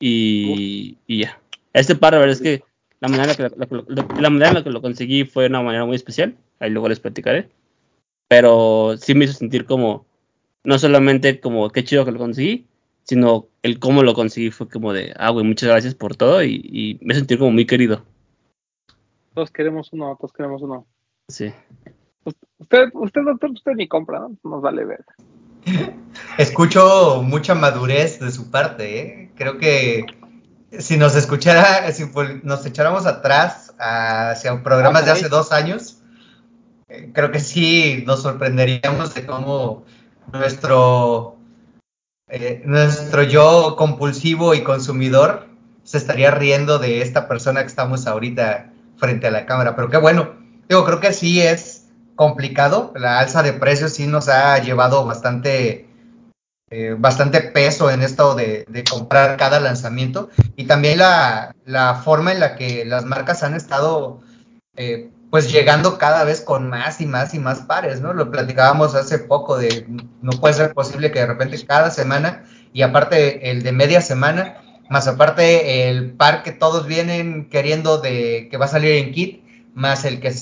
y, y ya. Este par, la verdad es que la manera, en la que, la, la- la manera en la que lo conseguí fue una manera muy especial. Ahí luego les platicaré. Pero sí me hizo sentir como, no solamente como qué chido que lo conseguí, sino el cómo lo conseguí fue como de, ah, güey, muchas gracias por todo y, y me sentí como muy querido. Todos queremos uno, todos queremos uno. Sí. Usted, usted, doctor, usted ni compra, ¿no? Nos vale ver. Escucho mucha madurez de su parte, ¿eh? Creo que si nos escuchara, si nos echáramos atrás hacia programas de hace dos años, eh, creo que sí nos sorprenderíamos de cómo nuestro, eh, nuestro yo compulsivo y consumidor se estaría riendo de esta persona que estamos ahorita frente a la cámara. Pero qué bueno, digo, creo que sí es complicado, la alza de precios sí nos ha llevado bastante eh, bastante peso en esto de, de, comprar cada lanzamiento y también la, la, forma en la que las marcas han estado eh, pues llegando cada vez con más y más y más pares, ¿no? Lo platicábamos hace poco de no puede ser posible que de repente cada semana y aparte el de media semana, más aparte el par que todos vienen queriendo de que va a salir en kit, más el que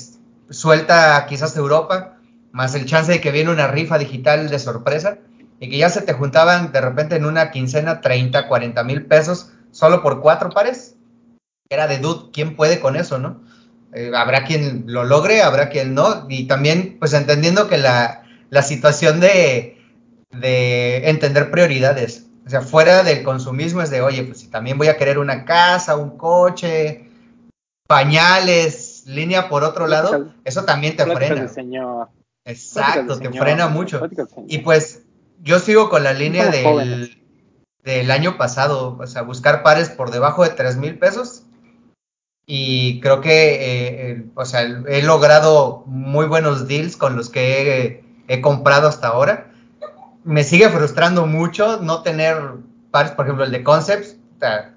suelta quizás Europa, más el chance de que viene una rifa digital de sorpresa y que ya se te juntaban de repente en una quincena 30, 40 mil pesos solo por cuatro pares. Era de dude, ¿quién puede con eso, no? Eh, habrá quien lo logre, habrá quien no, y también pues entendiendo que la, la situación de, de, entender prioridades, o sea, fuera del consumismo es de, oye, pues si también voy a querer una casa, un coche, pañales, línea por otro lado, eso también te frena. Señor. Exacto, te frena mucho. Y pues yo sigo con la línea del, del, año pasado, o sea, buscar pares por debajo de 3 mil pesos. Y creo que, eh, eh, o sea, he logrado muy buenos deals con los que he, he, comprado hasta ahora. Me sigue frustrando mucho no tener pares, por ejemplo, el de Concepts. O sea,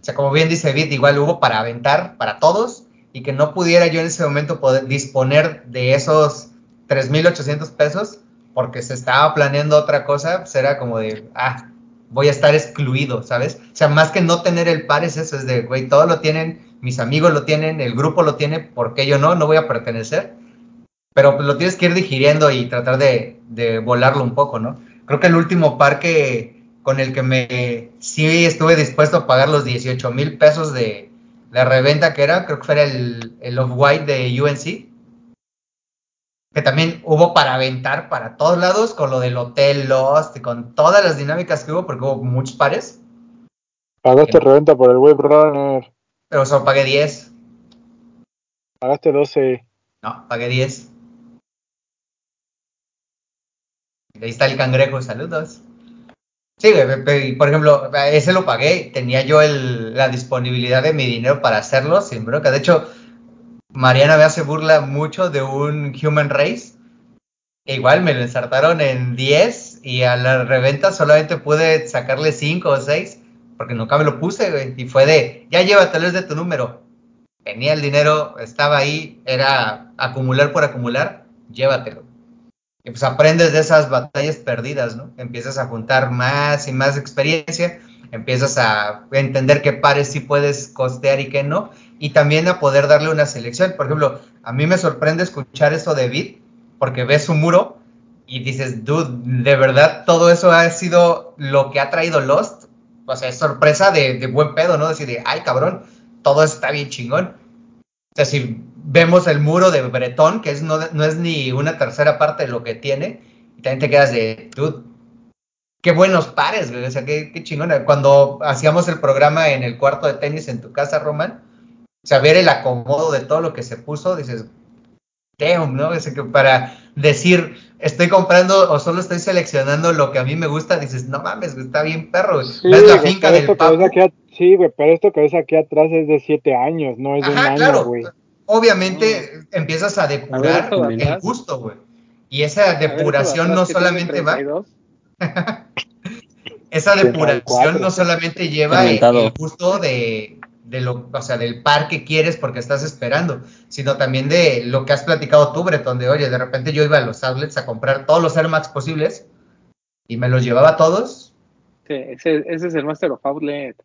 o sea como bien dice Bit, igual hubo para aventar para todos y que no pudiera yo en ese momento poder disponer de esos 3.800 pesos porque se estaba planeando otra cosa, pues era como de, ah, voy a estar excluido, ¿sabes? O sea, más que no tener el par es eso, es de, güey, todos lo tienen, mis amigos lo tienen, el grupo lo tiene, ¿por qué yo no? No voy a pertenecer. Pero pues, lo tienes que ir digiriendo y tratar de, de, volarlo un poco, ¿no? Creo que el último par que, con el que me, sí estuve dispuesto a pagar los 18 mil pesos de la reventa que era, creo que fue el, el Off-White de UNC que también hubo para aventar para todos lados, con lo del Hotel Lost y con todas las dinámicas que hubo, porque hubo muchos pares. Pagaste reventa por el Web Runner. Pero solo pagué 10. Pagaste 12. No, pagué 10. Ahí está el cangrejo, saludos. Sí, por ejemplo, ese lo pagué, tenía yo la disponibilidad de mi dinero para hacerlo sin bronca. De hecho, Mariana me hace burla mucho de un Human Race. Igual me lo ensartaron en 10 y a la reventa solamente pude sacarle 5 o 6 porque nunca me lo puse, güey. Y fue de, ya llévatelo, es de tu número. Tenía el dinero, estaba ahí, era acumular por acumular, llévatelo. Y pues aprendes de esas batallas perdidas, ¿no? Empiezas a juntar más y más experiencia. empiezas a entender qué pares sí puedes costear y qué no, y también a poder darle una selección. Por ejemplo, a mí me sorprende escuchar eso de Bit, porque ves su muro y dices, dude, de verdad todo eso ha sido lo que ha traído Lost. O sea, es sorpresa de, buen pedo, ¿no? Decir, ay cabrón, todo está bien chingón. O sea, vemos el muro de Bretón, que es, no, no es ni una tercera parte de lo que tiene, y también te quedas de, dude, qué buenos pares, güey. O sea, qué, qué chingón. Cuando hacíamos el programa en el cuarto de tenis en tu casa, Roman, o sea, ver el acomodo de todo lo que se puso, dices, damn, ¿no? Es que para decir, estoy comprando o solo estoy seleccionando lo que a mí me gusta, dices, no mames, está bien perro. Sí, ves la finca pero del esto que papu. ves aquí a- Sí, güey, pero esto que ves aquí atrás es de siete años, no es de un año, claro. güey. Obviamente empiezas a depurar el gusto, güey. Y esa ver, depuración no solamente va, 32, esa 34. depuración no solamente lleva el gusto de, de lo, o sea, del par que quieres porque estás esperando, sino también de lo que has platicado tú, Breton, de oye, de repente yo iba a los outlets a comprar todos los Air Max posibles y me los llevaba todos. Sí, ese, ese es el Master of Outlet.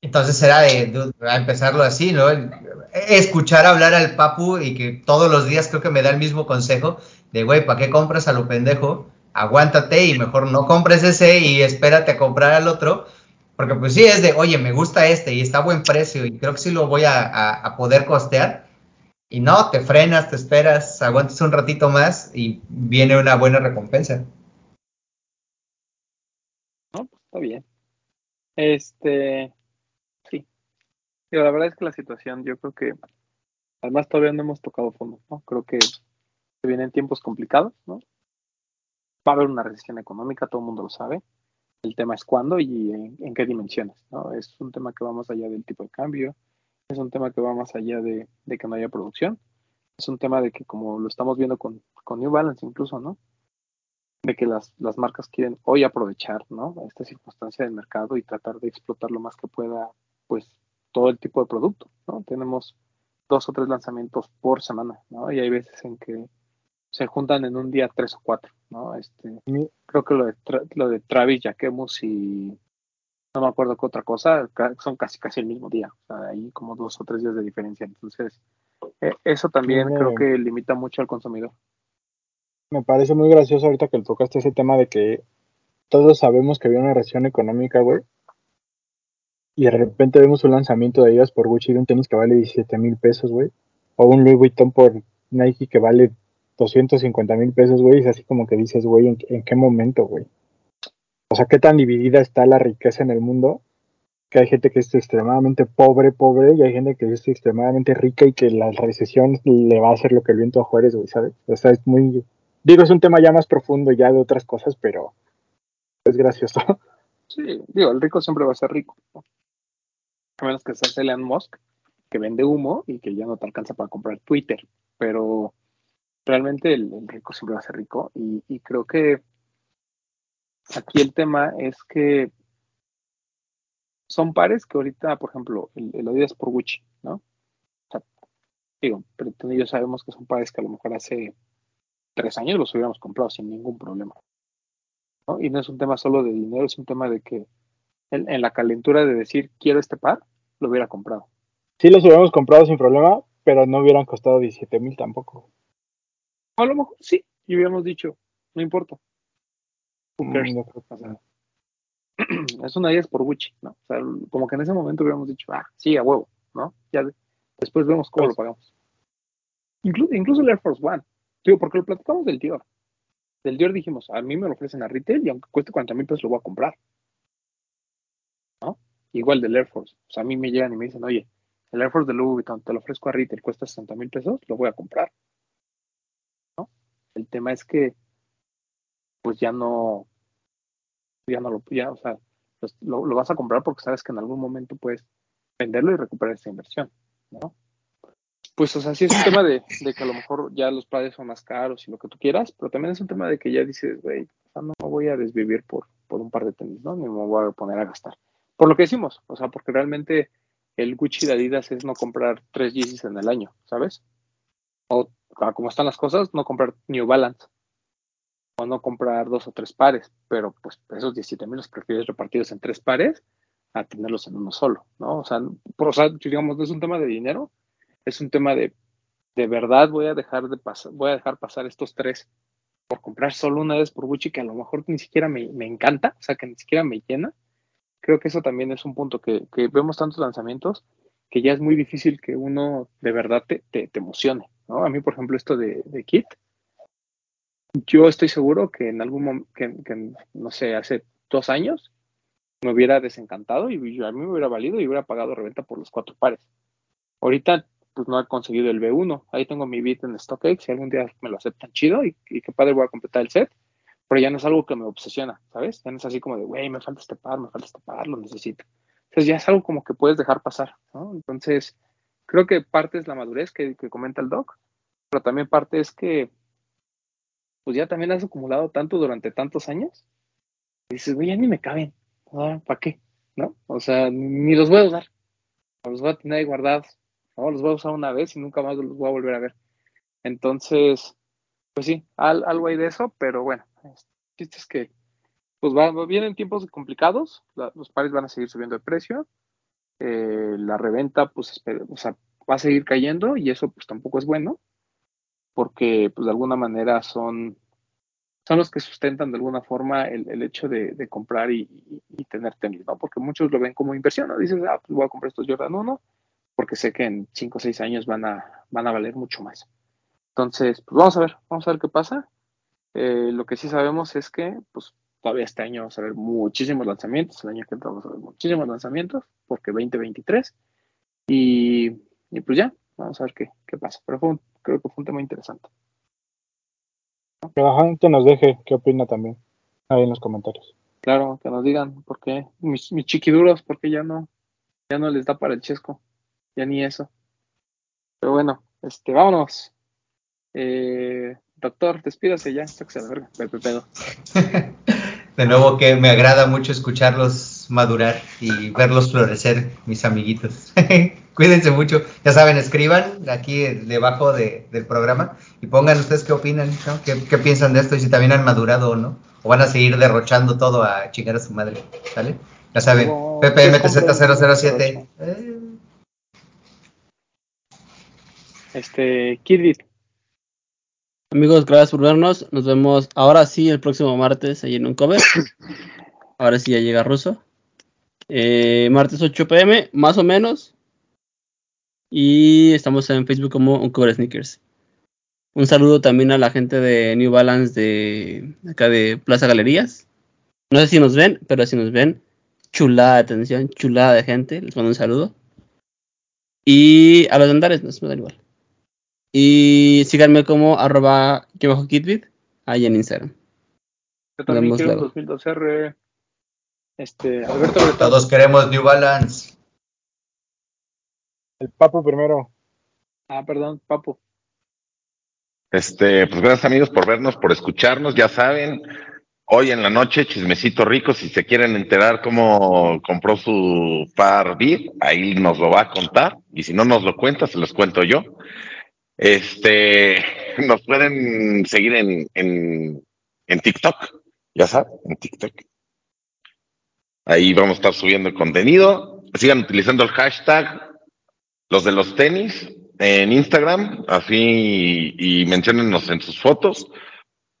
Entonces era de, empezarlo así, ¿no? Escuchar hablar al papu y que todos los días creo que me da el mismo consejo de, güey, ¿para qué compras a lo pendejo? Aguántate y mejor no compres ese y espérate a comprar al otro. Porque pues sí, es de, oye, me gusta este y está a buen precio y creo que sí lo voy a, a- poder costear. Y no, te frenas, te esperas, aguantas un ratito más y viene una buena recompensa. No, pues está bien. Este. Digo, la verdad es que la situación, yo creo que, además todavía no hemos tocado fondo, ¿no? Creo que se vienen tiempos complicados, ¿no? Va a haber una recesión económica, todo el mundo lo sabe. El tema es cuándo y en, qué dimensiones, ¿no? Es un tema que va más allá del tipo de cambio, es un tema que va más allá de, de que no haya producción, es un tema de que como lo estamos viendo con, con New Balance incluso, ¿no? de que las, las marcas quieren hoy aprovechar ¿no? esta circunstancia del mercado y tratar de explotar lo más que pueda pues todo el tipo de producto. ¿no? Tenemos dos o tres lanzamientos por semana ¿no? y hay veces en que se juntan en un día tres o cuatro. ¿no? Este, creo que lo de, Tra- lo de Travis, Jaquemus y no me acuerdo qué otra cosa, son casi casi el mismo día. O sea, hay como dos o tres días de diferencia. Entonces, eh, eso también creo que limita mucho al consumidor. Me parece muy gracioso ahorita que tocaste ese tema de que todos sabemos que había una recesión económica, güey. Y de repente vemos un lanzamiento de ellas por Gucci de un tenis que vale 17 mil pesos, güey. O un Louis Vuitton por Nike que vale 250 mil pesos, güey. Es así como que dices, güey, ¿en, en qué momento, güey? O sea, qué tan dividida está la riqueza en el mundo. Que hay gente que es extremadamente pobre, pobre, y hay gente que es extremadamente rica y que la recesión le va a hacer lo que el viento a Juárez, güey, ¿sabes? O sea, es muy, Digo, es un tema ya más profundo ya de otras cosas, pero es gracioso. Sí, digo, el rico siempre va a ser rico. ¿no? A menos que seas Elon Musk, que vende humo y que ya no te alcanza para comprar Twitter. Pero realmente el, el rico siempre va a ser rico. Y, creo que aquí el tema es que son pares que ahorita, por ejemplo, el, el Adidas por Gucci, ¿no? O sea, digo, pero tú sabemos que son pares que a lo mejor hace tres años los hubiéramos comprado sin ningún problema. ¿no? Y no es un tema solo de dinero, es un tema de que en, en la calentura de decir quiero este par, lo hubiera comprado. Sí los hubiéramos comprado sin problema, pero no hubieran costado 17 mil tampoco. A lo mejor sí, y hubiéramos dicho, no importa. Mm, no O sea, es una 10 por Gucci, ¿no? O sea, como que en ese momento hubiéramos dicho, ah, sí, a huevo, ¿no? Ya de- después vemos cómo Pues- lo pagamos. Inclu- incluso el Air Force One, digo, porque lo platicamos del Dior. Del Dior dijimos, a mí me lo ofrecen a retail y aunque cueste 40 mil pesos lo voy a comprar. Igual del Air Force. O sea, a mí me llegan y me dicen, oye, el Air Force de Louis Vuitton te lo ofrezco a retail, cuesta 60 mil pesos, lo voy a comprar. ¿No? El tema es que, pues ya no, ya no lo, ya, o sea, pues, lo, lo vas a comprar porque sabes que en algún momento puedes venderlo y recuperar esa inversión, ¿no? Pues, o sea, sí es un tema de, que a lo mejor ya los padres son más caros y lo que tú quieras, pero también es un tema de que ya dices, güey, o sea, no voy a desvivir por, por un par de tenis, ¿no? Ni me voy a poner a gastar. Por lo que decimos, o sea, porque realmente el Gucci de Adidas es no comprar tres Yeezys en el año, ¿sabes? O como están las cosas, no comprar New Balance. O no comprar dos o tres pares, pero pues esos 17 mil los prefieres repartidos en tres pares a tenerlos en uno solo, ¿no? O sea, por, o sea, digamos, no es un tema de dinero, es un tema de, de verdad voy a dejar de pasar, voy a dejar pasar estos tres por comprar solo una vez por Gucci que a lo mejor ni siquiera me, me encanta, o sea, que ni siquiera me llena. Creo que eso también es un punto que, que vemos tantos lanzamientos que ya es muy difícil que uno de verdad te, te, emocione, ¿no? A mí, por ejemplo, esto de, de Kit, yo estoy seguro que en algún momento, que, que, no sé, hace dos años, me hubiera desencantado y yo, a mí me hubiera valido y hubiera pagado reventa por los cuatro pares. Ahorita, pues no he conseguido el B1. Ahí tengo mi bit en StockX. Si algún día me lo aceptan chido y, y qué padre voy a completar el set. Pero ya no es algo que me obsesiona, ¿sabes? Ya no es así como de, güey, me falta este par, me falta este par, lo necesito. Entonces ya es algo como que puedes dejar pasar, ¿no? Entonces, creo que parte es la madurez que, que comenta el doc, pero también parte es que, pues ya también has acumulado tanto durante tantos años. Y dices, güey, ya ni me caben. ¿no? ¿Para qué? ¿No? O sea, ni los voy a usar. Los voy a tener ahí guardados. ¿no? Los voy a usar una vez y nunca más los voy a volver a ver. Entonces, pues sí, al, algo hay de eso, pero bueno, el chiste es que pues vienen tiempos complicados, los pares van a seguir subiendo de precio, eh, la reventa pues espera, o sea, va a seguir cayendo y eso pues tampoco es bueno, porque pues de alguna manera son son los que sustentan de alguna forma el, el hecho de, comprar y, y, y, tener tenis, ¿no? Porque muchos lo ven como inversión, ¿no? Dices, ah, pues voy a comprar estos Jordan 1, porque sé que en 5 o 6 años van a, van a valer mucho más. Entonces, pues vamos a ver, vamos a ver qué pasa. Eh, lo que sí sabemos es que, pues, todavía este año vamos a ver muchísimos lanzamientos, el año que entra vamos a ver muchísimos lanzamientos, porque 2023, y, y pues ya, vamos a ver qué, qué pasa. Pero fue un, creo que fue un tema interesante. Que la gente nos deje qué opina también ahí en los comentarios. Claro, que nos digan por qué, mis, mis chiquiduros, porque ya no, ya no les da para el chesco, ya ni eso. Pero bueno, este, vámonos. Eh, doctor, despídase ya, sáquese la verga, Pepe Pedo. De nuevo que me agrada mucho escucharlos madurar y verlos florecer, mis amiguitos. Cuídense mucho. Ya saben, escriban aquí debajo de, del programa y pongan ustedes qué opinan, ¿no? ¿Qué, ¿Qué, piensan de esto y si también han madurado o no. O van a seguir derrochando todo a chingar a su madre. ¿Sale? Ya saben, oh, PPMTZ007. Eh. Este, Kidit. Amigos, gracias por vernos. Nos vemos ahora sí el próximo martes ahí en un cover. Ahora sí ya llega Ruso. Eh, martes 8 pm, más o menos. Y estamos en Facebook como Uncover Sneakers. Un saludo también a la gente de New Balance de acá de Plaza Galerías. No sé si nos ven, pero si nos ven, chulada de atención, chulada de gente. Les mando un saludo. Y a los andares nos dan igual. Y síganme como arroba kitbit ahí en Instagram. Yo también quiero 2002R. Este, Alberto Bretón. Todos queremos New Balance. El Papo primero. Ah, perdón, Papo. Este, pues gracias amigos por vernos, por escucharnos, ya saben, hoy en la noche, chismecito rico, si se quieren enterar cómo compró su par bid, ahí nos lo va a contar, y si no nos lo cuenta, se los cuento yo. Este, nos pueden seguir en, en, en TikTok, ya saben, en TikTok. Ahí vamos a estar subiendo contenido. Sigan utilizando el hashtag los de los tenis en Instagram, así y, y en sus fotos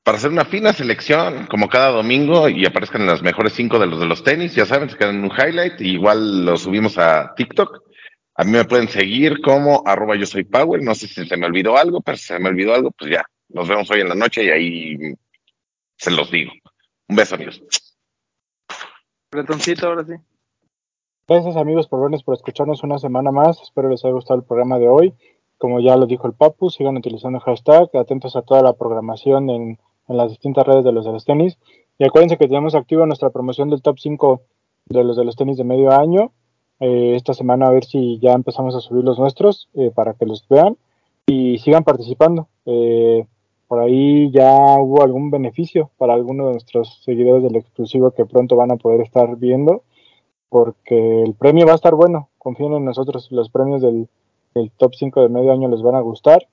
para hacer una fina selección como cada domingo y aparezcan las mejores cinco de los de los tenis, ya saben, se quedan en un highlight, igual lo subimos a TikTok. A mí me pueden seguir como arroba yo soy Powell, no sé si se me olvidó algo, pero si se me olvidó algo, pues ya, nos vemos hoy en la noche y ahí se los digo. Un beso amigos. Bretoncito, ahora sí. Gracias amigos por vernos, por escucharnos una semana más. Espero les haya gustado el programa de hoy. Como ya lo dijo el Papu, sigan utilizando el hashtag, atentos a toda la programación en, en las distintas redes de los de los tenis. Y acuérdense que tenemos activa nuestra promoción del top 5 de los de los tenis de medio año. Eh, esta semana a ver si ya empezamos a subir los nuestros eh, para que los vean y sigan participando. Eh, por ahí ya hubo algún beneficio para algunos de nuestros seguidores del exclusivo que pronto van a poder estar viendo porque el premio va a estar bueno, confíen en nosotros, los premios del, del, top 5 de medio año les van a gustar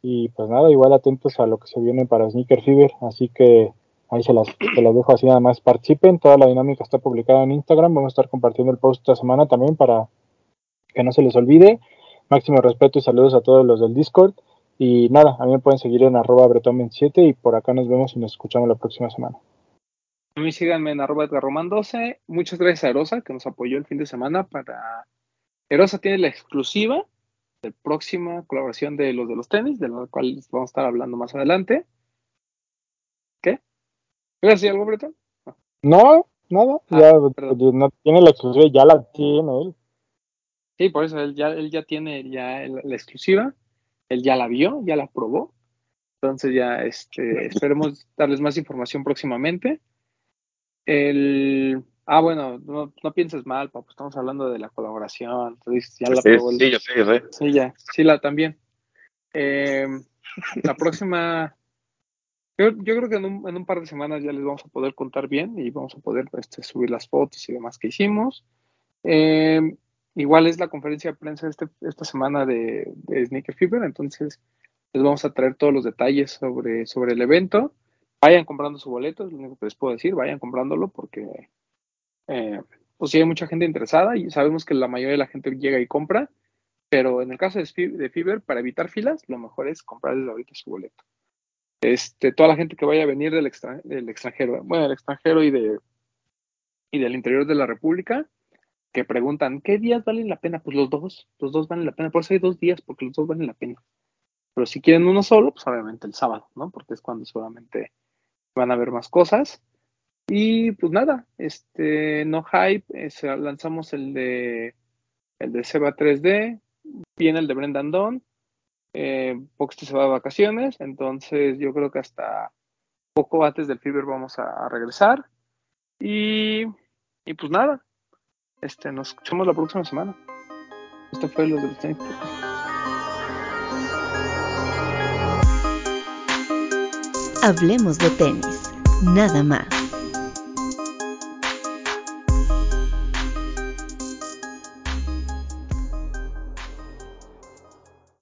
y pues nada, igual atentos a lo que se viene para Sneaker Fever, así que Ahí se las, se las dejo así nada más. Participen, toda la dinámica está publicada en Instagram. Vamos a estar compartiendo el post esta semana también para que no se les olvide. Máximo respeto y saludos a todos los del Discord. Y nada, a mí me pueden seguir en arroba bretón27 y por acá nos vemos y nos escuchamos la próxima semana. A mí síganme en arroba Edgarroman 12. Muchas gracias a Erosa que nos apoyó el fin de semana para... Erosa tiene la exclusiva de próxima colaboración de los de los tenis, de la cual vamos a estar hablando más adelante. ¿Qué? ¿Quieres decir algo, Bretón? No, nada, Ah, ya no tiene la exclusiva, ya la tiene él. Sí, por eso él ya, él ya tiene ya el- la exclusiva, él ya la vio, ya la probó. Entonces ya este, esperemos darles más información próximamente. El, ah, bueno, no, no pienses mal, papu, estamos hablando de la colaboración. Entonces ya la Sí, probó. el- sí, yo sé, yo sé. Sí, ya, sí, la también. Eh, la próxima, yo, yo creo que en un, en un par de semanas ya les vamos a poder contar bien y vamos a poder este, subir las fotos y demás que hicimos. Eh, igual es la conferencia de prensa este, esta semana de, Sneaker Fever, entonces les vamos a traer todos los detalles sobre, el evento. Vayan comprando su boleto, es lo único que les puedo decir, vayan comprándolo porque eh, pues sí hay mucha gente interesada y sabemos que la mayoría de la gente llega y compra, pero en el caso de, Fiverr, para evitar filas, lo mejor es comprar desde ahorita su boleto. Este, toda la gente que vaya a venir del, extra- del extranjero, bueno, del extranjero y, de, del interior de la República, que preguntan, ¿qué días valen la pena? Pues los dos, los dos valen la pena. Por eso hay dos días, porque los dos valen la pena. Pero si quieren uno solo, pues obviamente el sábado, ¿no? Porque es cuando seguramente van a ver más cosas. Y pues nada, este, no hype, eh, lanzamos el de el de Seba 3D, viene el de Brendan Don, eh, se va de vacaciones, entonces yo creo que hasta poco antes del Fever vamos a, regresar. Y, y pues nada, este, nos escuchamos la próxima semana. Esto fue los de los tenis. Hablemos de tenis, nada más.